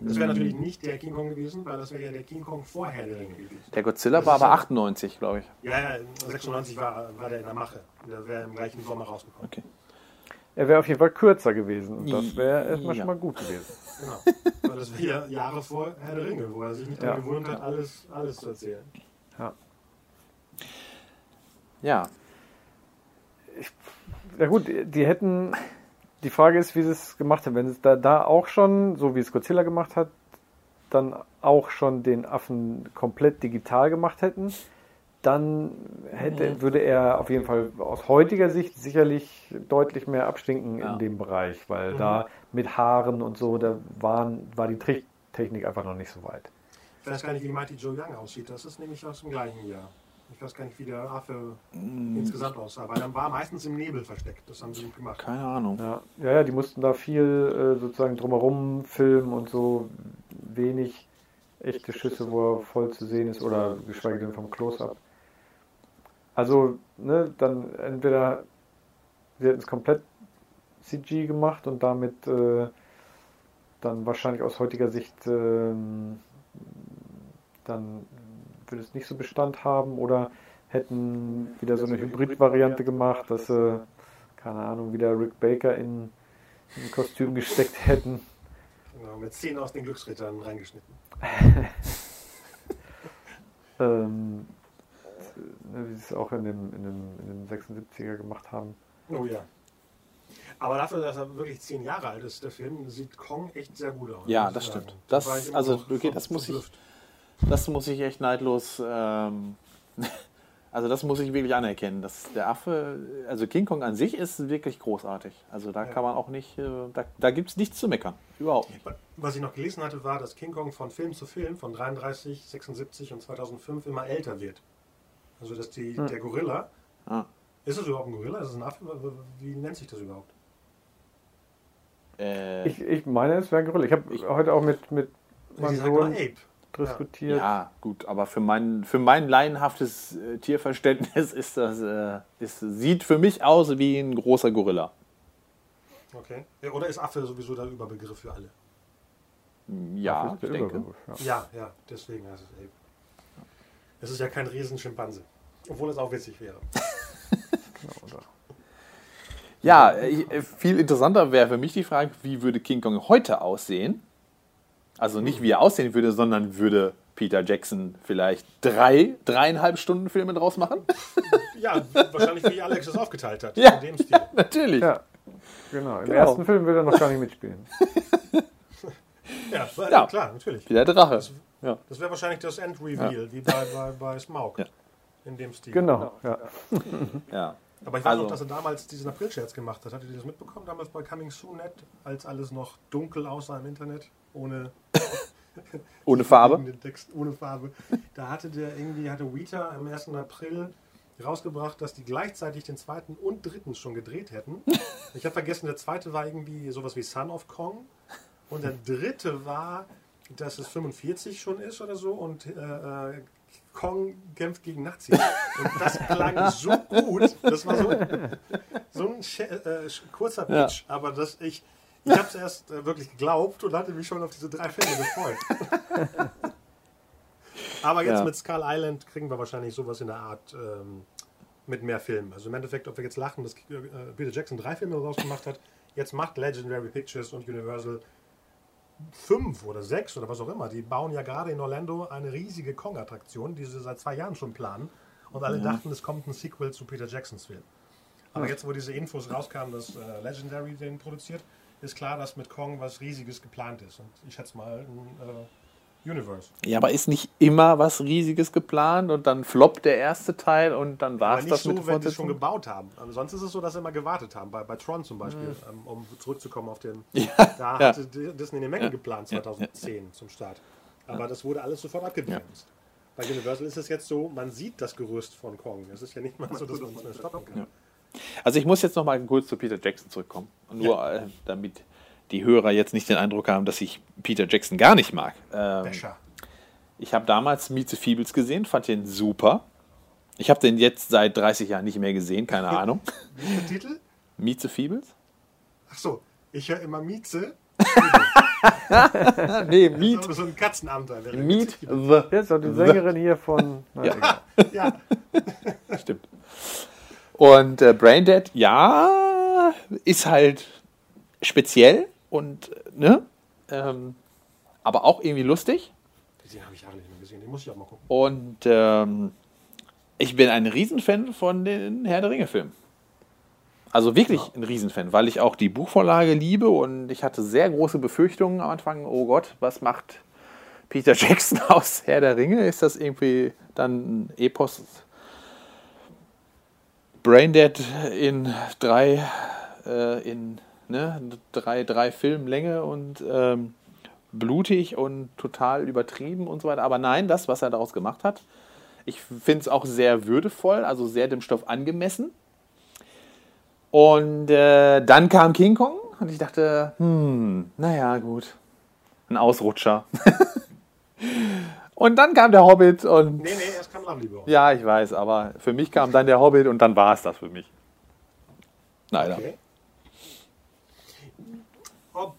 Das wäre natürlich nicht der King Kong gewesen, weil das wäre ja der King Kong vorher der Ringe gewesen. Der Godzilla Das war aber ja- 98, glaube ich. Ja, ja, 96 war, war der in der Mache. Der wäre im gleichen Sommer rausgekommen. Okay. Er wäre auf jeden Fall kürzer gewesen. Und das wäre erstmal Ja. schon mal gut gewesen. Genau. Weil das wäre ja Jahre vor Herr der Ringe, wo er sich nicht Ja. daran gewöhnt hat, alles, alles zu erzählen. Ja. Ja, Ja gut, die hätten. Die Frage ist, wie sie es gemacht haben. Wenn es da, da auch schon, so wie es Godzilla gemacht hat, dann auch schon den Affen komplett digital gemacht hätten, dann hätte, würde er auf jeden Fall aus heutiger Sicht sicherlich deutlich mehr abstinken Ja. in dem Bereich, weil da mit Haaren und so, da waren, war die Tricktechnik einfach noch nicht so weit. Ich weiß gar nicht, wie Mighty Joe Young aussieht. Das ist nämlich aus dem gleichen Jahr. Ich weiß gar nicht, wie der Affe insgesamt aussah, weil er war meistens im Nebel versteckt. Das haben sie nicht gemacht. keine Ahnung. Ja, ja, ja die mussten da viel äh, sozusagen drumherum filmen und so wenig echte Schüsse, wo er voll zu sehen ist oder geschweige denn vom Close-Up. Also, ne, dann entweder sie hätten es komplett CG gemacht und damit äh, dann wahrscheinlich aus heutiger Sicht ähm, dann würde es nicht so Bestand haben oder hätten wieder so eine Hybrid-Variante gemacht, dass sie, keine Ahnung, wieder Rick Baker in ein Kostüm gesteckt hätten. Genau, mit Szenen aus den Glücksrittern reingeschnitten. Ähm, ne, wie sie es auch in dem, in, dem, in dem 76er gemacht haben. Oh ja. Aber dafür, dass er wirklich zehn Jahre alt ist, der Film, sieht Kong echt sehr gut aus. Ja, das stimmt. Da Das- also, okay, das muss ich- verblüfft. Das muss ich echt neidlos, ähm, also das muss ich wirklich anerkennen. Dass der Affe, also King Kong an sich ist wirklich großartig. Also da Ja. kann man auch nicht, äh, da, da gibt es nichts zu meckern. Überhaupt nicht. Was ich noch gelesen hatte, war, dass King Kong von Film zu Film, von 33, 76 und 2005 immer älter wird. Also, dass die, Hm. der Gorilla, Ah. ist es überhaupt ein Gorilla? Ist es ein Affe? Wie nennt sich das überhaupt? Äh, Ich, ich meine, es wäre ein Gorilla. Ich habe heute auch mit, mit man Sie sagen so immer Ape. Diskutiert. Ja, gut, aber für mein, für mein laienhaftes äh, Tierverständnis ist das, äh, ist, sieht für mich aus wie ein großer Gorilla. Okay. Ja, Oder ist Affe sowieso der Überbegriff für alle? Ja, Das ist ich denke. Ja. Ja, ja, deswegen heißt es Ape. Es ist ja kein Riesenschimpanse. Obwohl es auch witzig wäre. Ja, äh, viel interessanter wäre für mich die Frage, wie würde King Kong heute aussehen? Also nicht wie er aussehen würde, sondern würde Peter Jackson vielleicht drei, dreieinhalb Stunden Filme draus machen? Ja, wahrscheinlich wie Alex es aufgeteilt hat. Ja. In dem Stil. Natürlich. Ja, genau. Im Genau. ersten Film will er noch gar nicht mitspielen. Ja, Ja. klar, natürlich. Wie der Drache. Ja. Das wäre wahrscheinlich das End-Reveal, wie bei, bei, bei Smaug. Ja. In dem Stil. Genau, ja. ja. Aber ich weiß Also- noch, dass er damals diesen April-Scherz gemacht hat. Hattet ihr das mitbekommen? Damals bei Coming Soon Net, als alles noch dunkel aussah im Internet, ohne Ohne Farbe. Text, ohne Farbe. Da hatte der irgendwie, hatte Weta am 1. April rausgebracht, dass die gleichzeitig den zweiten und dritten schon gedreht hätten. Ich habe vergessen, der zweite war irgendwie sowas wie Son of Kong. Und der dritte war, dass es 45 schon ist oder so und äh, äh, Kong kämpft gegen Nazis. Und das klang so gut. Das war so, so ein äh, kurzer Ja. Pitch, aber dass ich, ich habe es erst äh, wirklich geglaubt und hatte mich schon auf diese drei Filme gefreut. aber jetzt Ja. mit Skull Island kriegen wir wahrscheinlich sowas in der Art ähm, mit mehr Filmen. Also im Endeffekt, ob wir jetzt lachen, dass äh, Peter Jackson drei Filme daraus gemacht hat, jetzt macht Legendary Pictures und Universal fünf oder sechs oder was auch immer. Die bauen ja gerade in Orlando eine riesige Kong-Attraktion, die sie seit zwei Jahren schon planen. Und alle dachten, es kommt ein Sequel zu Peter Jacksons Film. Aber jetzt, wo diese Infos rauskamen, dass äh, Legendary den produziert, ist klar, dass mit Kong was Riesiges geplant ist. Und ich schätze mal ein äh, Universe. Ja, aber ist nicht immer was Riesiges geplant und dann floppt der erste Teil und dann war Aber es nicht das so, mit wenn sie es schon gebaut haben. Also sonst ist es so, dass sie immer gewartet haben. Bei, bei Tron zum Beispiel, ähm, um zurückzukommen auf den. da ja. hatte Di- Disney eine Menge Ja, geplant ja, 2010 zum Start. Aber das wurde alles sofort abgebremst. Bei Universal ist es jetzt so, man sieht das Gerüst von Kong. Es ist ja nicht mal so, dass man es mehr stoppen kann. Also ich muss jetzt noch mal kurz zu Peter Jackson zurückkommen. Nur äh, damit die Hörer jetzt nicht den Eindruck haben, dass ich Peter Jackson gar nicht mag. Ähm, ich habe damals Meet the Feebles gesehen, fand den super. Ich habe den jetzt seit 30 Jahren nicht mehr gesehen, keine Ahnung. Wie ist der Titel? Meet the Feebles? Ach so, ich höre immer Mieze. nee, So, so ein Katzenamter. wäre Meet the. Das ist doch die Sängerin hier von. Na, Ja. Ja, Stimmt. Und äh, Braindead, ja, ist halt speziell und, ne? Ähm, aber auch irgendwie lustig. den habe ich Jahre nicht mehr gesehen. Den muss ich auch mal gucken. Und ähm, ich bin ein Riesenfan von den Herr der Ringe-Filmen. Also wirklich ein Riesenfan, weil ich auch die Buchvorlage liebe und ich hatte sehr große Befürchtungen am Anfang. Oh Gott, was macht Peter Jackson aus Herr der Ringe? Ist das irgendwie dann ein Epos? Braindead in drei, äh, in ne, drei, drei Filmlänge und ähm, blutig und total übertrieben und so weiter. Aber nein, das, was er daraus gemacht hat, ich finde es auch sehr würdevoll, also sehr dem Stoff angemessen. Und äh, dann kam King Kong und ich dachte, hm, naja, gut, ein Ausrutscher. und dann kam der Hobbit und Nee, nee, erst kam Lovely Boy. ja, ich weiß, aber für mich kam dann der Hobbit und dann war es das für mich. Leider. Okay. Ob,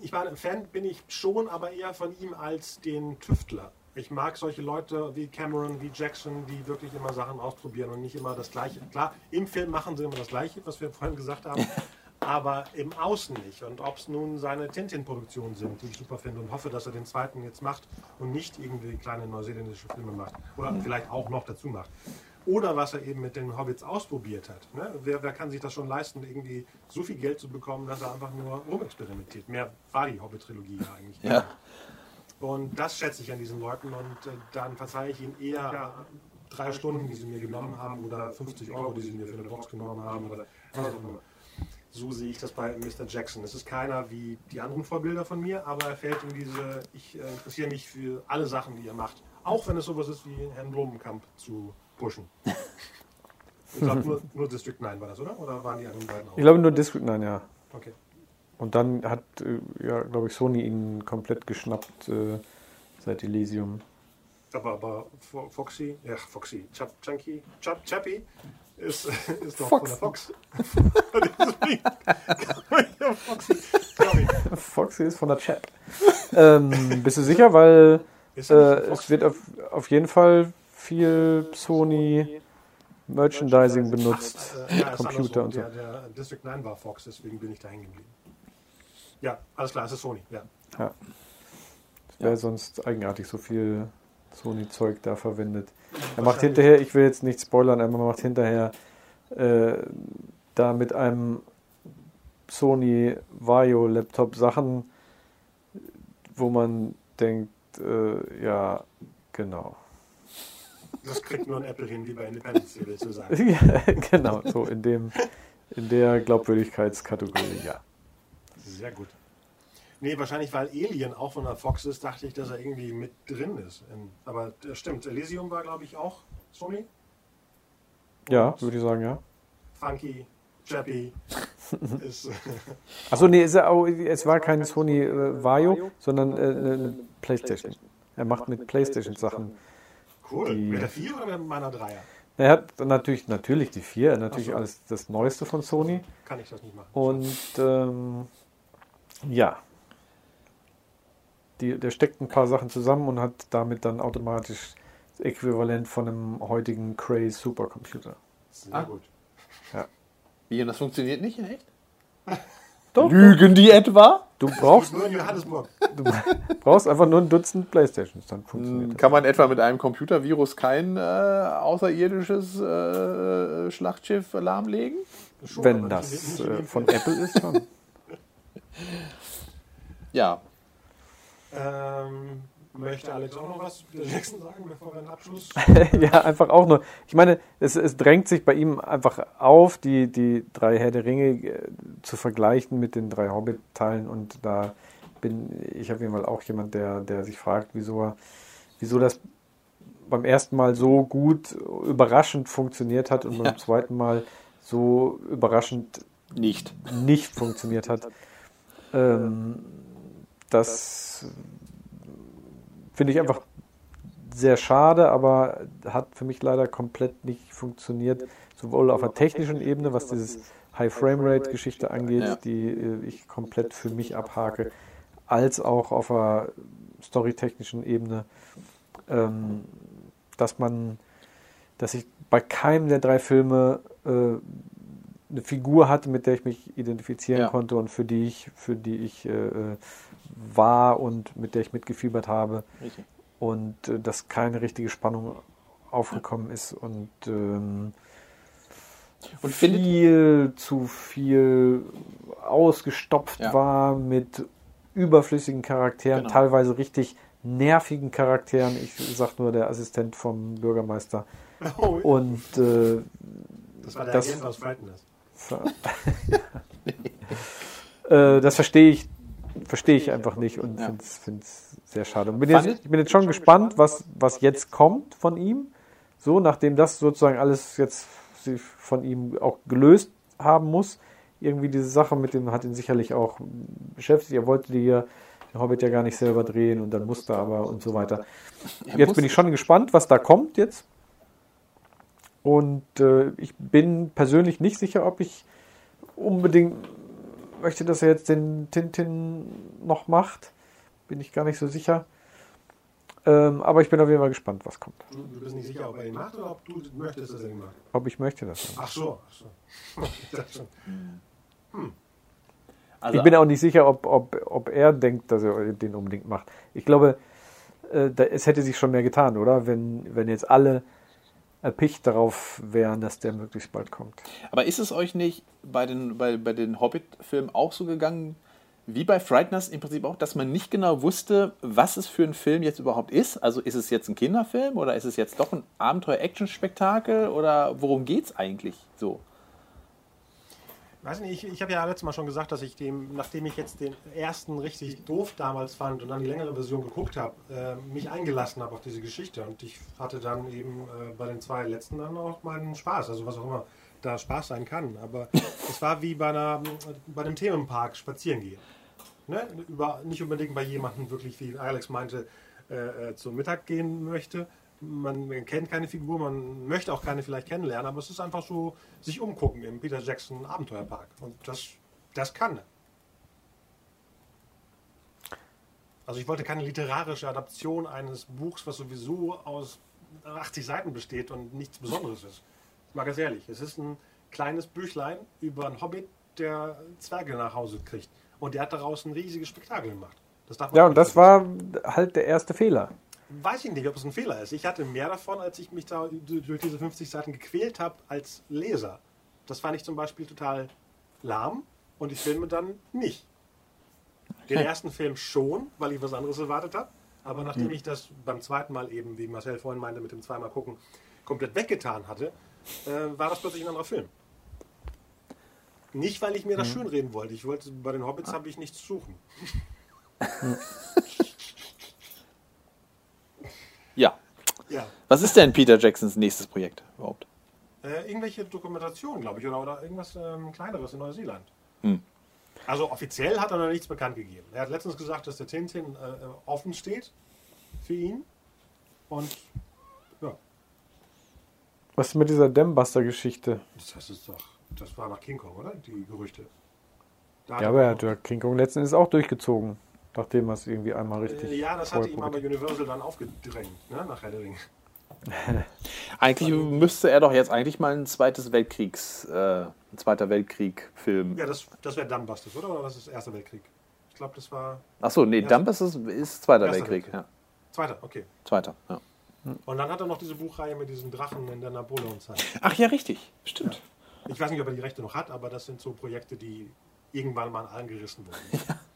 ich meine, Fan bin ich schon, aber eher von ihm als den Tüftler. Ich mag solche Leute wie Cameron, wie Jackson, die wirklich immer Sachen ausprobieren und nicht immer das Gleiche. Klar, im Film machen sie immer das Gleiche, was wir vorhin gesagt haben, aber im Außen nicht. Und ob es nun seine Tintin-Produktionen sind, die ich super finde und hoffe, dass er den zweiten jetzt macht und nicht irgendwie kleine neuseeländische Filme macht oder vielleicht auch noch dazu macht. Oder was er eben mit den Hobbits ausprobiert hat. Ne? Wer, wer kann sich das schon leisten, irgendwie so viel Geld zu bekommen, dass er einfach nur rumexperimentiert? Mehr war die Hobbit-Trilogie ja eigentlich. Ja. Und das schätze ich an diesen Leuten und äh, dann verzeihe ich ihnen eher drei Stunden, die sie mir genommen haben oder 50 Euro, die sie mir für eine Box genommen haben oder was auch immer. So sehe ich das bei Mr. Jackson. Es ist keiner wie die anderen Vorbilder von mir, aber er fällt in diese, ich äh, interessiere mich für alle Sachen, die er macht. Auch wenn es sowas ist wie Herrn Blumenkamp zu pushen. Ich glaube, nur, nur District 9 war das, oder? Oder waren die anderen beiden auch? Ich glaube nur District 9, ja. Okay. Und dann hat, äh, ja, glaube ich, Sony ihn komplett geschnappt, äh, seit Elysium. Aber, aber Fo- Foxy, ja, Foxy, Chap, Chunky, Chap, Chappy ist, ist doch Fox. von der Fox. Foxy. Foxy ist von der Chat. ähm, bist du sicher? Weil äh, es wird auf, auf jeden Fall viel Sony Merchandising benutzt. Äh, ja, Computer und so. Der, der District 9 war Fox, deswegen bin ich da hängen geblieben. Ja, alles klar, es ist Sony. Ja. Es wäre sonst eigenartig so viel Sony-Zeug da verwendet. Er macht hinterher, ich will jetzt nicht spoilern, aber er macht hinterher äh, da mit einem Sony Vario Laptop Sachen, wo man denkt, äh, ja, genau. Das kriegt nur ein Apple hin, wie bei Independence, Day, du sagen. ja, genau, so in dem, in der Glaubwürdigkeitskategorie, ja. Sehr gut. Nee, wahrscheinlich, weil Alien auch von der Fox ist, dachte ich, dass er irgendwie mit drin ist. In, aber das stimmt, Elysium war, glaube ich, auch Sony. Ja, würde ich sagen, ja. Funky, Chappy. ist, Achso, nee, ist er auch, es war kein Sony äh, Vario, sondern äh, eine Playstation. Er macht mit Playstation Sachen. cool. Die- Mit der 4 oder mit meiner 3er? Er hat natürlich, natürlich die vier, natürlich Ach so. alles das Neueste von Sony. Kann ich das nicht machen. Und ähm, ja, die, der steckt ein paar Sachen zusammen und hat damit dann automatisch das Äquivalent von einem heutigen Cray Supercomputer. Sehr Ah. gut. Wie, und das funktioniert nicht in echt? Doch, Lügen die etwa? du brauchst, Nur in Johannesburg. du brauchst einfach nur ein Dutzend Playstations, dann funktioniert das. Kann man etwa mit einem Computervirus kein äh, außerirdisches äh, Schlachtschiff lahmlegen? Schon, Wenn das äh, von. Apple ist, schon. Ja. Ähm, möchte Alex auch noch was zu nächsten sagen, bevor wir einen Abschluss. ja, einfach auch nur. Ich meine, es, es drängt sich bei ihm einfach auf, die, die drei Herr der Ringe äh, zu vergleichen mit den drei Hobbit-Teilen. Und da bin ich auf jeden Fall auch jemand, der, der sich fragt, wieso, er- wieso das beim ersten Mal so gut überraschend funktioniert hat und beim Ja. zweiten Mal so überraschend Nicht. nicht funktioniert hat. Ähm, das finde ich einfach sehr schade, aber hat für mich leider komplett nicht funktioniert, sowohl auf der technischen Ebene, was dieses High Frame Rate Geschichte angeht, Ja. die äh, ich komplett für mich abhake, als auch auf der storytechnischen Ebene, ähm, dass man, dass ich bei keinem der drei Filme äh, eine Figur hatte, mit der ich mich identifizieren Ja. konnte und für die ich, für die ich äh, äh, war und mit der ich mitgefiebert habe Richtig. und äh, dass keine richtige Spannung aufgekommen ist und, ähm, Und findet- viel zu viel ausgestopft Ja. war mit überflüssigen Charakteren, Genau. teilweise richtig nervigen Charakteren. Ich sag nur der Assistent vom Bürgermeister. Oh, Und äh, das war der das- Agent aus Frighteners. ver- äh, das verstehe ich, verstehe ich einfach nicht und Ja. finde es sehr schade. Und bin jetzt, ich bin jetzt schon gespannt, was, was jetzt kommt von ihm. So, nachdem das sozusagen alles jetzt von ihm auch gelöst haben muss. Irgendwie diese Sache mit dem hat ihn sicherlich auch beschäftigt. Er wollte die ja, den Hobbit ja gar nicht selber drehen und dann musste er aber und so weiter. Jetzt bin ich schon gespannt, was da kommt jetzt. Und äh, ich bin persönlich nicht sicher, ob ich unbedingt möchte, dass er jetzt den Tintin noch macht. Bin ich gar nicht so sicher. Ähm, aber ich bin auf jeden Fall gespannt, was kommt. Du, du bist nicht sicher, ob er ihn macht oder ob du möchtest, dass er ihn macht. Ob ich möchte das. Ach so. Ach so. Ich schon. Also, Ich bin auch nicht sicher, ob, ob, ob er denkt, dass er den unbedingt macht. Ich glaube, äh, da, es hätte sich schon mehr getan, oder? Wenn, wenn jetzt alle erpicht darauf wären, dass der möglichst bald kommt. aber ist es euch nicht bei den, bei, bei den Hobbit-Filmen auch so gegangen, wie bei Frighteners im Prinzip auch, dass man nicht genau wusste, was es für ein Film jetzt überhaupt ist? Also ist es jetzt ein Kinderfilm oder ist es jetzt doch ein Abenteuer-Action-Spektakel oder worum geht es eigentlich so? Weiß nicht, ich, ich habe ja letztes Mal schon gesagt, dass ich dem, nachdem ich jetzt den ersten richtig doof damals fand und dann die längere Version geguckt habe, äh, mich eingelassen habe auf diese Geschichte. Und ich hatte dann eben äh, bei den zwei letzten dann auch meinen Spaß, also was auch immer da Spaß sein kann. Aber es war wie bei, einer, bei einem Themenpark spazieren gehen. Ne? Über, nicht unbedingt bei jemandem wirklich, wie Alex meinte, äh, äh, zum Mittag gehen möchte. Man, man kennt keine Figur, man möchte auch keine vielleicht kennenlernen, aber es ist einfach so, sich umgucken im Peter Jackson Abenteuerpark. Und das, das kann. Also ich wollte keine literarische Adaption eines Buchs, was sowieso aus 80 Seiten besteht und nichts Besonderes ist. Ich mag es ehrlich. Es ist ein kleines Büchlein über einen Hobbit, der Zwerge nach Hause kriegt. Und der hat daraus ein riesiges Spektakel gemacht. Das darf man Ja, und das war halt der erste Fehler. Weiß ich nicht, ob es ein Fehler ist. Ich hatte mehr davon, als ich mich da durch diese 50 Seiten gequält habe als Leser. Das fand ich zum Beispiel total lahm und die Filme dann nicht. Den ersten Film schon, weil ich was anderes erwartet habe. Aber nachdem ich das beim zweiten Mal eben, wie Marcel vorhin meinte, mit dem zweimal gucken, komplett weggetan hatte, äh, war das plötzlich ein anderer Film. Nicht, weil ich mir das schönreden wollte. Ich wollte, bei den Hobbits habe ich nichts zu suchen. Ja. Ja. Was ist denn Peter Jacksons nächstes Projekt überhaupt? Äh, irgendwelche Dokumentationen, glaube ich, oder, oder irgendwas ähm, kleineres in Neuseeland. Hm. Also offiziell hat er noch nichts bekannt gegeben. Er hat letztens gesagt, dass der Tintin äh, äh, offen steht für ihn. Und ja, Was ist mit dieser Dambuster-Geschichte? das ist doch, das war nach King Kong, oder? Die Gerüchte. Da Ja, aber er hat ja King Kong letzten Endes auch durchgezogen. Nachdem er es irgendwie einmal richtig. äh, ja, das hatte ihm aber Universal dann aufgedrängt, ne, nach Herr der Ringe. Eigentlich müsste er doch jetzt eigentlich mal ein zweites Weltkriegs, äh, ein zweiter Weltkrieg-Film. Ja, das, das wäre Dumbusters, oder? Oder was ist Erster Weltkrieg? Ich glaube, das war Achso, nee, Dump ist, ist Zweiter Erster Weltkrieg. Weltkrieg. Ja. Zweiter, okay. Zweiter, ja. Und dann hat er noch diese Buchreihe mit diesen Drachen in der Napoleonzeit. Ach ja, richtig. Stimmt. Ich weiß nicht, ob er die Rechte noch hat, aber das sind so Projekte, die irgendwann mal an allen gerissen wurden.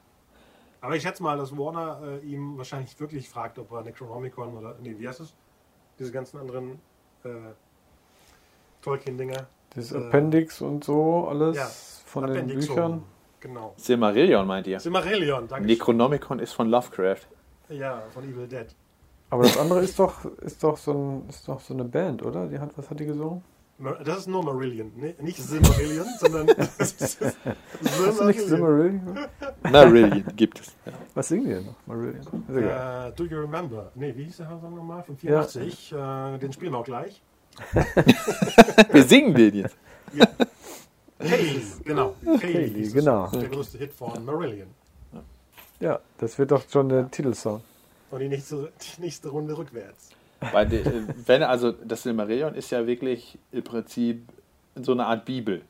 Aber ich schätze mal, dass Warner äh, ihm wahrscheinlich wirklich fragt, ob er Necronomicon oder, nee, wie heißt es? Diese ganzen anderen äh, Tolkien-Dinger. Das äh, Appendix und so, alles ja, von Appendix den Büchern. Genau. Silmarillion meint ihr? Silmarillion, danke. Necronomicon ist von Lovecraft. Ja, von Evil Dead. Aber das andere ist doch, ist doch so ein, ist doch so eine Band, oder? Die hat, was hat die gesungen? Das ist nur Marillion, ne? nicht Silmarillion, sondern das ist Hast du nicht Silmarillion. Marillion gibt es. Ja. Was singen die denn noch? Marillion. Äh, do you remember? Nee, wie hieß der Song nochmal? Von 84. Äh, den spielen wir auch gleich. Wir singen den jetzt. Kaylee, genau. Kaylee, hieß es. genau. Der größte Hit von Marillion. Ja, das wird doch schon der Titelsong. Und die nächste, die nächste Runde rückwärts. Bei de, äh, wenn, also das Silmarillion ist ja wirklich im Prinzip so eine Art Bibel.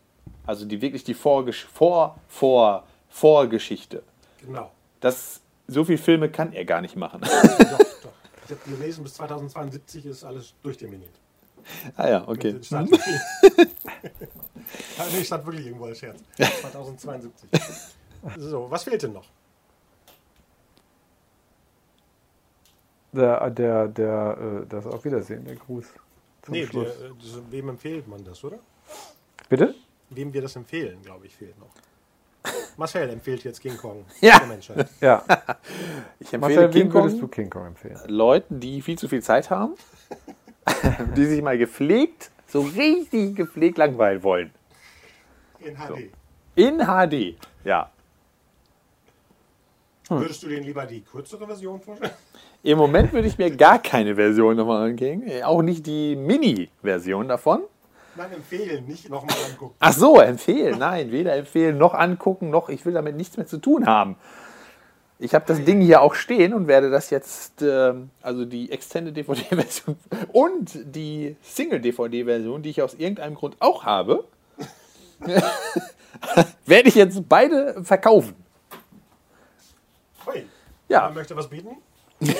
Also die wirklich die Vorgesch Vor, Vor, Vorgeschichte. Genau. Das, so viele Filme kann er gar nicht machen. doch, doch. Ich habe gelesen, bis 2072 ist alles durchterminiert. ah ja, Mit okay. ja, nee, stand wirklich irgendwo als Scherz. 2072. So, was fehlt denn noch? Der, der, der, äh, das Auf Wiedersehen, der Gruß. Zum Nee, der, Schluss. äh, das- wem empfiehlt man das, oder? Bitte? Wem wir das empfehlen, glaube ich, fehlt noch. Marcel empfiehlt jetzt King Kong Ja. der Menschheit. Ja, Ich empfehle Marcel, King wem würdest du Kong King Kong empfehlen? Leuten, die viel zu viel Zeit haben, die sich mal gepflegt, so richtig gepflegt langweilen wollen. In HD. In HD. Ja. Würdest du denen lieber die kürzere Version vorstellen? Im Moment würde ich mir gar keine Version nochmal angehen. Auch nicht die Mini-Version davon. Nein, empfehlen, nicht nochmal angucken. Ach so, empfehlen. Nein, weder empfehlen noch angucken, noch ich will damit nichts mehr zu tun haben. Ich habe das Ding hier auch stehen und werde das jetzt, ähm, also die Extended DVD-Version und die Single-DVD-Version, die ich aus irgendeinem Grund auch habe, werde ich jetzt beide verkaufen. Hui. Ja. Man möchte was bieten?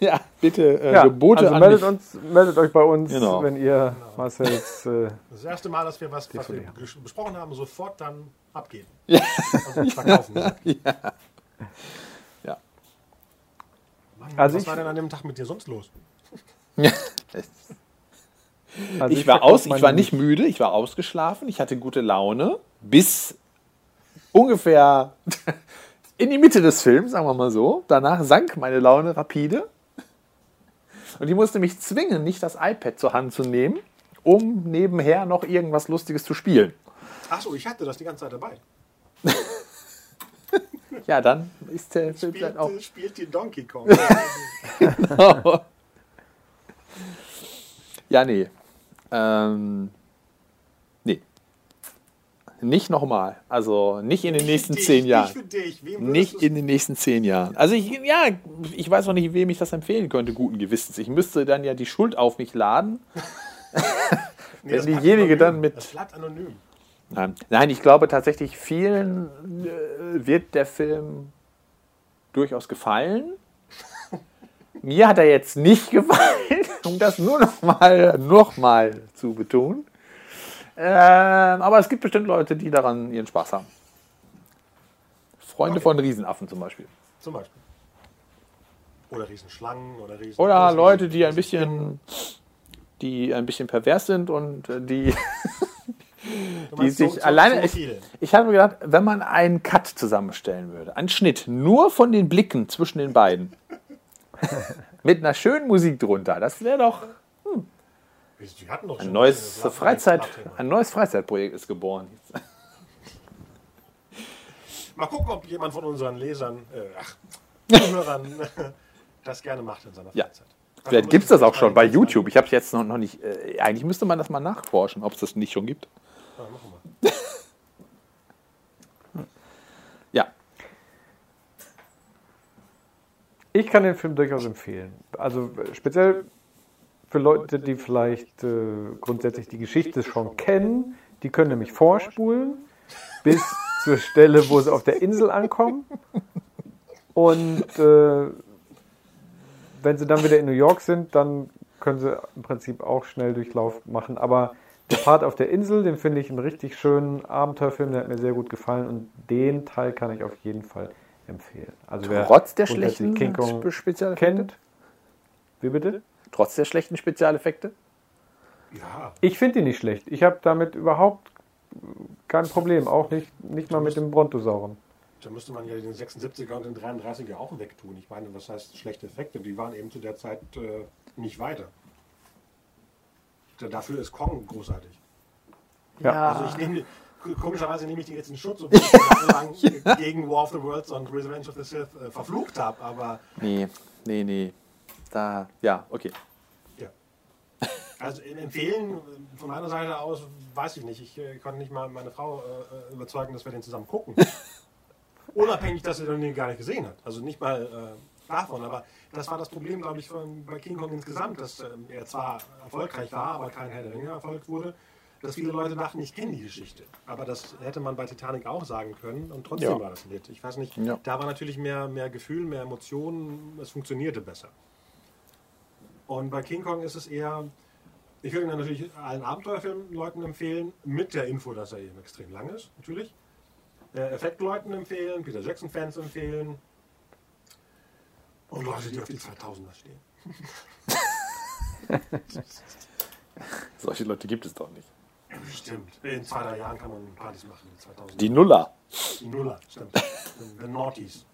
Ja, bitte äh, Ja, Gebote also an meldet, uns, meldet euch bei uns, Genau. wenn ihr Marcels. Äh, Das erste Mal, dass wir was, was wir besprochen haben, sofort dann abgeben. Ja. Also verkaufen. Ja. Mann, Also was ich- war denn an dem Tag mit dir sonst los? also Ich war verkauf aus, ich war nicht müde, ich war ausgeschlafen, ich hatte gute Laune bis ungefähr in die Mitte des Films, sagen wir mal so. Danach sank meine Laune rapide und ich musste mich zwingen, nicht das iPad zur Hand zu nehmen, um nebenher noch irgendwas Lustiges zu spielen. Achso, ich hatte das die ganze Zeit dabei. Ja, dann ist der Film Spielt, dann auch. spielt die Donkey Kong. Ja, nee. Ähm, nee. Nicht nochmal. Also nicht in den nächsten Dich, zehn Jahren. Nicht für dich. Wem Nicht in den nächsten zehn Jahren. Also ich, ja, ich weiß auch nicht, wem ich das empfehlen könnte, guten Gewissens. Ich müsste dann ja die Schuld auf mich laden. Nee, wenn diejenige dann mit- Das bleibt anonym. Nein, Nein ich glaube tatsächlich, vielen äh, wird der Film durchaus gefallen. Mir hat er jetzt nicht gefallen, um das nur noch mal, noch mal zu betonen. Ähm, aber es gibt bestimmt Leute, die daran ihren Spaß haben. Freunde Okay. von Riesenaffen zum Beispiel. Zum Beispiel. Oder Riesenschlangen oder Riesen. Oder Leute, die ein bisschen, die ein bisschen pervers sind und äh, die, die sich so- so- alleine. so ich, ich habe mir gedacht, wenn man einen Cut zusammenstellen würde, einen Schnitt nur von den Blicken zwischen den beiden, mit einer schönen Musik drunter, das wäre doch ein schon neues Freizeit, ein neues Freizeitprojekt ist geboren. Mal gucken, ob jemand von unseren Lesern, äh, ach, Zuhörern das gerne macht in seiner Ja. Freizeit. Vielleicht gibt es das auch schon bei YouTube. Ich habe es jetzt noch, noch nicht. Äh, eigentlich müsste man das mal nachforschen, ob es das nicht schon gibt. Ja, machen wir. Ja, Ich kann den Film durchaus empfehlen. Also speziell für Leute, die vielleicht äh, grundsätzlich die Geschichte schon kennen, die können nämlich vorspulen bis zur Stelle, wo sie auf der Insel ankommen. Und äh, wenn sie dann wieder in New York sind, dann können sie im Prinzip auch schnell Durchlauf machen. Aber der Part auf der Insel, den finde ich einen richtig schönen Abenteuerfilm, der hat mir sehr gut gefallen und den Teil kann ich auf jeden Fall empfehlen. Also wer trotz der schlechten King Kong kennt. Wie bitte? Trotz der schlechten Spezialeffekte. Ja, Ich finde ihn nicht schlecht. Ich habe damit überhaupt kein Problem. Auch nicht, nicht mal mit dem Brontosauren. da müsste man ja den 76er und den 33er auch wegtun. Ich meine, was heißt schlechte Effekte? Die waren eben zu der Zeit äh, nicht weiter. Da- Dafür ist Kong großartig. Ja. Also ich nehme, komischerweise nehme ich die jetzt in Schutz, obwohl ich jahrelang gegen War of the Worlds und Revenge of the Sith äh, verflucht habe, aber Nee, nee, nee. Da, ja, okay. ja. Also empfehlen, von meiner Seite aus, weiß ich nicht. Ich äh, konnte nicht mal meine Frau äh, äh, überzeugen, dass wir den zusammen gucken. Unabhängig, dass sie den gar nicht gesehen hat. Also nicht mal äh, davon, aber das war das Problem, glaube ich, von, bei King Kong insgesamt, dass ähm, er zwar erfolgreich war, aber kein Herr der Ringe Erfolg wurde, dass viele Leute dachten, ich kenne die Geschichte. Aber das hätte man bei Titanic auch sagen können und trotzdem Ja. war das ein Hit. Ich weiß nicht, Ja. da war natürlich mehr, mehr Gefühl, mehr Emotionen, es funktionierte besser. Und bei King Kong ist es eher, ich würde ihn dann natürlich allen Abenteuerfilmleuten empfehlen, mit der Info, dass er eben extrem lang ist, natürlich. Äh, Effektleuten empfehlen, Peter Jackson-Fans empfehlen. Und Leute, die auf die 2000er stehen. Solche Leute gibt es doch nicht. Stimmt. In zwei, drei Jahren kann man Partys machen, die 2000er. Die Nuller. Die Nuller, stimmt. The Naughties.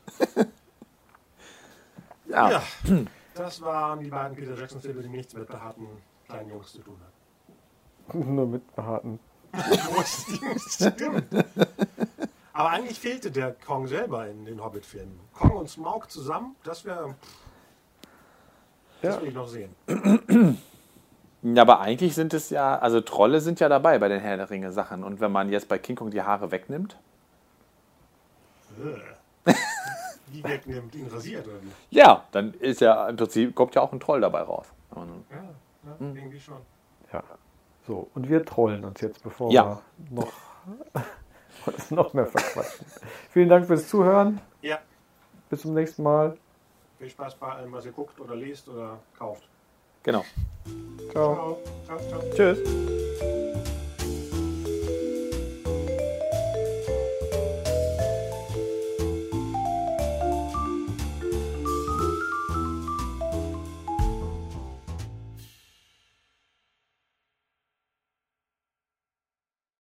Ja. Ja, das waren die beiden Peter Jackson-Filme, die nichts mit behaarten kleinen Jungs zu tun haben. Nur mit behaarten. Stimmt. Aber eigentlich fehlte der Kong selber in den Hobbit-Filmen. Kong und Smaug zusammen, das wäre. Das Ja. will ich noch sehen. Ja, aber eigentlich sind es ja, also Trolle sind ja dabei bei den Herr der Ringe Sachen. Und wenn man jetzt bei King Kong die Haare wegnimmt, Die wegnimmt, ihn rasiert oder wie? ja, dann ist ja im Prinzip, kommt ja auch ein Troll dabei raus. Ja, ja irgendwie schon. Ja. So, und wir trollen uns jetzt, bevor Ja. wir noch, uns noch mehr verquatschen. Vielen Dank fürs Zuhören. Ja, Bis zum nächsten Mal. viel Spaß bei allem, was ihr guckt oder liest oder kauft. Genau. Ciao. Ciao, ciao, ciao. Tschüss.